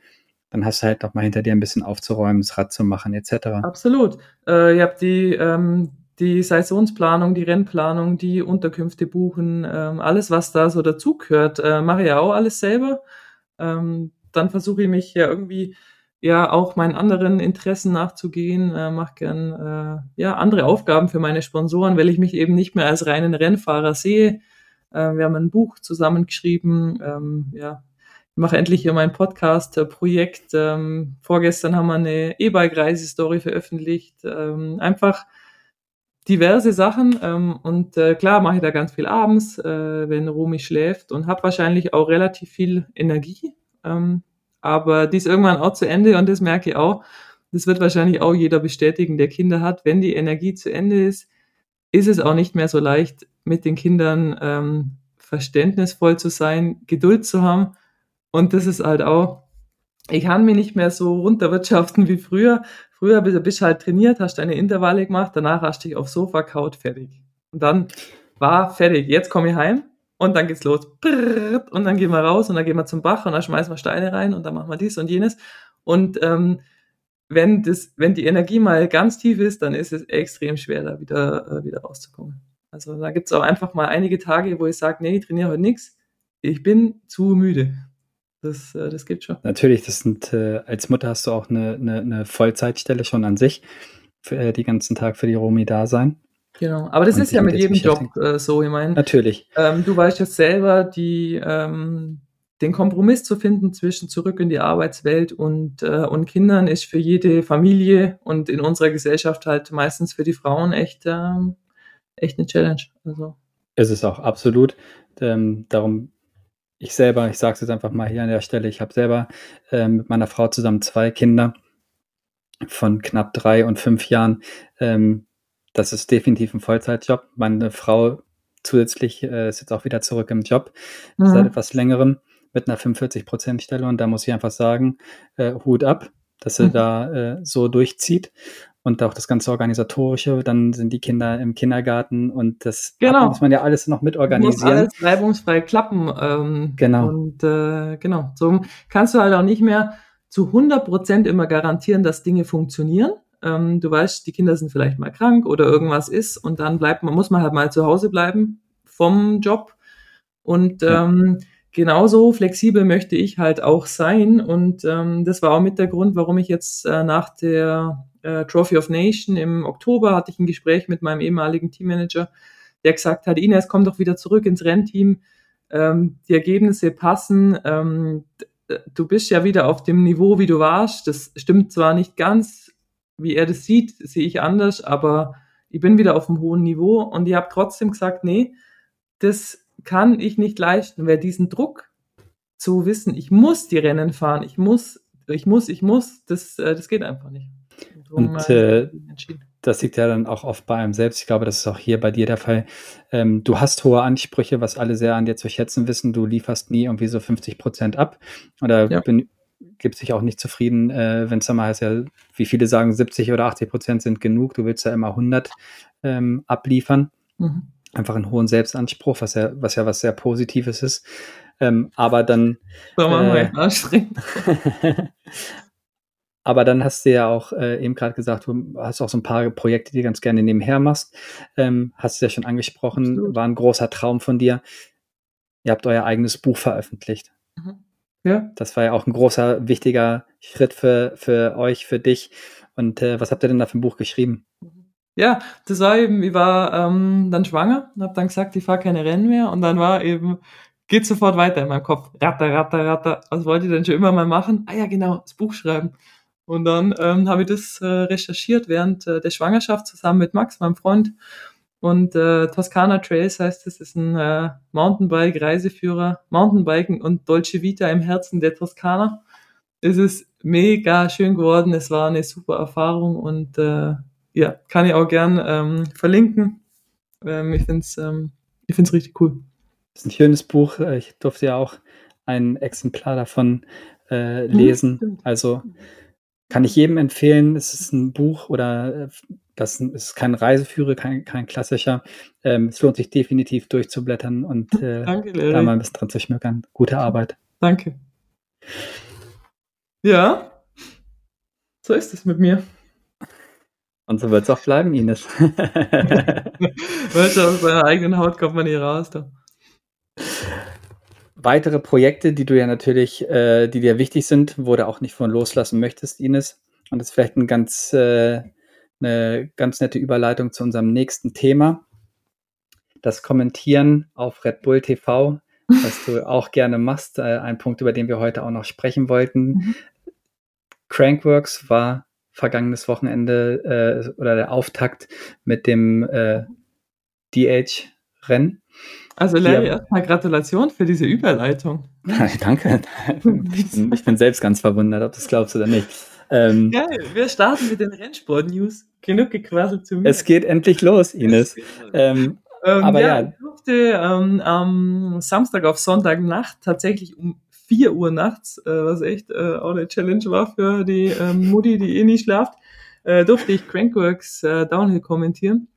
C: dann hast du halt noch mal hinter dir ein bisschen aufzuräumen, das Rad zu machen, etc.
A: Absolut. Äh, ihr habt die, ähm, die Saisonsplanung, die Rennplanung, die Unterkünfte buchen, ähm, alles, was da so dazugehört, äh, mache ich ja auch alles selber. Ähm, dann versuche ich mich ja irgendwie ja auch meinen anderen Interessen nachzugehen, äh, mache gern äh, ja andere Aufgaben für meine Sponsoren, weil ich mich eben nicht mehr als reinen Rennfahrer sehe. Äh, wir haben ein Buch zusammengeschrieben, ähm, ja, mache endlich hier mein Podcast-Projekt. Ähm, vorgestern haben wir eine E-Bike-Reisestory veröffentlicht. Ähm, einfach diverse Sachen ähm, und äh, klar mache ich da ganz viel abends, äh, wenn Romy schläft und habe wahrscheinlich auch relativ viel Energie. Ähm, aber die ist irgendwann auch zu Ende und das merke ich auch. Das wird wahrscheinlich auch jeder bestätigen, der Kinder hat. Wenn die Energie zu Ende ist, ist es auch nicht mehr so leicht, mit den Kindern ähm, verständnisvoll zu sein, Geduld zu haben und das ist halt auch, ich kann mich nicht mehr so runterwirtschaften wie früher. Früher bist du halt trainiert, hast deine Intervalle gemacht, danach hast du dich aufs Sofa kaut, fertig. Und dann war fertig. Jetzt komme ich heim und dann geht's los. Und dann gehen wir raus und dann gehen wir zum Bach und dann schmeißen wir Steine rein und dann machen wir dies und jenes. Und ähm, wenn, das, wenn die Energie mal ganz tief ist, dann ist es extrem schwer, da wieder, äh, wieder rauszukommen. Also da gibt's auch einfach mal einige Tage, wo ich sage, nee, ich trainiere heute nichts. Ich bin zu müde. Das, äh, das geht schon.
C: Natürlich, das sind, äh, als Mutter hast du auch eine, eine, eine Vollzeitstelle schon an sich, für, äh, die ganzen Tag für die Romi da sein.
A: Genau, aber das Und ist ja mit jedem Job äh, so, ich meine.
C: Natürlich.
A: Ähm, du weißt ja selber, die, ähm, den Kompromiss zu finden zwischen zurück in die Arbeitswelt und, äh, und Kindern ist für jede Familie und in unserer Gesellschaft halt meistens für die Frauen echt, ähm, echt eine Challenge. Also.
C: Es ist auch absolut. Ähm, darum ich selber, ich sage es jetzt einfach mal hier an der Stelle, ich habe selber äh, mit meiner Frau zusammen zwei Kinder von knapp drei und fünf Jahren. Ähm, das ist definitiv ein Vollzeitjob. Meine Frau zusätzlich äh, ist jetzt auch wieder zurück im Job mhm. seit etwas längerem mit einer 45-Prozent-Stelle und da muss ich einfach sagen, äh, Hut ab, dass sie mhm. da äh, so durchzieht und auch das ganze Organisatorische, dann sind die Kinder im Kindergarten und das
A: genau.
C: muss man ja alles noch mitorganisieren. Muss alles
A: reibungsfrei klappen. Ähm,
C: genau.
A: Und äh, genau, so kannst du halt auch nicht mehr zu 100 Prozent immer garantieren, dass Dinge funktionieren. Ähm, du weißt, die Kinder sind vielleicht mal krank oder irgendwas ist und dann bleibt man, muss man halt mal zu Hause bleiben vom Job. Und ja. ähm, genauso flexibel möchte ich halt auch sein. Und ähm, das war auch mit der Grund, warum ich jetzt äh, nach der äh, Trophy of Nation im Oktober hatte ich ein Gespräch mit meinem ehemaligen Teammanager, der gesagt hat, Ines, komm doch wieder zurück ins Rennteam. Ähm, die Ergebnisse passen. Ähm, du bist ja wieder auf dem Niveau, wie du warst. Das stimmt zwar nicht ganz, wie er das sieht, sehe ich anders, aber ich bin wieder auf einem hohen Niveau und ich habe trotzdem gesagt, nee, das kann ich nicht leisten, weil diesen Druck zu wissen, ich muss die Rennen fahren, ich muss, ich muss, ich muss, das, äh, das geht einfach nicht.
C: Und äh, das liegt ja dann auch oft bei einem selbst. Ich glaube, das ist auch hier bei dir der Fall. Ähm, du hast hohe Ansprüche, was alle sehr an dir zu schätzen wissen. Du lieferst nie irgendwie so 50 Prozent ab oder ja. bin, gibst dich auch nicht zufrieden, äh, wenn es dann mal heißt, ja, wie viele sagen, 70 oder 80 Prozent sind genug. Du willst ja immer 100 ähm, abliefern. Mhm. Einfach einen hohen Selbstanspruch, was ja, was ja was sehr Positives ist. Ähm, aber dann. Äh, aber dann hast du ja auch äh, eben gerade gesagt, du hast auch so ein paar Projekte, die du ganz gerne nebenher machst. Ähm, hast du ja schon angesprochen, Absolut. war ein großer Traum von dir. Ihr habt euer eigenes Buch veröffentlicht. Mhm. Ja. Das war ja auch ein großer, wichtiger Schritt für, für euch, für dich. Und äh, was habt ihr denn da für ein Buch geschrieben?
A: Ja, das war eben, ich war ähm, dann schwanger und habe dann gesagt, ich fahre keine Rennen mehr. Und dann war eben, geht sofort weiter in meinem Kopf. Ratter, ratter, ratter. Was wollte ich denn schon immer mal machen? Ah ja, genau, das Buch schreiben. Und dann ähm, habe ich das äh, recherchiert während äh, der Schwangerschaft zusammen mit Max, meinem Freund. Und äh, Toskana Trails heißt es, ist ein äh, Mountainbike-Reiseführer, Mountainbiken und Dolce Vita im Herzen der Toskana. Es ist mega schön geworden, es war eine super Erfahrung und äh, ja, kann ich auch gern ähm, verlinken. Ähm, ich finde es ähm, ich find's richtig cool.
C: Das ist ein schönes Buch. Ich durfte ja auch ein Exemplar davon äh, lesen. Mhm, also kann ich jedem empfehlen. Es ist ein Buch oder äh, das ist kein Reiseführer, kein, kein klassischer. Ähm, es lohnt sich definitiv durchzublättern und äh, Danke, da mal ein bisschen dran zu schmökern. Gute Arbeit.
A: Danke. Ja, so ist es mit mir.
C: Und so wird es auch bleiben, Ines.
A: du, aus seiner eigenen Haut kommt man hier raus. Da
C: weitere Projekte, die du ja natürlich, äh, die dir wichtig sind, wo du auch nicht von loslassen möchtest, Ines. Und das ist vielleicht ein ganz, äh, eine ganz nette Überleitung zu unserem nächsten Thema. Das Kommentieren auf Red Bull TV, was du auch gerne machst. Äh, ein Punkt, über den wir heute auch noch sprechen wollten. Mhm. Crankworks war vergangenes Wochenende äh, oder der Auftakt mit dem äh, DH-Rennen.
A: Also Larry, erstmal Gratulation für diese Überleitung.
C: Danke. Ich bin selbst ganz verwundert, ob du das glaubst oder nicht.
A: Ähm, Geil, wir starten mit den Rennsport-News. Genug gequasselt zu mir.
C: Es geht endlich los, Ines. Ähm,
A: ähm, aber ja, ja. Ich durfte ähm, am Samstag auf Sonntagnacht tatsächlich um 4 Uhr nachts, äh, was echt äh, auch eine Challenge war für die ähm, Mutti, die eh nicht schlaft, äh, durfte ich Crankworks äh, Downhill kommentieren.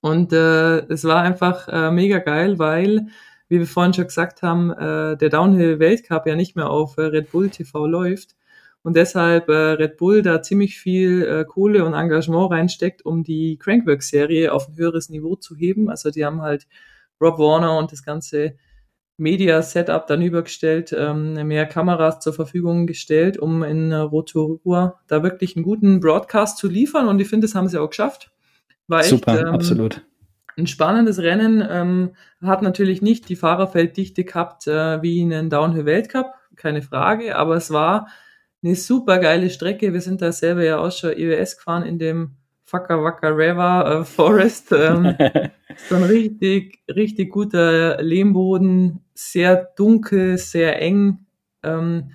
A: Und äh, es war einfach äh, mega geil, weil, wie wir vorhin schon gesagt haben, äh, der Downhill-Weltcup ja nicht mehr auf äh, Red Bull TV läuft. Und deshalb äh, Red Bull da ziemlich viel äh, Kohle und Engagement reinsteckt, um die Crankwork-Serie auf ein höheres Niveau zu heben. Also die haben halt Rob Warner und das ganze Media-Setup dann übergestellt, ähm, mehr Kameras zur Verfügung gestellt, um in Rotorua da wirklich einen guten Broadcast zu liefern. Und ich finde, das haben sie auch geschafft.
C: War Super, echt, ähm, absolut.
A: Ein spannendes Rennen, ähm, hat natürlich nicht die Fahrerfelddichte gehabt äh, wie in einem Downhill-Weltcup, keine Frage, aber es war eine super geile Strecke. Wir sind da selber ja auch schon EWS gefahren in dem Waka Waka River äh, Forest. Ähm, so ein richtig, richtig guter Lehmboden, sehr dunkel, sehr eng. Ähm,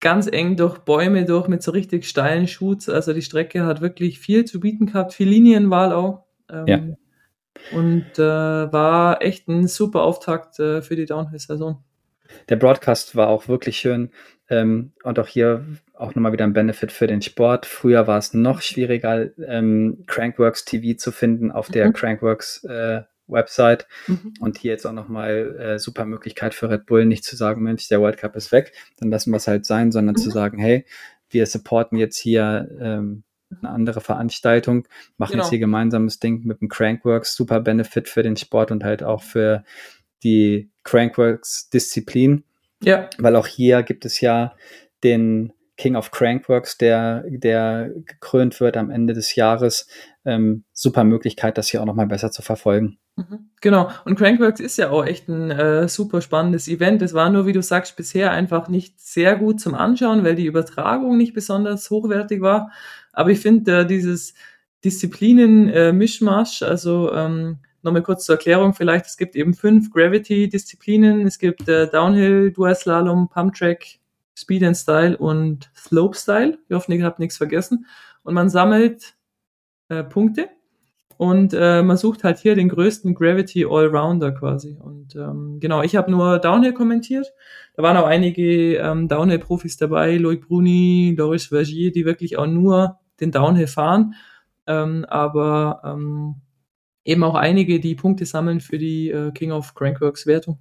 A: ganz eng durch Bäume durch mit so richtig steilen Shoots. Also die Strecke hat wirklich viel zu bieten gehabt, viel Linienwahl auch. Ähm, ja. Und äh, war echt ein super Auftakt äh, für die Downhill-Saison.
C: Der Broadcast war auch wirklich schön ähm, und auch hier auch nochmal wieder ein Benefit für den Sport. Früher war es noch schwieriger, ähm, Crankworks TV zu finden auf der mhm. Crankworks äh, Website. Mhm. Und hier jetzt auch nochmal äh, super Möglichkeit für Red Bull, nicht zu sagen, Mensch, der World Cup ist weg, dann lassen wir es halt sein, sondern mhm. zu sagen, hey, wir supporten jetzt hier ähm, eine andere Veranstaltung, machen genau. jetzt hier gemeinsames Ding mit dem Crankworks, super Benefit für den Sport und halt auch für die Crankworks-Disziplin. Ja. Weil auch hier gibt es ja den King of Crankworks, der, der gekrönt wird am Ende des Jahres. Ähm, super Möglichkeit, das hier auch nochmal besser zu verfolgen.
A: Mhm. Genau, und Crankworks ist ja auch echt ein äh, super spannendes Event. Es war nur, wie du sagst, bisher einfach nicht sehr gut zum Anschauen, weil die Übertragung nicht besonders hochwertig war. Aber ich finde äh, dieses Disziplinen-Mischmasch, äh, also ähm, nochmal kurz zur Erklärung vielleicht, es gibt eben fünf Gravity-Disziplinen. Es gibt äh, Downhill, Dual Slalom, Pump Track, Speed and Style und Slope Style. Ich hoffe, ihr habt nichts vergessen. Und man sammelt äh, Punkte. Und äh, man sucht halt hier den größten Gravity Allrounder quasi. Und ähm, genau, ich habe nur Downhill kommentiert. Da waren auch einige ähm, Downhill-Profis dabei, Loic Bruni, Loris Vergier, die wirklich auch nur den Downhill fahren. Ähm, aber ähm, eben auch einige, die Punkte sammeln für die äh, King of Crankworks Wertung.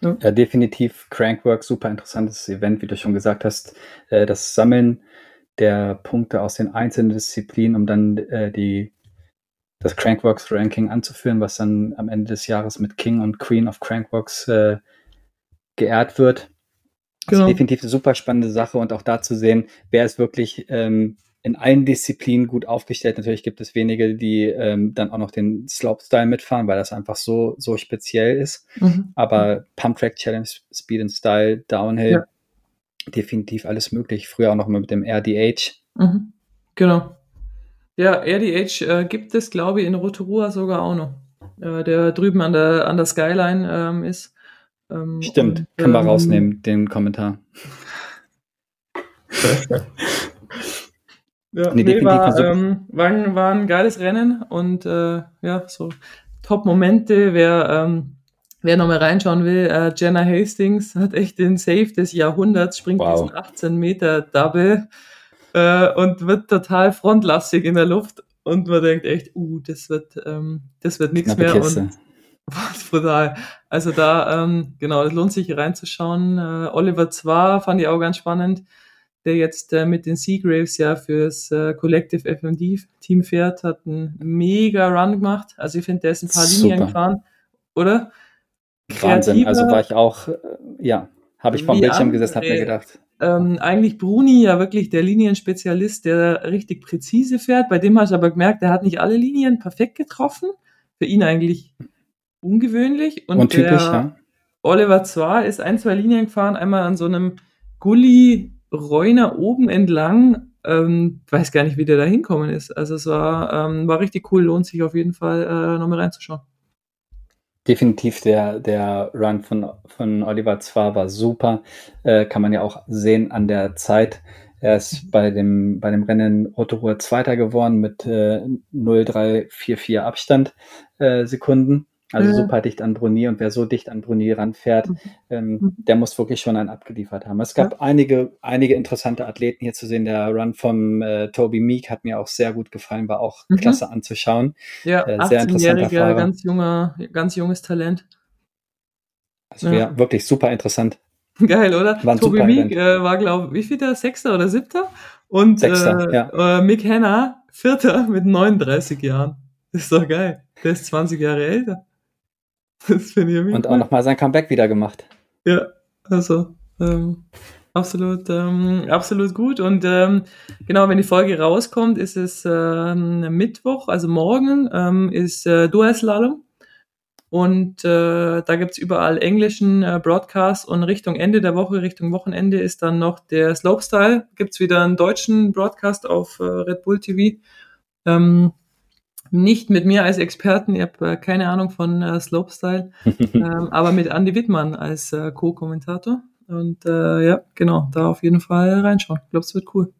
C: Ja. ja. definitiv Crankworks, super interessantes Event, wie du schon gesagt hast. Äh, das Sammeln der Punkte aus den einzelnen Disziplinen, um dann äh, die das Crankworks Ranking anzuführen, was dann am Ende des Jahres mit King und Queen of Crankworks äh, geehrt wird. Genau. Das ist definitiv eine super spannende Sache und auch da zu sehen, wer ist wirklich ähm, in allen Disziplinen gut aufgestellt. Natürlich gibt es wenige, die ähm, dann auch noch den Slope-Style mitfahren, weil das einfach so, so speziell ist. Mhm. Aber Pump Track Challenge, Speed and Style, Downhill, ja. definitiv alles möglich. Früher auch noch mal mit dem RDH.
A: Mhm. Genau. Ja, RDH äh, gibt es, glaube ich, in Rotorua sogar auch noch. Äh, der drüben an der, an der Skyline ähm, ist.
C: Ähm, Stimmt, und, können wir ähm, rausnehmen, den Kommentar.
A: ja, nee, nee war, ähm, war, war, ein geiles Rennen und äh, ja, so Top-Momente, wer, ähm, wer nochmal reinschauen will, äh, Jenna Hastings hat echt den Save des Jahrhunderts, springt wow. diesen 18 Meter Double äh, und wird total frontlastig in der Luft und man denkt echt, uh, das wird, ähm, das wird nichts mehr Kiste. und was brutal. Also da, ähm, genau, es lohnt sich reinzuschauen. Äh, Oliver Zwar fand ich auch ganz spannend, der jetzt äh, mit den Seagraves ja fürs äh, Collective FMD Team fährt, hat einen mega Run gemacht. Also ich finde, der ist ein paar Super. Linien gefahren, oder?
C: Wahnsinn, also war ich auch, äh, ja, habe ich vom Bildschirm gesessen, habe mir gedacht,
A: ähm, eigentlich Bruni ja wirklich der Linienspezialist, der richtig präzise fährt. Bei dem hast du aber gemerkt, er hat nicht alle Linien perfekt getroffen. Für ihn eigentlich ungewöhnlich.
C: Und, Und typisch, ja.
A: Oliver zwar ist ein, zwei Linien gefahren, einmal an so einem Gully Reuner oben entlang. Ähm, weiß gar nicht, wie der da hinkommen ist. Also es war, ähm, war richtig cool, lohnt sich auf jeden Fall äh, nochmal reinzuschauen
C: definitiv der, der Run von, von Oliver Zwar war super. Äh, kann man ja auch sehen an der Zeit. Er ist bei dem, bei dem Rennen Rotorua Zweiter geworden mit äh, 0,344 Abstand äh, Sekunden. Also super dicht an Bruni und wer so dicht an Bruni ranfährt, mhm. ähm, mhm. der muss wirklich schon einen abgeliefert haben. Es gab ja. einige, einige interessante Athleten hier zu sehen. Der Run vom äh, Toby Meek hat mir auch sehr gut gefallen, war auch mhm. klasse anzuschauen.
A: Ja, äh, sehr interessanter ganz junger, ganz junges Talent.
C: Also ja. wirklich super interessant.
A: Geil, oder? War Toby Meek äh, war, glaube ich, wie viel der? Sechster oder siebter? Und Sechster, äh, ja. äh, Mick Hanna, Vierter mit 39 Jahren. Das ist doch geil. Der ist 20 Jahre älter.
C: Das finde ich Und auch nochmal sein Comeback wieder gemacht.
A: Ja, also ähm, absolut, ähm, absolut gut. Und ähm, genau, wenn die Folge rauskommt, ist es ähm, Mittwoch, also morgen ähm, ist äh, Dual-Slalom. Und äh, da gibt's überall englischen äh, Broadcast und Richtung Ende der Woche, Richtung Wochenende ist dann noch der Slopestyle. Gibt's wieder einen deutschen Broadcast auf äh, Red Bull TV. Ähm, nicht mit mir als Experten, ich habe äh, keine Ahnung von äh, Slopestyle, ähm, aber mit Andy Wittmann als äh, Co-Kommentator. Und äh, ja, genau, da auf jeden Fall reinschauen. Ich glaube, es wird cool.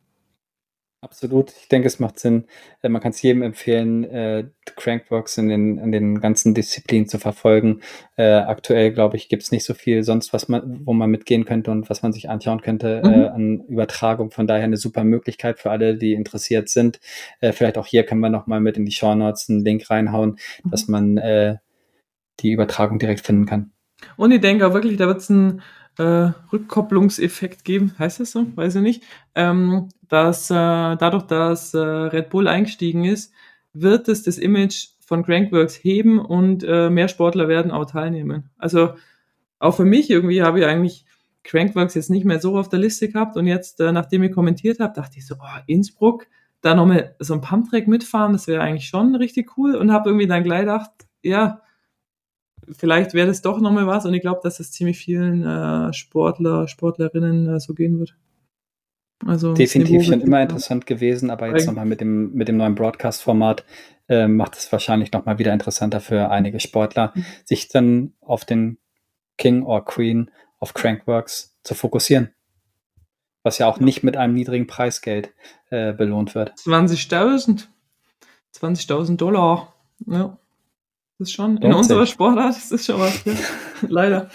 C: Absolut. Ich denke, es macht Sinn. Äh, man kann es jedem empfehlen, äh, Crankbox in den, in den ganzen Disziplinen zu verfolgen. Äh, aktuell, glaube ich, gibt es nicht so viel sonst, was man, wo man mitgehen könnte und was man sich anschauen könnte mhm. äh, an Übertragung. Von daher eine super Möglichkeit für alle, die interessiert sind. Äh, vielleicht auch hier können wir nochmal mit in die Show Notes einen Link reinhauen, mhm. dass man äh, die Übertragung direkt finden kann.
A: Und ich denke auch wirklich, da wird es ein äh, Rückkopplungseffekt geben, heißt das so? Weiß ich nicht. Ähm, dass äh, dadurch, dass äh, Red Bull eingestiegen ist, wird es das Image von Crankworks heben und äh, mehr Sportler werden auch teilnehmen. Also auch für mich irgendwie habe ich eigentlich Crankworks jetzt nicht mehr so auf der Liste gehabt und jetzt, äh, nachdem ich kommentiert habe, dachte ich so, oh, Innsbruck, da nochmal so ein Pumptrack mitfahren, das wäre eigentlich schon richtig cool und habe irgendwie dann gleich gedacht, ja, vielleicht wäre das doch nochmal was und ich glaube, dass es ziemlich vielen äh, Sportler, Sportlerinnen äh, so gehen wird.
C: Also Definitiv schon immer interessant gewesen, aber jetzt nochmal mit dem, mit dem neuen Broadcast-Format äh, macht es wahrscheinlich nochmal wieder interessanter für einige Sportler, mhm. sich dann auf den King or Queen of Crankworks zu fokussieren. Was ja auch nicht mit einem niedrigen Preisgeld äh, belohnt wird.
A: 20.000. 20.000 Dollar. Ja. Das ist schon, in unserer Sportart ist das schon was, ja. leider.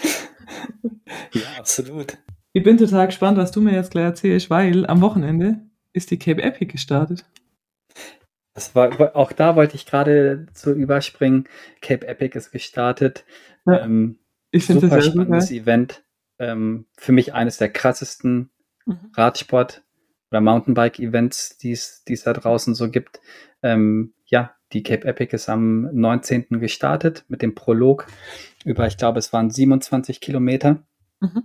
C: Ja, absolut.
A: Ich bin total gespannt, was du mir jetzt gleich erzählst, weil am Wochenende ist die Cape Epic gestartet.
C: Das war, auch da wollte ich gerade zu überspringen. Cape Epic ist gestartet. Ja, ähm, ich finde das spannendes super. Event. Ähm, für mich eines der krassesten mhm. Radsport- oder Mountainbike-Events, die es da draußen so gibt. Ähm, ja, die Cape Epic ist am 19. gestartet mit dem Prolog über, ich glaube, es waren 27 Kilometer. Mhm.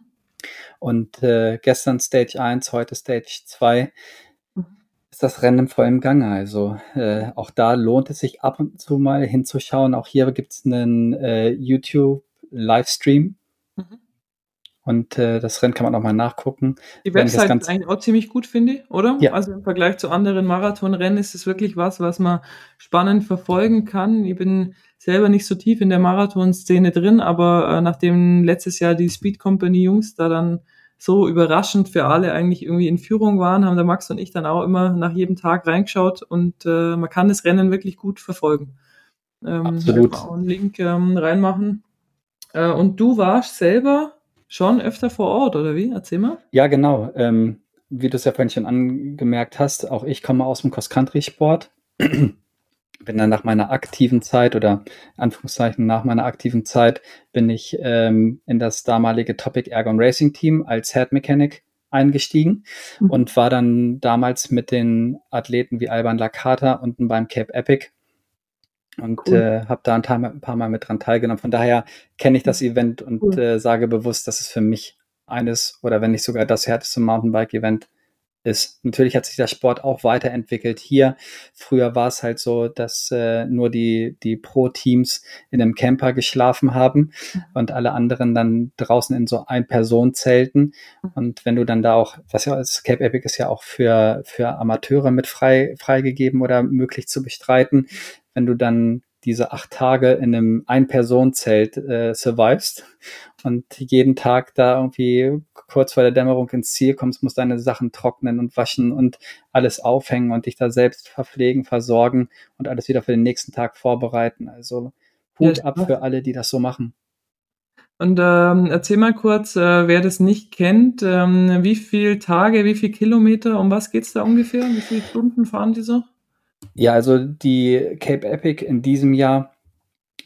C: Und äh, gestern Stage 1, heute Stage 2 mhm. ist das Rennen voll im Gange. Also äh, auch da lohnt es sich ab und zu mal hinzuschauen. Auch hier gibt es einen äh, YouTube-Livestream. Und äh, das Rennen kann man auch mal nachgucken.
A: Die Website ist eigentlich auch ziemlich gut, finde ich, oder? Ja. Also im Vergleich zu anderen Marathonrennen ist es wirklich was, was man spannend verfolgen kann. Ich bin selber nicht so tief in der Marathonszene drin, aber äh, nachdem letztes Jahr die Speed Company Jungs da dann so überraschend für alle eigentlich irgendwie in Führung waren, haben der Max und ich dann auch immer nach jedem Tag reingeschaut und äh, man kann das Rennen wirklich gut verfolgen.
C: Ähm, Absolut.
A: Auch einen Link ähm, reinmachen. Äh, und du warst selber schon öfter vor Ort, oder wie? Erzähl mal.
C: Ja, genau. Ähm, wie du es ja vorhin schon angemerkt hast, auch ich komme aus dem Cross-Country-Sport. bin dann nach meiner aktiven Zeit oder Anführungszeichen nach meiner aktiven Zeit bin ich ähm, in das damalige Topic Ergon Racing Team als Head Mechanic eingestiegen mhm. und war dann damals mit den Athleten wie Alban Lakata unten beim Cape Epic und cool. äh, habe da ein paar, Mal mit dran teilgenommen. Von daher kenne ich das Event und cool. äh, sage bewusst, dass es für mich eines oder wenn nicht sogar das härteste Mountainbike-Event ist. Natürlich hat sich der Sport auch weiterentwickelt. Hier, früher war es halt so, dass äh, nur die, die Pro-Teams in einem Camper geschlafen haben und alle anderen dann draußen in so ein Person zelten. Mhm. Und wenn du dann da auch, was ja, das Cape Epic ist ja auch für, für Amateure mit frei, freigegeben oder möglich zu bestreiten. Wenn du dann diese acht Tage in einem Ein-Personen-Zelt äh, survivest und jeden Tag da irgendwie kurz vor der Dämmerung ins Ziel kommst, musst deine Sachen trocknen und waschen und alles aufhängen und dich da selbst verpflegen, versorgen und alles wieder für den nächsten Tag vorbereiten. Also Hut ja, ab für alle, die das so machen.
A: Und ähm, erzähl mal kurz, äh, wer das nicht kennt, ähm, wie viele Tage, wie viele Kilometer, um was geht's da ungefähr? Wie viele Stunden fahren die so?
C: Ja, also die Cape Epic in diesem Jahr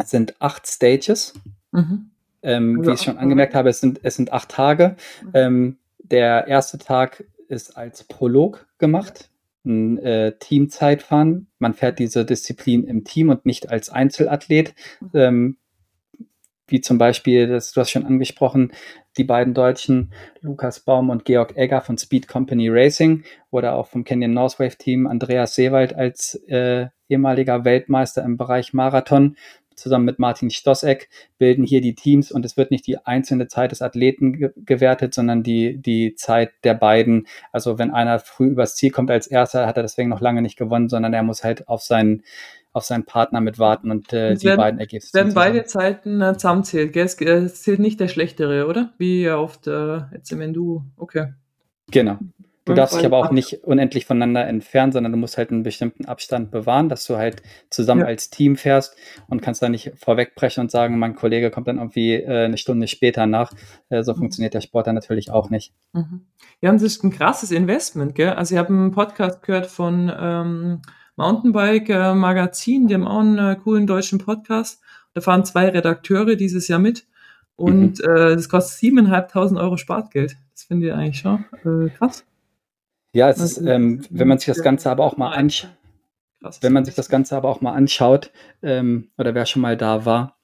C: sind acht Stages. Mhm. Ähm, also wie ich schon angemerkt habe, es sind, es sind acht Tage. Mhm. Ähm, der erste Tag ist als Prolog gemacht, ein äh, Teamzeitfahren. Man fährt diese Disziplin im Team und nicht als Einzelathlet. Mhm. Ähm, wie zum Beispiel, das, du hast schon angesprochen, die beiden Deutschen, Lukas Baum und Georg Egger von Speed Company Racing oder auch vom Canyon Northwave Team Andreas Seewald als äh, ehemaliger Weltmeister im Bereich Marathon zusammen mit Martin Stosseck bilden hier die Teams und es wird nicht die einzelne Zeit des Athleten ge gewertet, sondern die, die Zeit der beiden. Also wenn einer früh übers Ziel kommt als Erster, hat er deswegen noch lange nicht gewonnen, sondern er muss halt auf seinen auf seinen Partner mit warten und äh, die werden, beiden Ergebnisse.
A: Werden beide Zeiten äh, zusammenzählt, gell? Es, äh, es zählt nicht der schlechtere, oder? Wie oft äh, jetzt im Enduro. Okay.
C: Genau. Du und darfst dich aber auch nicht unendlich voneinander entfernen, sondern du musst halt einen bestimmten Abstand bewahren, dass du halt zusammen ja. als Team fährst und kannst da nicht vorwegbrechen und sagen, mein Kollege kommt dann irgendwie äh, eine Stunde später nach. Äh, so mhm. funktioniert der Sport dann natürlich auch nicht.
A: Mhm. Ja, und das ist ein krasses Investment, gell? Also ich habe einen Podcast gehört von ähm, Mountainbike-Magazin, die haben auch einen äh, coolen deutschen Podcast. Da fahren zwei Redakteure dieses Jahr mit. Und mhm. äh, das kostet siebeneinhalbtausend Euro Spartgeld. Das finde ich eigentlich schon äh, krass.
C: Ja, es ist, ähm, wenn man sich das Ganze aber auch mal anschaut, wenn man sich das Ganze aber auch mal anschaut, ähm, oder wer schon mal da war,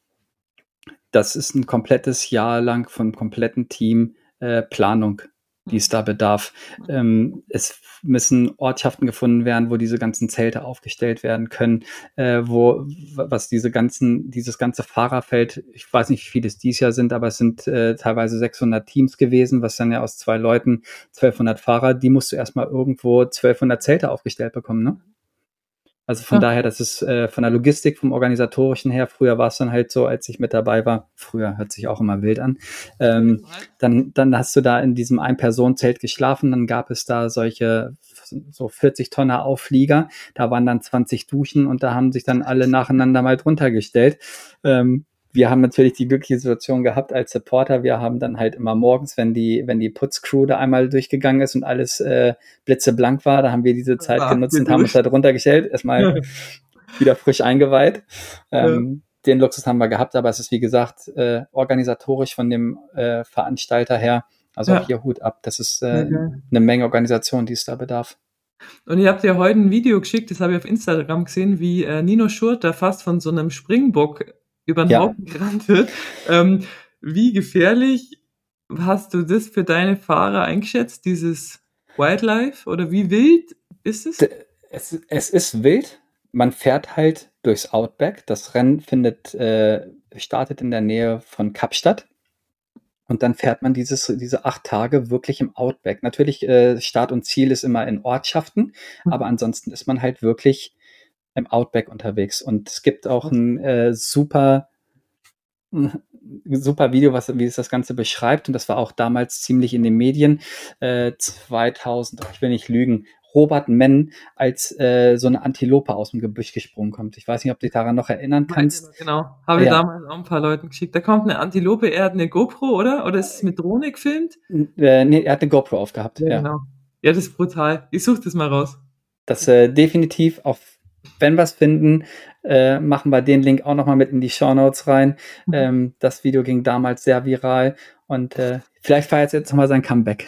C: das ist ein komplettes Jahr lang vom kompletten Team äh, Planung die es da bedarf. Ähm, es müssen Ortschaften gefunden werden, wo diese ganzen Zelte aufgestellt werden können, äh, wo was diese ganzen, dieses ganze Fahrerfeld, ich weiß nicht, wie viele es dieses Jahr sind, aber es sind äh, teilweise 600 Teams gewesen, was dann ja aus zwei Leuten 1200 Fahrer, die musst du erstmal irgendwo 1200 Zelte aufgestellt bekommen, ne? Also von ja. daher, das ist äh, von der Logistik, vom organisatorischen her, früher war es dann halt so, als ich mit dabei war, früher hört sich auch immer wild an, ähm, dann, dann hast du da in diesem Ein-Personen-Zelt geschlafen, dann gab es da solche, so 40 Tonner Auflieger. Da waren dann 20 Duschen und da haben sich dann alle nacheinander mal drunter gestellt. Ähm, wir haben natürlich die glückliche Situation gehabt als Supporter. Wir haben dann halt immer morgens, wenn die, wenn die Putzcrew da einmal durchgegangen ist und alles äh, blitzeblank war, da haben wir diese Zeit ah, genutzt und haben uns da drunter gestellt, erstmal wieder frisch eingeweiht. Ähm, ja. Den Luxus haben wir gehabt, aber es ist wie gesagt äh, organisatorisch von dem äh, Veranstalter her. Also ja. auch hier Hut ab. Das ist äh, okay. eine Menge Organisation, die es da bedarf.
A: Und ihr habt ja heute ein Video geschickt, das habe ich auf Instagram gesehen, wie äh, Nino Schurt da fast von so einem Springbock über den ja. Haufen gerannt wird. Ähm, wie gefährlich hast du das für deine Fahrer eingeschätzt, dieses Wildlife? Oder wie wild ist es?
C: Es, es ist wild. Man fährt halt durchs Outback. Das Rennen findet, äh, startet in der Nähe von Kapstadt. Und dann fährt man dieses, diese acht Tage wirklich im Outback. Natürlich, äh, Start und Ziel ist immer in Ortschaften, mhm. aber ansonsten ist man halt wirklich im Outback unterwegs. Und es gibt auch ein äh, super, super Video, was, wie es das Ganze beschreibt. Und das war auch damals ziemlich in den Medien. Äh, 2000, ich will nicht lügen, Robert Menn als äh, so eine Antilope aus dem Gebüsch gesprungen kommt. Ich weiß nicht, ob du dich daran noch erinnern kannst.
A: Genau, habe ich ja. damals auch ein paar Leuten geschickt. Da kommt eine Antilope, er hat eine GoPro, oder? Oder ist es mit Drohne gefilmt?
C: Äh, nee, er hat eine GoPro aufgehabt. Ja, ja. genau.
A: Ja, das ist brutal. Ich suche das mal raus.
C: Das äh, definitiv auf wenn wir es finden, äh, machen wir den Link auch nochmal mit in die Show Notes rein. Mhm. Ähm, das Video ging damals sehr viral und äh, vielleicht feiert jetzt nochmal sein Comeback.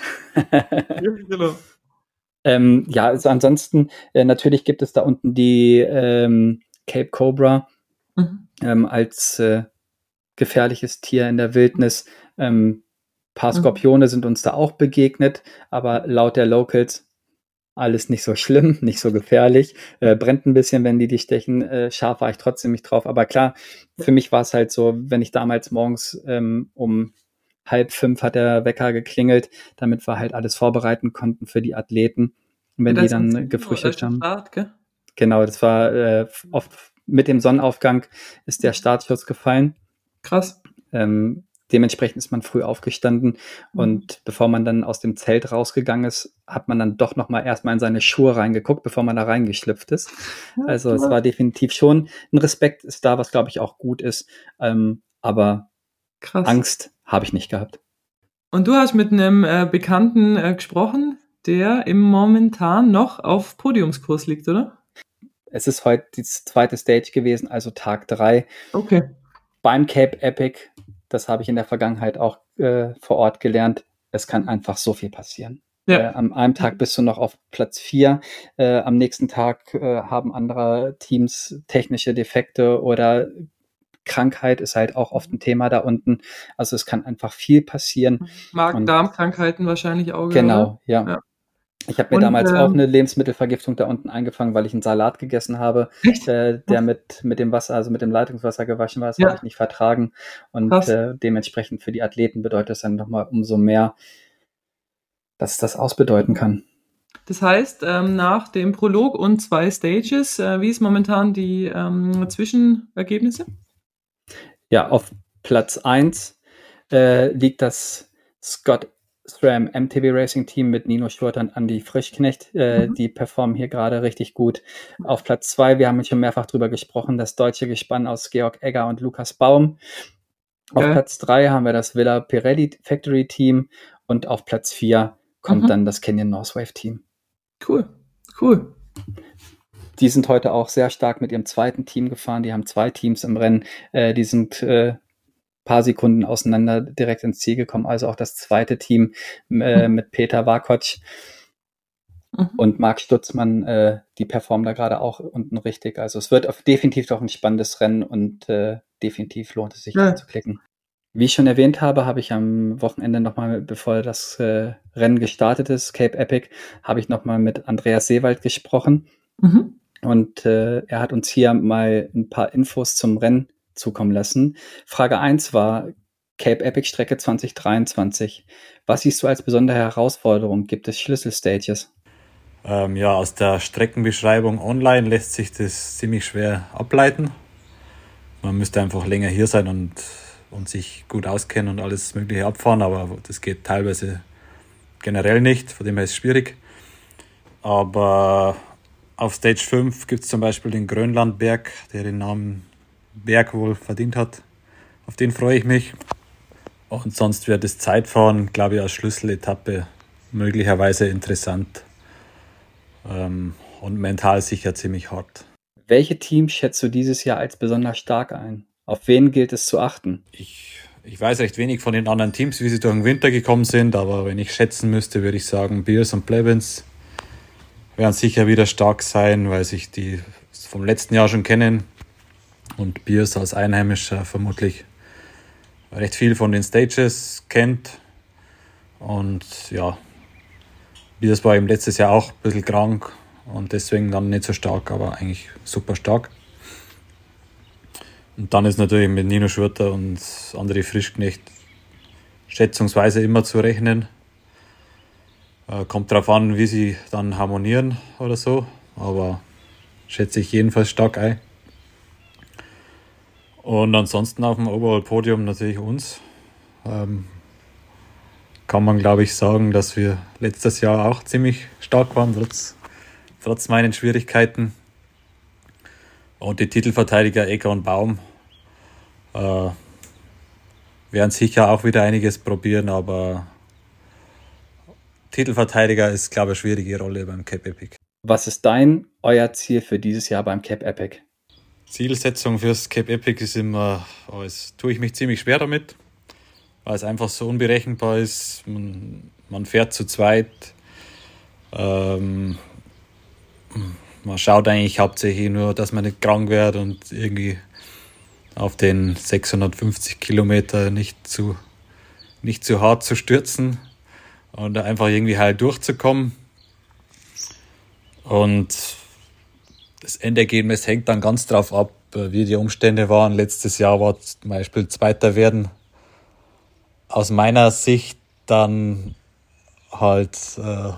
C: genau. Ähm, ja, also ansonsten, äh, natürlich gibt es da unten die ähm, Cape Cobra mhm. ähm, als äh, gefährliches Tier in der Wildnis. Ähm, paar mhm. Skorpione mhm. sind uns da auch begegnet, aber laut der Locals alles nicht so schlimm, nicht so gefährlich, äh, brennt ein bisschen, wenn die dich stechen. Äh, scharf war ich trotzdem nicht drauf. Aber klar, für mich war es halt so, wenn ich damals morgens ähm, um halb fünf hat der Wecker geklingelt, damit wir halt alles vorbereiten konnten für die Athleten. Und wenn die dann gefrühstückt haben. Start, genau, das war äh, oft mit dem Sonnenaufgang ist der Startschuss gefallen.
A: Krass.
C: Ähm, Dementsprechend ist man früh aufgestanden mhm. und bevor man dann aus dem Zelt rausgegangen ist, hat man dann doch nochmal erstmal in seine Schuhe reingeguckt, bevor man da reingeschlüpft ist. Also es war definitiv schon ein Respekt ist da, was glaube ich auch gut ist. Ähm, aber Krass. Angst habe ich nicht gehabt.
A: Und du hast mit einem äh, Bekannten äh, gesprochen, der im momentan noch auf Podiumskurs liegt, oder?
C: Es ist heute die zweite Stage gewesen, also Tag drei.
A: Okay.
C: Beim Cape Epic das habe ich in der Vergangenheit auch äh, vor Ort gelernt. Es kann einfach so viel passieren. Ja. Äh, am einem Tag bist du noch auf Platz vier, äh, am nächsten Tag äh, haben andere Teams technische Defekte oder Krankheit ist halt auch oft ein Thema da unten. Also es kann einfach viel passieren.
A: Magen-Darm-Krankheiten wahrscheinlich auch.
C: Genau, ja. ja. Ich habe mir und, damals äh, auch eine Lebensmittelvergiftung da unten eingefangen, weil ich einen Salat gegessen habe, äh, der mit, mit dem Wasser, also mit dem Leitungswasser gewaschen war. Das ja. habe ich nicht vertragen. Und äh, dementsprechend für die Athleten bedeutet es dann nochmal umso mehr, dass das ausbedeuten kann.
A: Das heißt, ähm, nach dem Prolog und zwei Stages, äh, wie ist momentan die ähm, Zwischenergebnisse?
C: Ja, auf Platz 1 äh, liegt das Scott SRAM MTB Racing Team mit Nino Schurter und Andy Frischknecht. Äh, mhm. Die performen hier gerade richtig gut. Auf Platz zwei, wir haben schon mehrfach drüber gesprochen, das deutsche Gespann aus Georg Egger und Lukas Baum. Auf okay. Platz drei haben wir das Villa Pirelli Factory Team und auf Platz vier kommt mhm. dann das Canyon Northwave Team.
A: Cool, cool.
C: Die sind heute auch sehr stark mit ihrem zweiten Team gefahren. Die haben zwei Teams im Rennen. Äh, die sind äh, paar Sekunden auseinander direkt ins Ziel gekommen. Also auch das zweite Team äh, mhm. mit Peter Warkotsch mhm. und Marc Stutzmann, äh, die performen da gerade auch unten richtig. Also es wird auf, definitiv doch ein spannendes Rennen und äh, definitiv lohnt es sich ja. zu klicken. Wie ich schon erwähnt habe, habe ich am Wochenende nochmal, bevor das äh, Rennen gestartet ist, Cape Epic, habe ich nochmal mit Andreas Seewald gesprochen. Mhm. Und äh, er hat uns hier mal ein paar Infos zum Rennen zukommen lassen. Frage 1 war Cape Epic Strecke 2023. Was siehst du als besondere Herausforderung? Gibt es Schlüsselstages?
E: Ähm, ja, aus der Streckenbeschreibung online lässt sich das ziemlich schwer ableiten. Man müsste einfach länger hier sein und, und sich gut auskennen und alles Mögliche abfahren, aber das geht teilweise generell nicht, von dem her ist es schwierig. Aber auf Stage 5 gibt es zum Beispiel den Grönlandberg, der den Namen Berg wohl verdient hat. Auf den freue ich mich. Und sonst wird das Zeitfahren, glaube ich, als Schlüsseletappe möglicherweise interessant ähm, und mental sicher ziemlich hart.
C: Welche Teams schätzt du dieses Jahr als besonders stark ein? Auf wen gilt es zu achten?
E: Ich, ich weiß recht wenig von den anderen Teams, wie sie durch den Winter gekommen sind, aber wenn ich schätzen müsste, würde ich sagen, Beers und Plebins werden sicher wieder stark sein, weil sich die vom letzten Jahr schon kennen und Beers als Einheimischer vermutlich recht viel von den Stages kennt. Und ja, Beers war eben letztes Jahr auch ein bisschen krank und deswegen dann nicht so stark, aber eigentlich super stark. Und dann ist natürlich mit Nino Schurter und André Frischknecht schätzungsweise immer zu rechnen. Äh, kommt darauf an, wie sie dann harmonieren oder so, aber schätze ich jedenfalls stark ein. Und ansonsten auf dem Overall-Podium natürlich uns. Ähm, kann man, glaube ich, sagen, dass wir letztes Jahr auch ziemlich stark waren, trotz, trotz meinen Schwierigkeiten. Und die Titelverteidiger Ecker und Baum äh, werden sicher auch wieder einiges probieren, aber Titelverteidiger ist, glaube ich, eine schwierige Rolle beim Cap Epic.
C: Was ist dein, euer Ziel für dieses Jahr beim Cap Epic?
E: Zielsetzung fürs Cape Epic ist immer, oh, es tue ich mich ziemlich schwer damit, weil es einfach so unberechenbar ist. Man, man fährt zu zweit. Ähm, man schaut eigentlich hauptsächlich nur, dass man nicht krank wird und irgendwie auf den 650 Kilometer nicht zu, nicht zu hart zu stürzen und einfach irgendwie halt durchzukommen. Und das Endergebnis hängt dann ganz drauf ab, äh, wie die Umstände waren. Letztes Jahr war zum Beispiel Zweiter werden. Aus meiner Sicht dann halt äh,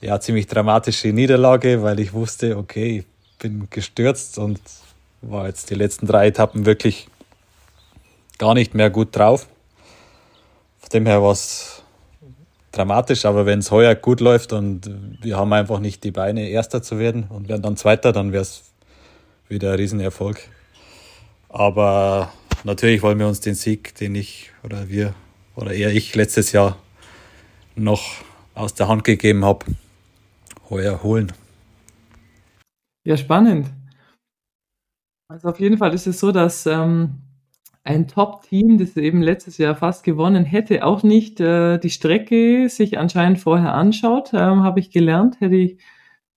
E: ja ziemlich dramatische Niederlage, weil ich wusste, okay, ich bin gestürzt und war jetzt die letzten drei Etappen wirklich gar nicht mehr gut drauf. Von dem her war es dramatisch, aber wenn es heuer gut läuft und wir haben einfach nicht die Beine, Erster zu werden und werden dann Zweiter, dann wäre es wieder ein Riesenerfolg. Aber natürlich wollen wir uns den Sieg, den ich oder wir oder eher ich letztes Jahr noch aus der Hand gegeben habe, heuer holen.
A: Ja, spannend. Also auf jeden Fall ist es so, dass ähm, ein Top-Team, das eben letztes Jahr fast gewonnen hätte, auch nicht äh, die Strecke sich anscheinend vorher anschaut, ähm, habe ich gelernt, hätte ich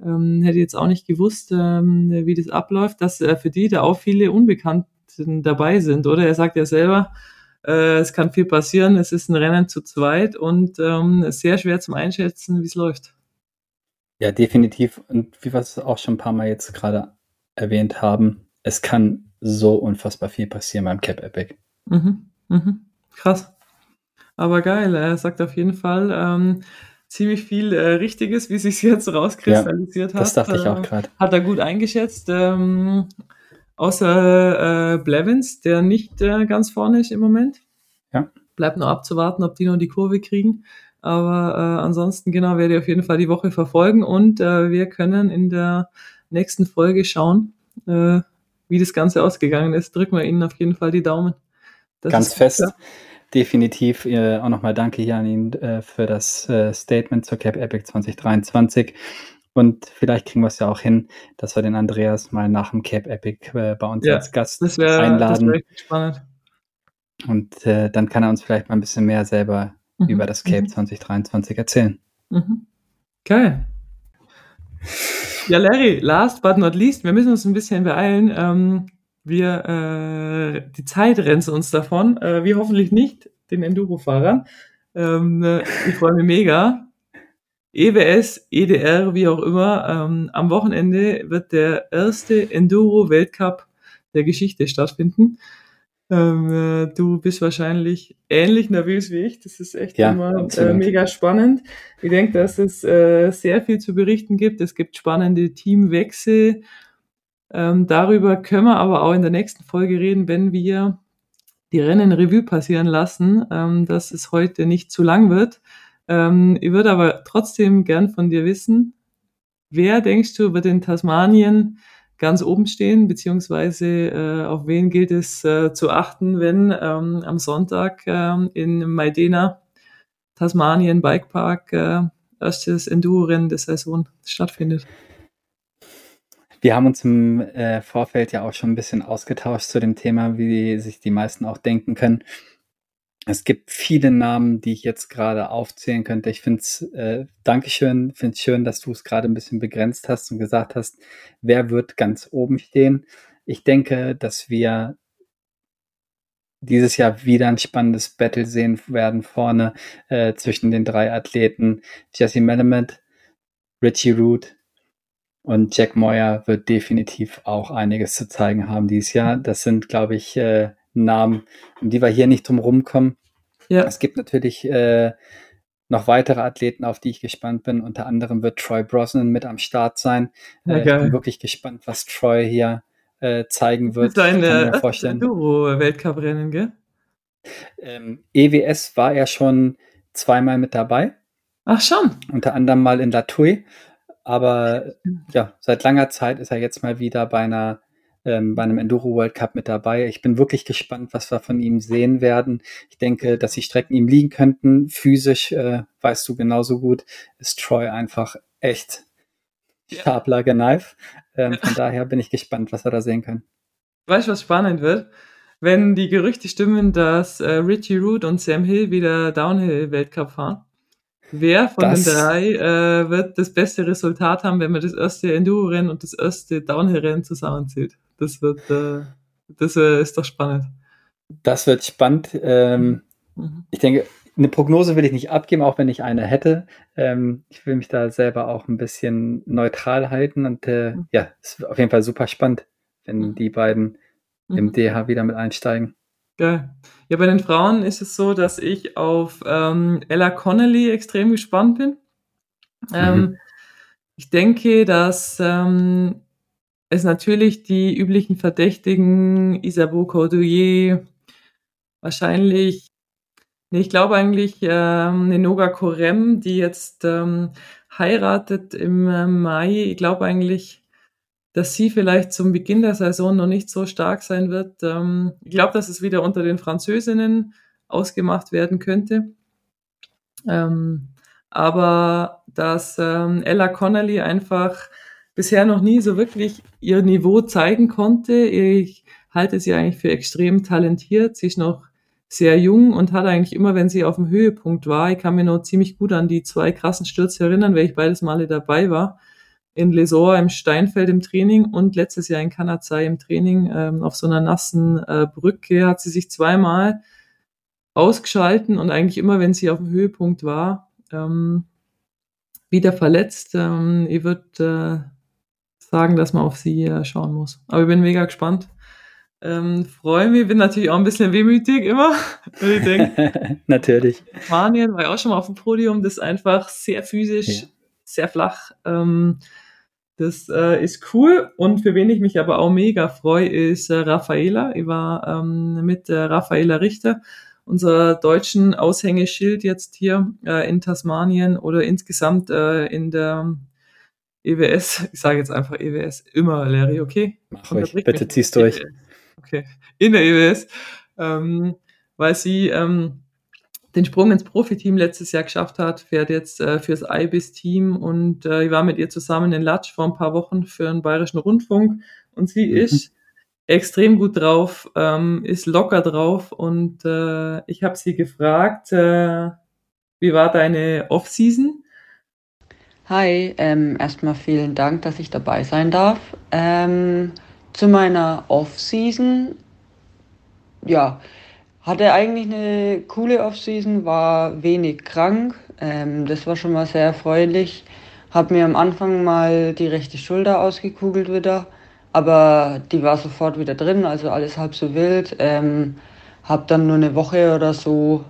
A: ähm, hätte jetzt auch nicht gewusst, ähm, wie das abläuft, dass äh, für die da auch viele Unbekannten dabei sind, oder? Er sagt ja selber, äh, es kann viel passieren, es ist ein Rennen zu zweit und ähm, sehr schwer zum Einschätzen, wie es läuft.
C: Ja, definitiv. Und wie wir es auch schon ein paar Mal jetzt gerade erwähnt haben, es kann so unfassbar viel passieren beim Cap Epic.
A: Mhm, mhm. Krass. Aber geil, er sagt auf jeden Fall ähm, ziemlich viel äh, Richtiges, wie sich jetzt rauskristallisiert ja,
C: hat. Das dachte ich auch
A: äh,
C: gerade.
A: Hat er gut eingeschätzt. Ähm, außer äh, Blevins, der nicht äh, ganz vorne ist im Moment.
C: Ja.
A: Bleibt nur abzuwarten, ob die noch die Kurve kriegen. Aber äh, ansonsten, genau, werde ich auf jeden Fall die Woche verfolgen und äh, wir können in der nächsten Folge schauen, äh, wie das Ganze ausgegangen ist, drücken wir Ihnen auf jeden Fall die Daumen.
C: Das Ganz fest. Ja. Definitiv äh, auch nochmal danke hier an ihn äh, für das äh, Statement zur Cap Epic 2023. Und vielleicht kriegen wir es ja auch hin, dass wir den Andreas mal nach dem Cap Epic äh, bei uns ja, als Gast das wär, einladen. Das wäre spannend. Und äh, dann kann er uns vielleicht mal ein bisschen mehr selber mhm. über das Cape mhm. 2023 erzählen.
A: Mhm. Geil. Ja, Larry, last but not least, wir müssen uns ein bisschen beeilen. Ähm, wir, äh, die Zeit rennt uns davon. Äh, wir hoffentlich nicht den Enduro-Fahrern. Ähm, äh, ich freue mich mega. EWS, EDR, wie auch immer. Ähm, am Wochenende wird der erste Enduro-Weltcup der Geschichte stattfinden. Ähm, äh, du bist wahrscheinlich ähnlich nervös wie ich. Das ist echt ja, immer äh, mega spannend. Ich denke, dass es äh, sehr viel zu berichten gibt. Es gibt spannende Teamwechsel. Ähm, darüber können wir aber auch in der nächsten Folge reden, wenn wir die Rennen Revue passieren lassen, ähm, dass es heute nicht zu lang wird. Ähm, ich würde aber trotzdem gern von dir wissen, wer denkst du wird in Tasmanien ganz oben stehen, beziehungsweise äh, auf wen gilt es äh, zu achten, wenn ähm, am Sonntag ähm, in Maidena, Tasmanien Bikepark, äh, erstes Enduro-Rennen der Saison stattfindet.
C: Wir haben uns im äh, Vorfeld ja auch schon ein bisschen ausgetauscht zu dem Thema, wie sich die meisten auch denken können. Es gibt viele Namen, die ich jetzt gerade aufzählen könnte. Ich finde es, äh, Dankeschön, finde es schön, dass du es gerade ein bisschen begrenzt hast und gesagt hast, wer wird ganz oben stehen. Ich denke, dass wir dieses Jahr wieder ein spannendes Battle sehen werden vorne äh, zwischen den drei Athleten. Jesse Melamed, Richie Root und Jack Moyer wird definitiv auch einiges zu zeigen haben dieses Jahr. Das sind, glaube ich, äh, Namen, um die wir hier nicht drum rumkommen. Ja. Es gibt natürlich äh, noch weitere Athleten, auf die ich gespannt bin. Unter anderem wird Troy Brosnan mit am Start sein. Äh, ich bin wirklich gespannt, was Troy hier äh, zeigen wird.
A: Sein äh, Enduro-Weltcup-Rennen, gell?
C: Ähm, EWS war er schon zweimal mit dabei.
A: Ach schon.
C: Unter anderem mal in Latouille. Aber ja, seit langer Zeit ist er jetzt mal wieder bei einer ähm, bei einem Enduro World Cup mit dabei. Ich bin wirklich gespannt, was wir von ihm sehen werden. Ich denke, dass die Strecken ihm liegen könnten. Physisch, äh, weißt du genauso gut, ist Troy einfach echt Sharp Knife. Ähm, von daher bin ich gespannt, was wir da sehen können.
A: Weißt du, was spannend wird? Wenn die Gerüchte stimmen, dass äh, Richie Root und Sam Hill wieder Downhill-Weltcup fahren. Wer von das, den drei äh, wird das beste Resultat haben, wenn man das erste Enduro-Rennen und das erste Downhill-Rennen zusammenzählt? Das wird, äh, das äh, ist doch spannend.
C: Das wird spannend. Ähm, mhm. Ich denke, eine Prognose will ich nicht abgeben, auch wenn ich eine hätte. Ähm, ich will mich da selber auch ein bisschen neutral halten und äh, mhm. ja, es ist auf jeden Fall super spannend, wenn mhm. die beiden mhm. im DH wieder mit einsteigen.
A: Geil. Ja, bei den Frauen ist es so, dass ich auf ähm, Ella Connolly extrem gespannt bin. Ähm, mhm. Ich denke, dass ähm, es natürlich die üblichen Verdächtigen, Isabeau Cordoyer, wahrscheinlich Nee, ich glaube eigentlich, ähm, Nenoga Korem, die jetzt ähm, heiratet im äh, Mai, ich glaube eigentlich, dass sie vielleicht zum Beginn der Saison noch nicht so stark sein wird. Ähm, ich glaube, dass es wieder unter den Französinnen ausgemacht werden könnte. Ähm, aber dass ähm, Ella Connolly einfach bisher noch nie so wirklich ihr Niveau zeigen konnte. Ich halte sie eigentlich für extrem talentiert. Sie ist noch sehr jung und hat eigentlich immer, wenn sie auf dem Höhepunkt war, ich kann mir noch ziemlich gut an die zwei krassen Stürze erinnern, weil ich beides Male dabei war. In Lesor im Steinfeld im Training und letztes Jahr in Kanazai im Training ähm, auf so einer nassen äh, Brücke hat sie sich zweimal ausgeschalten und eigentlich immer, wenn sie auf dem Höhepunkt war, ähm, wieder verletzt. Ähm, ich würde äh, sagen, dass man auf sie äh, schauen muss. Aber ich bin mega gespannt. Ähm, freue mich, bin natürlich auch ein bisschen wehmütig immer. Ich denke,
C: natürlich.
A: Spanien war ja auch schon mal auf dem Podium, das ist einfach sehr physisch, ja. sehr flach. Ähm, das äh, ist cool. Und für wen ich mich aber auch mega freue, ist äh, Raffaela. Ich war ähm, mit äh, Raffaela Richter, unser deutschen Aushängeschild jetzt hier äh, in Tasmanien oder insgesamt äh, in der EWS. Ich sage jetzt einfach EWS immer, Larry, okay?
C: Mach ruhig, bitte zieh's durch. EWS
A: okay, in der EWS, ähm, weil sie ähm, den Sprung ins Profiteam letztes Jahr geschafft hat, fährt jetzt äh, fürs IBIS-Team und äh, ich war mit ihr zusammen in Latsch vor ein paar Wochen für den Bayerischen Rundfunk und sie mhm. ist extrem gut drauf, ähm, ist locker drauf und äh, ich habe sie gefragt, äh, wie war deine Off-Season?
F: Hi, ähm, erstmal vielen Dank, dass ich dabei sein darf. Ähm, zu meiner Off-Season, ja, hatte eigentlich eine coole Off-Season, war wenig krank. Ähm, das war schon mal sehr erfreulich. Hab mir am Anfang mal die rechte Schulter ausgekugelt wieder, aber die war sofort wieder drin, also alles halb so wild. Ähm, hab dann nur eine Woche oder so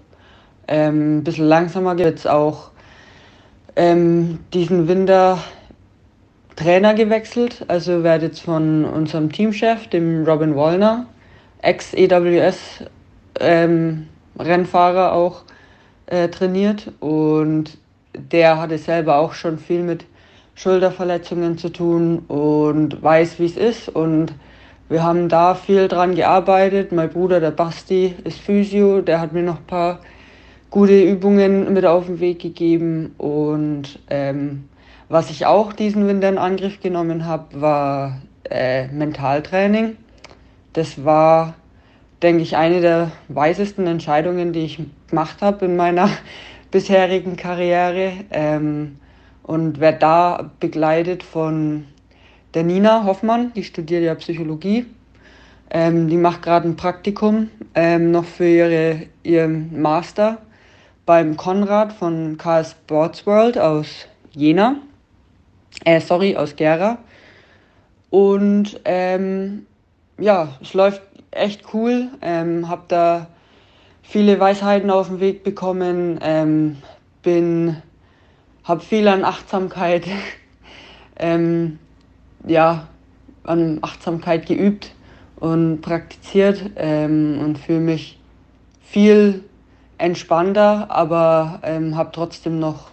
F: ähm, ein bisschen langsamer jetzt auch ähm, diesen Winter Trainer gewechselt. Also werde jetzt von unserem Teamchef, dem Robin Wallner, Ex-EWS-Rennfahrer ähm, auch, äh, trainiert und der hatte selber auch schon viel mit Schulterverletzungen zu tun und weiß, wie es ist. Und wir haben da viel dran gearbeitet. Mein Bruder, der Basti, ist Physio, der hat mir noch ein paar gute Übungen mit auf den Weg gegeben. Und ähm, was ich auch diesen Winter in Angriff genommen habe, war äh, Mentaltraining. Das war, denke ich, eine der weisesten Entscheidungen, die ich gemacht habe in meiner bisherigen Karriere. Ähm, und werde da begleitet von der Nina Hoffmann, die studiert ja Psychologie. Ähm, die macht gerade ein Praktikum ähm, noch für ihre, ihren Master beim Konrad von KS Sports World aus Jena. Äh, sorry, aus Gera. Und ähm, ja, es läuft echt cool. Ähm, hab da viele Weisheiten auf den Weg bekommen. Ähm, bin habe viel an Achtsamkeit, ähm, ja, an Achtsamkeit geübt und praktiziert ähm, und fühle mich viel entspannter, aber ähm, habe trotzdem noch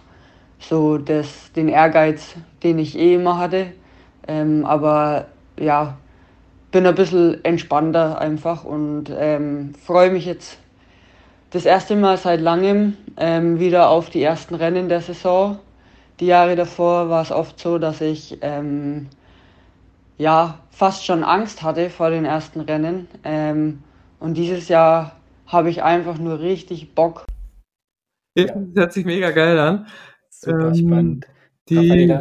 F: so das, den Ehrgeiz, den ich eh immer hatte. Ähm, aber ja, bin ein bisschen entspannter einfach und ähm, freue mich jetzt das erste Mal seit langem ähm, wieder auf die ersten Rennen der Saison die Jahre davor war es oft so, dass ich ähm, ja fast schon Angst hatte vor den ersten Rennen. Ähm, und dieses Jahr habe ich einfach nur richtig Bock.
A: Ja. Das hört sich mega geil an.
C: Super ähm, spannend. Die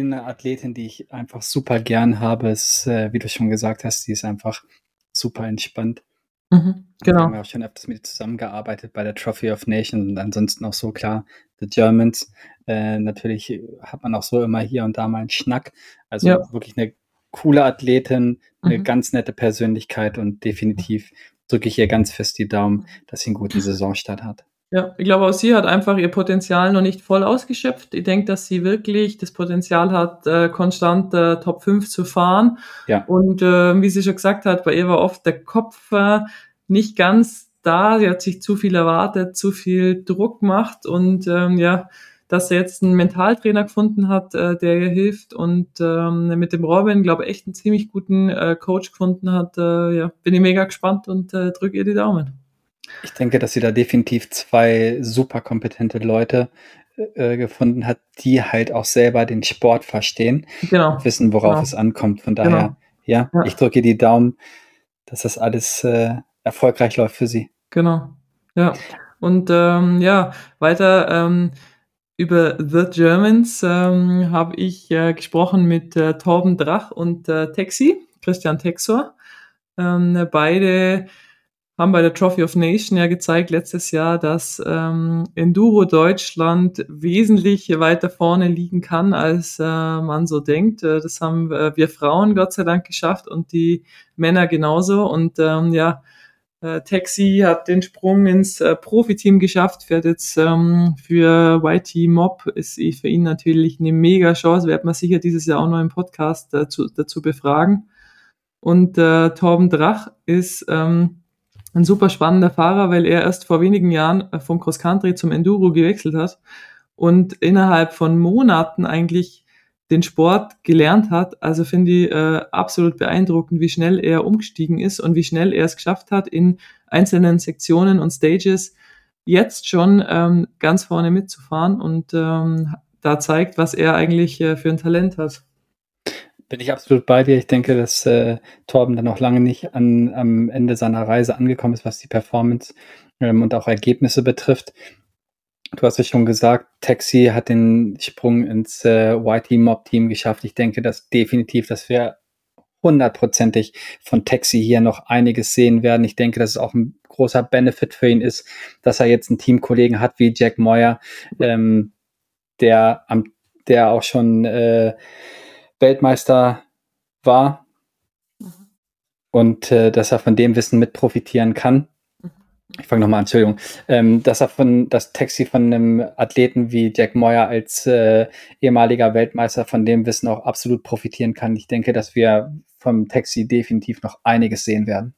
C: eine Athletin, die ich einfach super gern habe, ist, äh, wie du schon gesagt hast, die ist einfach super entspannt. Mhm, genau. Wir haben ja auch schon öfters mit ihr zusammengearbeitet bei der Trophy of Nations und ansonsten auch so klar, The Germans. Äh, natürlich hat man auch so immer hier und da mal einen Schnack. Also ja. wirklich eine coole Athletin, eine mhm. ganz nette Persönlichkeit und definitiv drücke ich ihr ganz fest die Daumen, dass sie einen guten Saisonstart hat.
A: Ja, ich glaube auch sie hat einfach ihr Potenzial noch nicht voll ausgeschöpft. Ich denke, dass sie wirklich das Potenzial hat, äh, konstant äh, Top 5 zu fahren. Ja. Und äh, wie sie schon gesagt hat, bei ihr war oft der Kopf äh, nicht ganz da. Sie hat sich zu viel erwartet, zu viel Druck macht und ähm, ja, dass er jetzt einen Mentaltrainer gefunden hat, äh, der ihr hilft und ähm, mit dem Robin, glaube ich, echt einen ziemlich guten äh, Coach gefunden hat. Äh, ja, bin ich mega gespannt und äh, drücke ihr die Daumen.
C: Ich denke, dass sie da definitiv zwei super kompetente Leute äh, gefunden hat, die halt auch selber den Sport verstehen, genau. wissen, worauf genau. es ankommt. Von daher, genau. ja, ja, ich drücke die Daumen, dass das alles äh, erfolgreich läuft für sie.
A: Genau. Ja. Und ähm, ja, weiter ähm, über The Germans ähm, habe ich äh, gesprochen mit äh, Torben Drach und äh, Texi, Christian Texor. Ähm, beide haben bei der Trophy of Nation ja gezeigt letztes Jahr, dass ähm, Enduro Deutschland wesentlich weiter vorne liegen kann, als äh, man so denkt. Äh, das haben äh, wir Frauen Gott sei Dank geschafft und die Männer genauso. Und ähm, ja, äh, Taxi hat den Sprung ins äh, Profiteam geschafft, fährt jetzt ähm, für YT Mob, ist für ihn natürlich eine mega Chance, werden wir sicher dieses Jahr auch noch im Podcast dazu, dazu befragen. Und äh, Torben Drach ist ähm, ein super spannender Fahrer, weil er erst vor wenigen Jahren äh, vom Cross Country zum Enduro gewechselt hat und innerhalb von Monaten eigentlich den Sport gelernt hat. Also finde ich äh, absolut beeindruckend, wie schnell er umgestiegen ist und wie schnell er es geschafft hat, in einzelnen Sektionen und Stages jetzt schon ähm, ganz vorne mitzufahren und ähm, da zeigt, was er eigentlich äh, für ein Talent hat.
C: Bin ich absolut bei dir. Ich denke, dass äh, Torben dann noch lange nicht an, am Ende seiner Reise angekommen ist, was die Performance ähm, und auch Ergebnisse betrifft. Du hast ja schon gesagt, Taxi hat den Sprung ins äh, YT Mob Team geschafft. Ich denke, dass definitiv, dass wir hundertprozentig von Taxi hier noch einiges sehen werden. Ich denke, dass es auch ein großer Benefit für ihn ist, dass er jetzt einen Teamkollegen hat wie Jack Moyer, ähm, der am, der auch schon äh, Weltmeister war mhm. und äh, dass er von dem Wissen mit profitieren kann. Ich fange nochmal an, Entschuldigung, ähm, dass er von das Taxi von einem Athleten wie Jack Moyer als äh, ehemaliger Weltmeister von dem Wissen auch absolut profitieren kann. Ich denke, dass wir vom Taxi definitiv noch einiges sehen werden.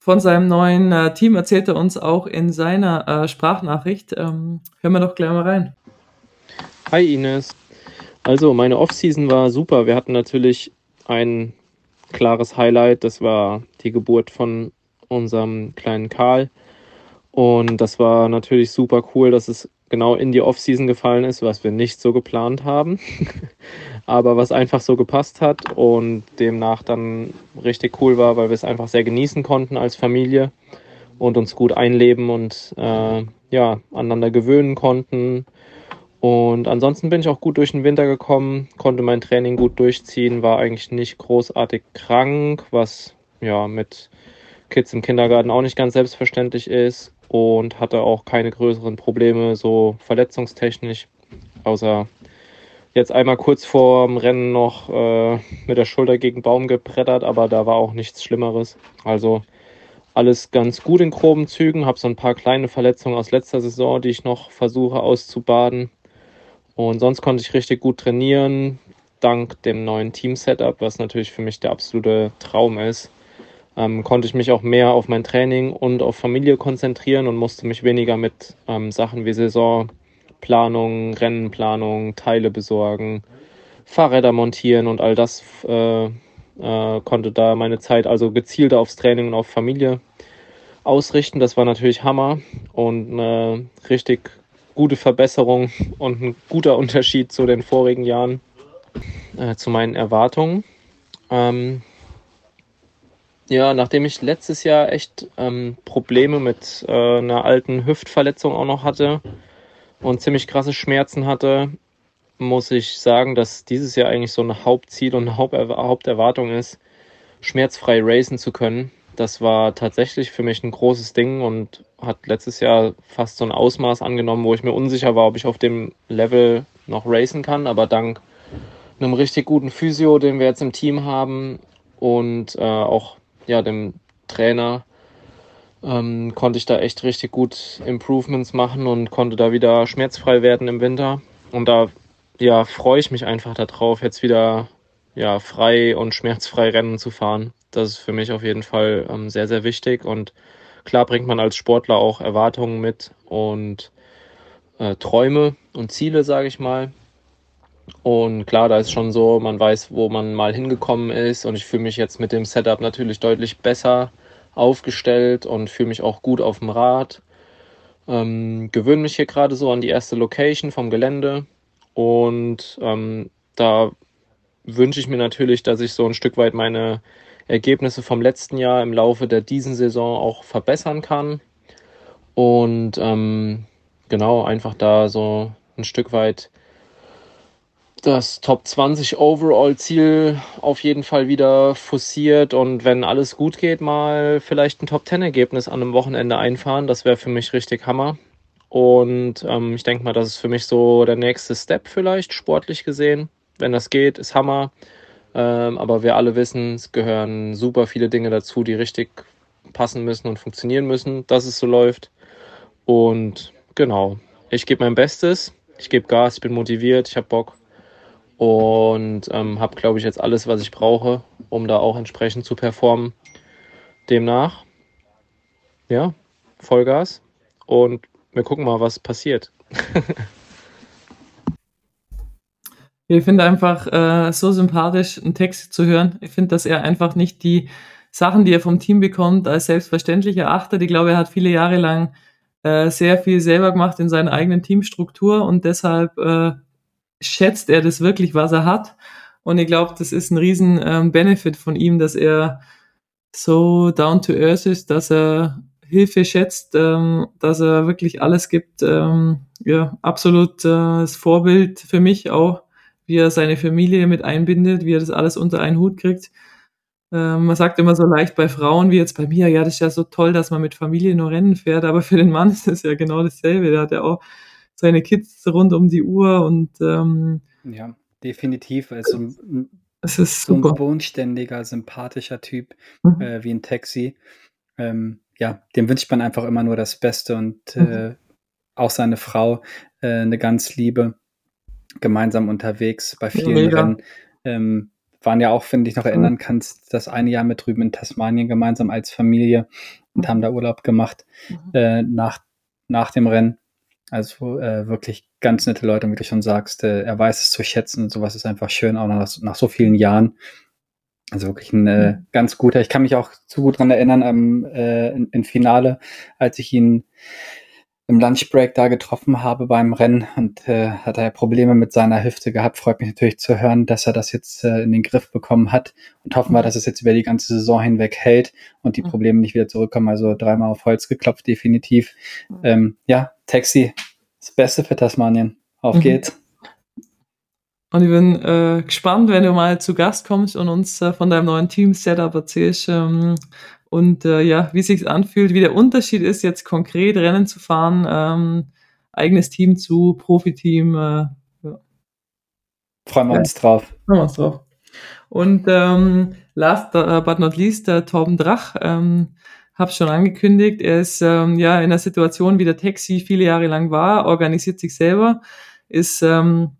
A: von seinem neuen äh, Team erzählt er uns auch in seiner äh, Sprachnachricht. Ähm, hören wir doch gleich mal rein.
G: Hi Ines. Also meine Offseason war super. Wir hatten natürlich ein klares Highlight. Das war die Geburt von unserem kleinen Karl. Und das war natürlich super cool, dass es genau in die Offseason gefallen ist, was wir nicht so geplant haben, aber was einfach so gepasst hat und demnach dann richtig cool war, weil wir es einfach sehr genießen konnten als Familie und uns gut einleben und äh, ja, aneinander gewöhnen konnten. Und ansonsten bin ich auch gut durch den Winter gekommen, konnte mein Training gut durchziehen, war eigentlich nicht großartig krank, was ja mit Kids im Kindergarten auch nicht ganz selbstverständlich ist und hatte auch keine größeren Probleme so verletzungstechnisch, außer jetzt einmal kurz vorm Rennen noch äh, mit der Schulter gegen Baum gebrettert, aber da war auch nichts Schlimmeres. Also alles ganz gut in groben Zügen, habe so ein paar kleine Verletzungen aus letzter Saison, die ich noch versuche auszubaden. Und sonst konnte ich richtig gut trainieren, dank dem neuen Team-Setup, was natürlich für mich der absolute Traum ist ähm, konnte ich mich auch mehr auf mein Training und auf Familie konzentrieren und musste mich weniger mit ähm, Sachen wie Saisonplanung, Rennenplanung, Teile besorgen, Fahrräder montieren und all das äh, äh, konnte da meine Zeit also gezielter aufs Training und auf Familie ausrichten. Das war natürlich Hammer und eine richtig gute Verbesserung und ein guter Unterschied zu den vorigen Jahren, äh, zu meinen Erwartungen. Ähm, ja, nachdem ich letztes Jahr echt ähm, Probleme mit äh, einer alten Hüftverletzung auch noch hatte und ziemlich krasse Schmerzen hatte, muss ich sagen, dass dieses Jahr eigentlich so ein Hauptziel und eine Haupterwartung ist, schmerzfrei racen zu können. Das war tatsächlich für mich ein großes Ding und hat letztes Jahr fast so ein Ausmaß angenommen, wo ich mir unsicher war, ob ich auf dem Level noch racen kann. Aber dank einem richtig guten Physio, den wir jetzt im Team haben und äh, auch ja, dem Trainer ähm, konnte ich da echt richtig gut Improvements machen und konnte da wieder schmerzfrei werden im Winter. Und da ja, freue ich mich einfach darauf, jetzt wieder ja, frei und schmerzfrei Rennen zu fahren. Das ist für mich auf jeden Fall ähm, sehr, sehr wichtig. Und klar bringt man als Sportler auch Erwartungen mit und äh, Träume und Ziele, sage ich mal. Und klar, da ist schon so, man weiß, wo man mal hingekommen ist. Und ich fühle mich jetzt mit dem Setup natürlich deutlich besser aufgestellt und fühle mich auch gut auf dem Rad. Ähm, gewöhne mich hier gerade so an die erste Location vom Gelände. Und ähm, da wünsche ich mir natürlich, dass ich so ein Stück weit meine Ergebnisse vom letzten Jahr im Laufe der diesen Saison auch verbessern kann. Und ähm, genau, einfach da so ein Stück weit das Top 20 Overall-Ziel auf jeden Fall wieder forciert und wenn alles gut geht, mal vielleicht ein Top 10-Ergebnis an einem Wochenende einfahren. Das wäre für mich richtig Hammer. Und ähm, ich denke mal, das ist für mich so der nächste Step vielleicht, sportlich gesehen. Wenn das geht, ist Hammer. Ähm, aber wir alle wissen, es gehören super viele Dinge dazu, die richtig passen müssen und funktionieren müssen, dass es so läuft. Und genau, ich gebe mein Bestes. Ich gebe Gas, ich bin motiviert, ich habe Bock und ähm, habe, glaube ich, jetzt alles, was ich brauche, um da auch entsprechend zu performen. Demnach, ja, Vollgas und wir gucken mal, was passiert.
A: ich finde einfach äh, so sympathisch, einen Text zu hören. Ich finde, dass er einfach nicht die Sachen, die er vom Team bekommt, als selbstverständlich erachtet. Ich glaube, er hat viele Jahre lang äh, sehr viel selber gemacht in seiner eigenen Teamstruktur und deshalb äh, schätzt er das wirklich, was er hat. Und ich glaube, das ist ein riesen ähm, Benefit von ihm, dass er so down to earth ist, dass er Hilfe schätzt, ähm, dass er wirklich alles gibt. Ähm, ja, absolut äh, das Vorbild für mich auch, wie er seine Familie mit einbindet, wie er das alles unter einen Hut kriegt. Ähm, man sagt immer so leicht bei Frauen wie jetzt bei mir, ja, das ist ja so toll, dass man mit Familie nur Rennen fährt, aber für den Mann ist das ja genau dasselbe. Der hat ja auch seine Kids rund um die Uhr und ähm,
C: ja, definitiv. Also
A: es ist
C: so ein bodenständiger, sympathischer Typ mhm. äh, wie ein Taxi. Ähm, ja, dem wünscht man einfach immer nur das Beste und mhm. äh, auch seine Frau äh, eine ganz liebe, gemeinsam unterwegs bei vielen ja, Rennen. Ähm, waren ja auch, wenn du dich noch erinnern kannst, das eine Jahr mit drüben in Tasmanien gemeinsam als Familie und haben da Urlaub gemacht mhm. äh, nach, nach dem Rennen. Also äh, wirklich ganz nette Leute, wie du schon sagst. Äh, er weiß es zu schätzen und sowas ist einfach schön, auch nach, nach so vielen Jahren. Also wirklich ein äh, mhm. ganz guter. Ich kann mich auch zu gut dran erinnern am äh, im Finale, als ich ihn im Lunchbreak da getroffen habe beim Rennen und äh, hat er Probleme mit seiner Hüfte gehabt. Freut mich natürlich zu hören, dass er das jetzt äh, in den Griff bekommen hat und hoffen wir, dass es jetzt über die ganze Saison hinweg hält und die Probleme nicht wieder zurückkommen. Also dreimal auf Holz geklopft, definitiv. Ähm, ja, Taxi, das Beste für Tasmanien. Auf mhm. geht's.
A: Und ich bin äh, gespannt, wenn du mal zu Gast kommst und uns äh, von deinem neuen Team-Setup erzählst. Ähm, und äh, ja, wie sich anfühlt, wie der Unterschied ist, jetzt konkret Rennen zu fahren, ähm, eigenes Team zu Profiteam. Äh, ja.
C: Freuen wir ja. uns drauf.
A: Freuen wir uns drauf. Und ähm, last uh, but not least, der Torben Drach, ähm, habe schon angekündigt, er ist ähm, ja in einer Situation, wie der Taxi viele Jahre lang war, organisiert sich selber, ist ähm,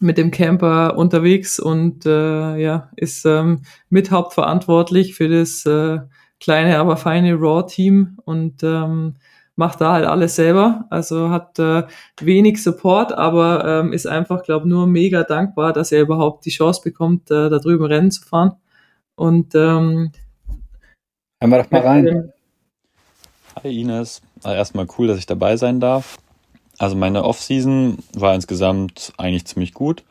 A: mit dem Camper unterwegs und äh, ja, ist ähm, mit hauptverantwortlich für das äh, kleine, aber feine Raw-Team und ähm, macht da halt alles selber. Also hat äh, wenig Support, aber ähm, ist einfach, glaube nur mega dankbar, dass er überhaupt die Chance bekommt, äh, da drüben Rennen zu fahren. Und ähm,
C: hören wir doch mal rein.
H: Hi Ines, also erstmal cool, dass ich dabei sein darf. Also meine Offseason war insgesamt eigentlich ziemlich gut.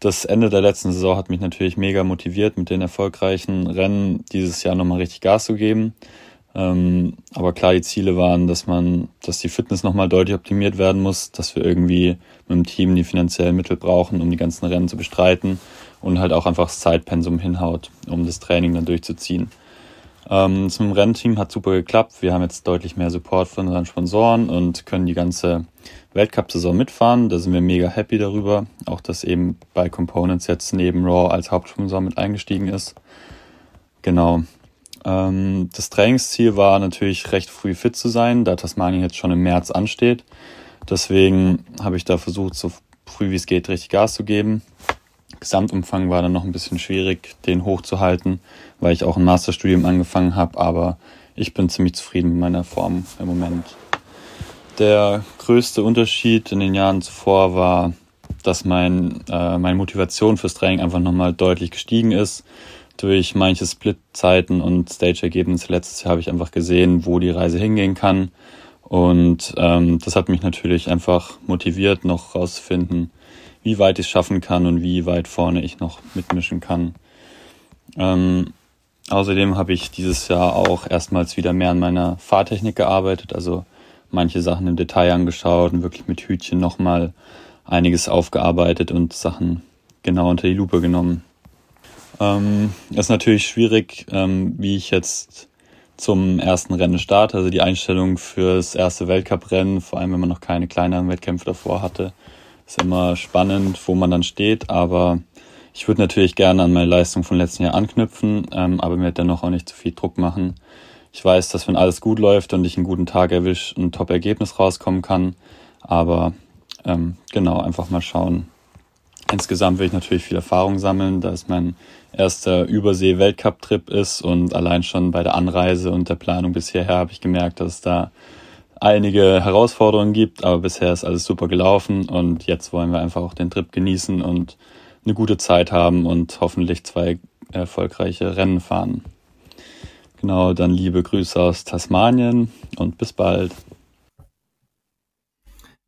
H: Das Ende der letzten Saison hat mich natürlich mega motiviert, mit den erfolgreichen Rennen dieses Jahr nochmal richtig Gas zu geben. Ähm, aber klar, die Ziele waren, dass man, dass die Fitness nochmal deutlich optimiert werden muss, dass wir irgendwie mit dem Team die finanziellen Mittel brauchen, um die ganzen Rennen zu bestreiten und halt auch einfach das Zeitpensum hinhaut, um das Training dann durchzuziehen. Ähm, zum Rennteam hat super geklappt. Wir haben jetzt deutlich mehr Support von unseren Sponsoren und können die ganze Weltcup-Saison mitfahren. Da sind wir mega happy darüber. Auch, dass eben bei Components jetzt neben Raw als Hauptsponsor mit eingestiegen ist. Genau. Ähm, das Trainingsziel war natürlich recht früh fit zu sein, da Tasmanien jetzt schon im März ansteht. Deswegen habe ich da versucht, so früh wie es geht, richtig Gas zu geben. Gesamtumfang war dann noch ein bisschen schwierig, den hochzuhalten, weil ich auch ein Masterstudium angefangen habe, aber ich bin ziemlich zufrieden mit meiner Form im Moment. Der größte Unterschied in den Jahren zuvor war, dass mein, äh, meine Motivation fürs Training einfach nochmal deutlich gestiegen ist. Durch manche Split-Zeiten und Stage-Ergebnisse letztes Jahr habe ich einfach gesehen, wo die Reise hingehen kann. Und ähm, das hat mich natürlich einfach motiviert, noch rauszufinden, wie weit ich es schaffen kann und wie weit vorne ich noch mitmischen kann. Ähm, außerdem habe ich dieses Jahr auch erstmals wieder mehr an meiner Fahrtechnik gearbeitet, also manche Sachen im Detail angeschaut und wirklich mit Hütchen nochmal einiges aufgearbeitet und Sachen genau unter die Lupe genommen. Ähm, ist natürlich schwierig, ähm, wie ich jetzt zum ersten Rennen starte. Also die Einstellung fürs erste Weltcuprennen, vor allem wenn man noch keine kleineren Wettkämpfe davor hatte, ist immer spannend, wo man dann steht. Aber ich würde natürlich gerne an meine Leistung von letzten Jahr anknüpfen, ähm, aber mir dennoch auch nicht zu viel Druck machen. Ich weiß, dass wenn alles gut läuft und ich einen guten Tag erwische, ein Top-Ergebnis rauskommen kann. Aber ähm, genau, einfach mal schauen. Insgesamt will ich natürlich viel Erfahrung sammeln, da es mein erster Übersee-Weltcup-Trip ist und allein schon bei der Anreise und der Planung bisher habe ich gemerkt, dass es da einige Herausforderungen gibt, aber bisher ist alles super gelaufen und jetzt wollen wir einfach auch den Trip genießen und eine gute Zeit haben und hoffentlich zwei erfolgreiche Rennen fahren. Genau, dann liebe Grüße aus Tasmanien und bis bald.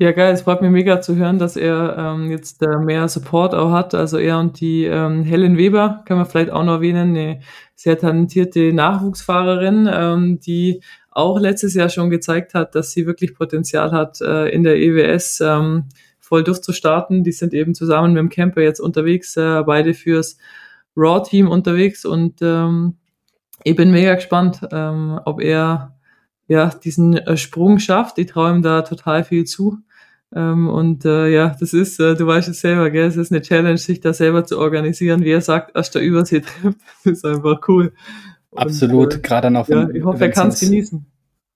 A: Ja, geil. Es freut mich mega zu hören, dass er ähm, jetzt äh, mehr Support auch hat. Also er und die ähm, Helen Weber, können wir vielleicht auch noch erwähnen, eine sehr talentierte Nachwuchsfahrerin, ähm, die auch letztes Jahr schon gezeigt hat, dass sie wirklich Potenzial hat, äh, in der EWS ähm, voll durchzustarten. Die sind eben zusammen mit dem Camper jetzt unterwegs, äh, beide fürs Raw-Team unterwegs und ähm, ich bin mega gespannt, ähm, ob er ja diesen äh, Sprung schafft. Ich traue ihm da total viel zu. Ähm, und äh, ja, das ist, äh, du weißt es selber, gell? Es ist eine Challenge, sich da selber zu organisieren. Wie er sagt, erst der Übersee-Trip, das ist einfach cool.
C: Absolut, und, äh, gerade noch.
A: Ja, ich hoffe, er kann es genießen.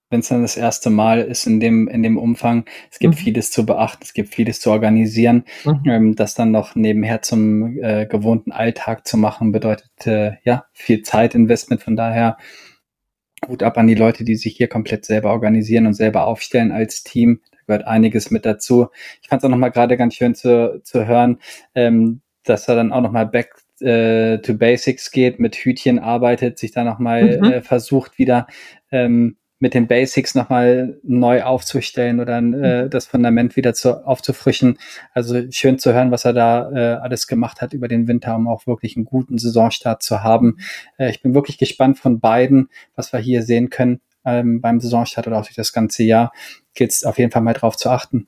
C: Wenn es dann das erste Mal ist in dem, in dem Umfang. Es gibt mhm. vieles zu beachten, es gibt vieles zu organisieren. Mhm. Ähm, das dann noch nebenher zum äh, gewohnten Alltag zu machen, bedeutet äh, ja viel Zeitinvestment. Von daher gut ab an die Leute, die sich hier komplett selber organisieren und selber aufstellen als Team. Da gehört einiges mit dazu. Ich fand es auch nochmal gerade ganz schön zu, zu hören, ähm, dass er dann auch nochmal back äh, to Basics geht, mit Hütchen arbeitet, sich da nochmal mhm. äh, versucht wieder ähm, mit den Basics nochmal neu aufzustellen oder äh, mhm. das Fundament wieder zu, aufzufrischen. Also schön zu hören, was er da äh, alles gemacht hat über den Winter, um auch wirklich einen guten Saisonstart zu haben. Äh, ich bin wirklich gespannt von beiden, was wir hier sehen können ähm, beim Saisonstart oder auch durch das ganze Jahr. Gilt es auf jeden Fall mal drauf zu achten.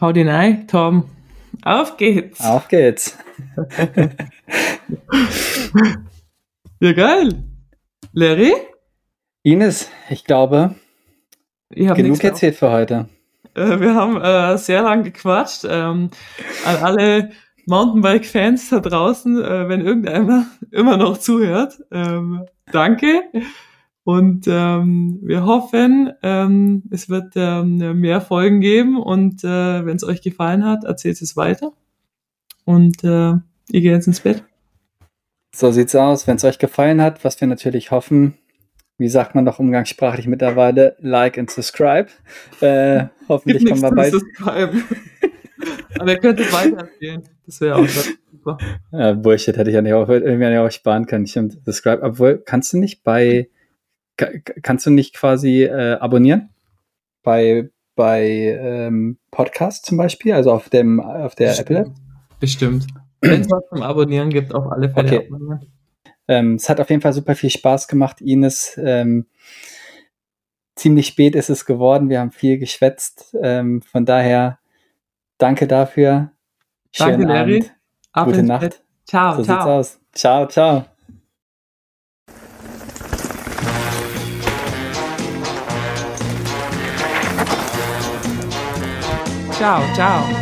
A: Hau den Ei, Tom. Auf geht's.
C: Auf geht's.
A: ja, geil. Larry?
C: Ines, ich glaube, ich genug erzählt für heute.
A: Äh, wir haben äh, sehr lang gequatscht. Ähm, an alle Mountainbike-Fans da draußen, äh, wenn irgendeiner immer noch zuhört, ähm, danke. Und ähm, wir hoffen, ähm, es wird ähm, mehr Folgen geben und äh, wenn es euch gefallen hat, erzählt es weiter. Und äh, ihr geht jetzt ins Bett.
C: So sieht's aus. Wenn es euch gefallen hat, was wir natürlich hoffen, wie sagt man doch umgangssprachlich mittlerweile, like and subscribe. Äh, hoffentlich kommen wir bald.
A: Aber ihr könnt es weiterempfehlen. Das wäre auch super.
C: Ja, Bullshit hätte ich ja nicht auch, irgendwie auch sparen können. Ich subscribe, obwohl, kannst du nicht bei, kannst du nicht quasi äh, abonnieren? Bei, bei ähm, Podcast zum Beispiel, also auf dem, auf der
A: Bestimmt.
C: Apple App?
A: Bestimmt. Wenn es was zum Abonnieren gibt, auf alle Fälle okay. abonnieren.
C: Ähm, es hat auf jeden Fall super viel Spaß gemacht, Ines. Ähm, ziemlich spät ist es geworden. Wir haben viel geschwätzt. Ähm, von daher danke dafür.
A: Schönen danke, Larry. Abend.
C: Ab Gute Nacht. Bett.
A: Ciao, so ciao.
C: aus. Ciao, ciao.
A: Ciao, ciao.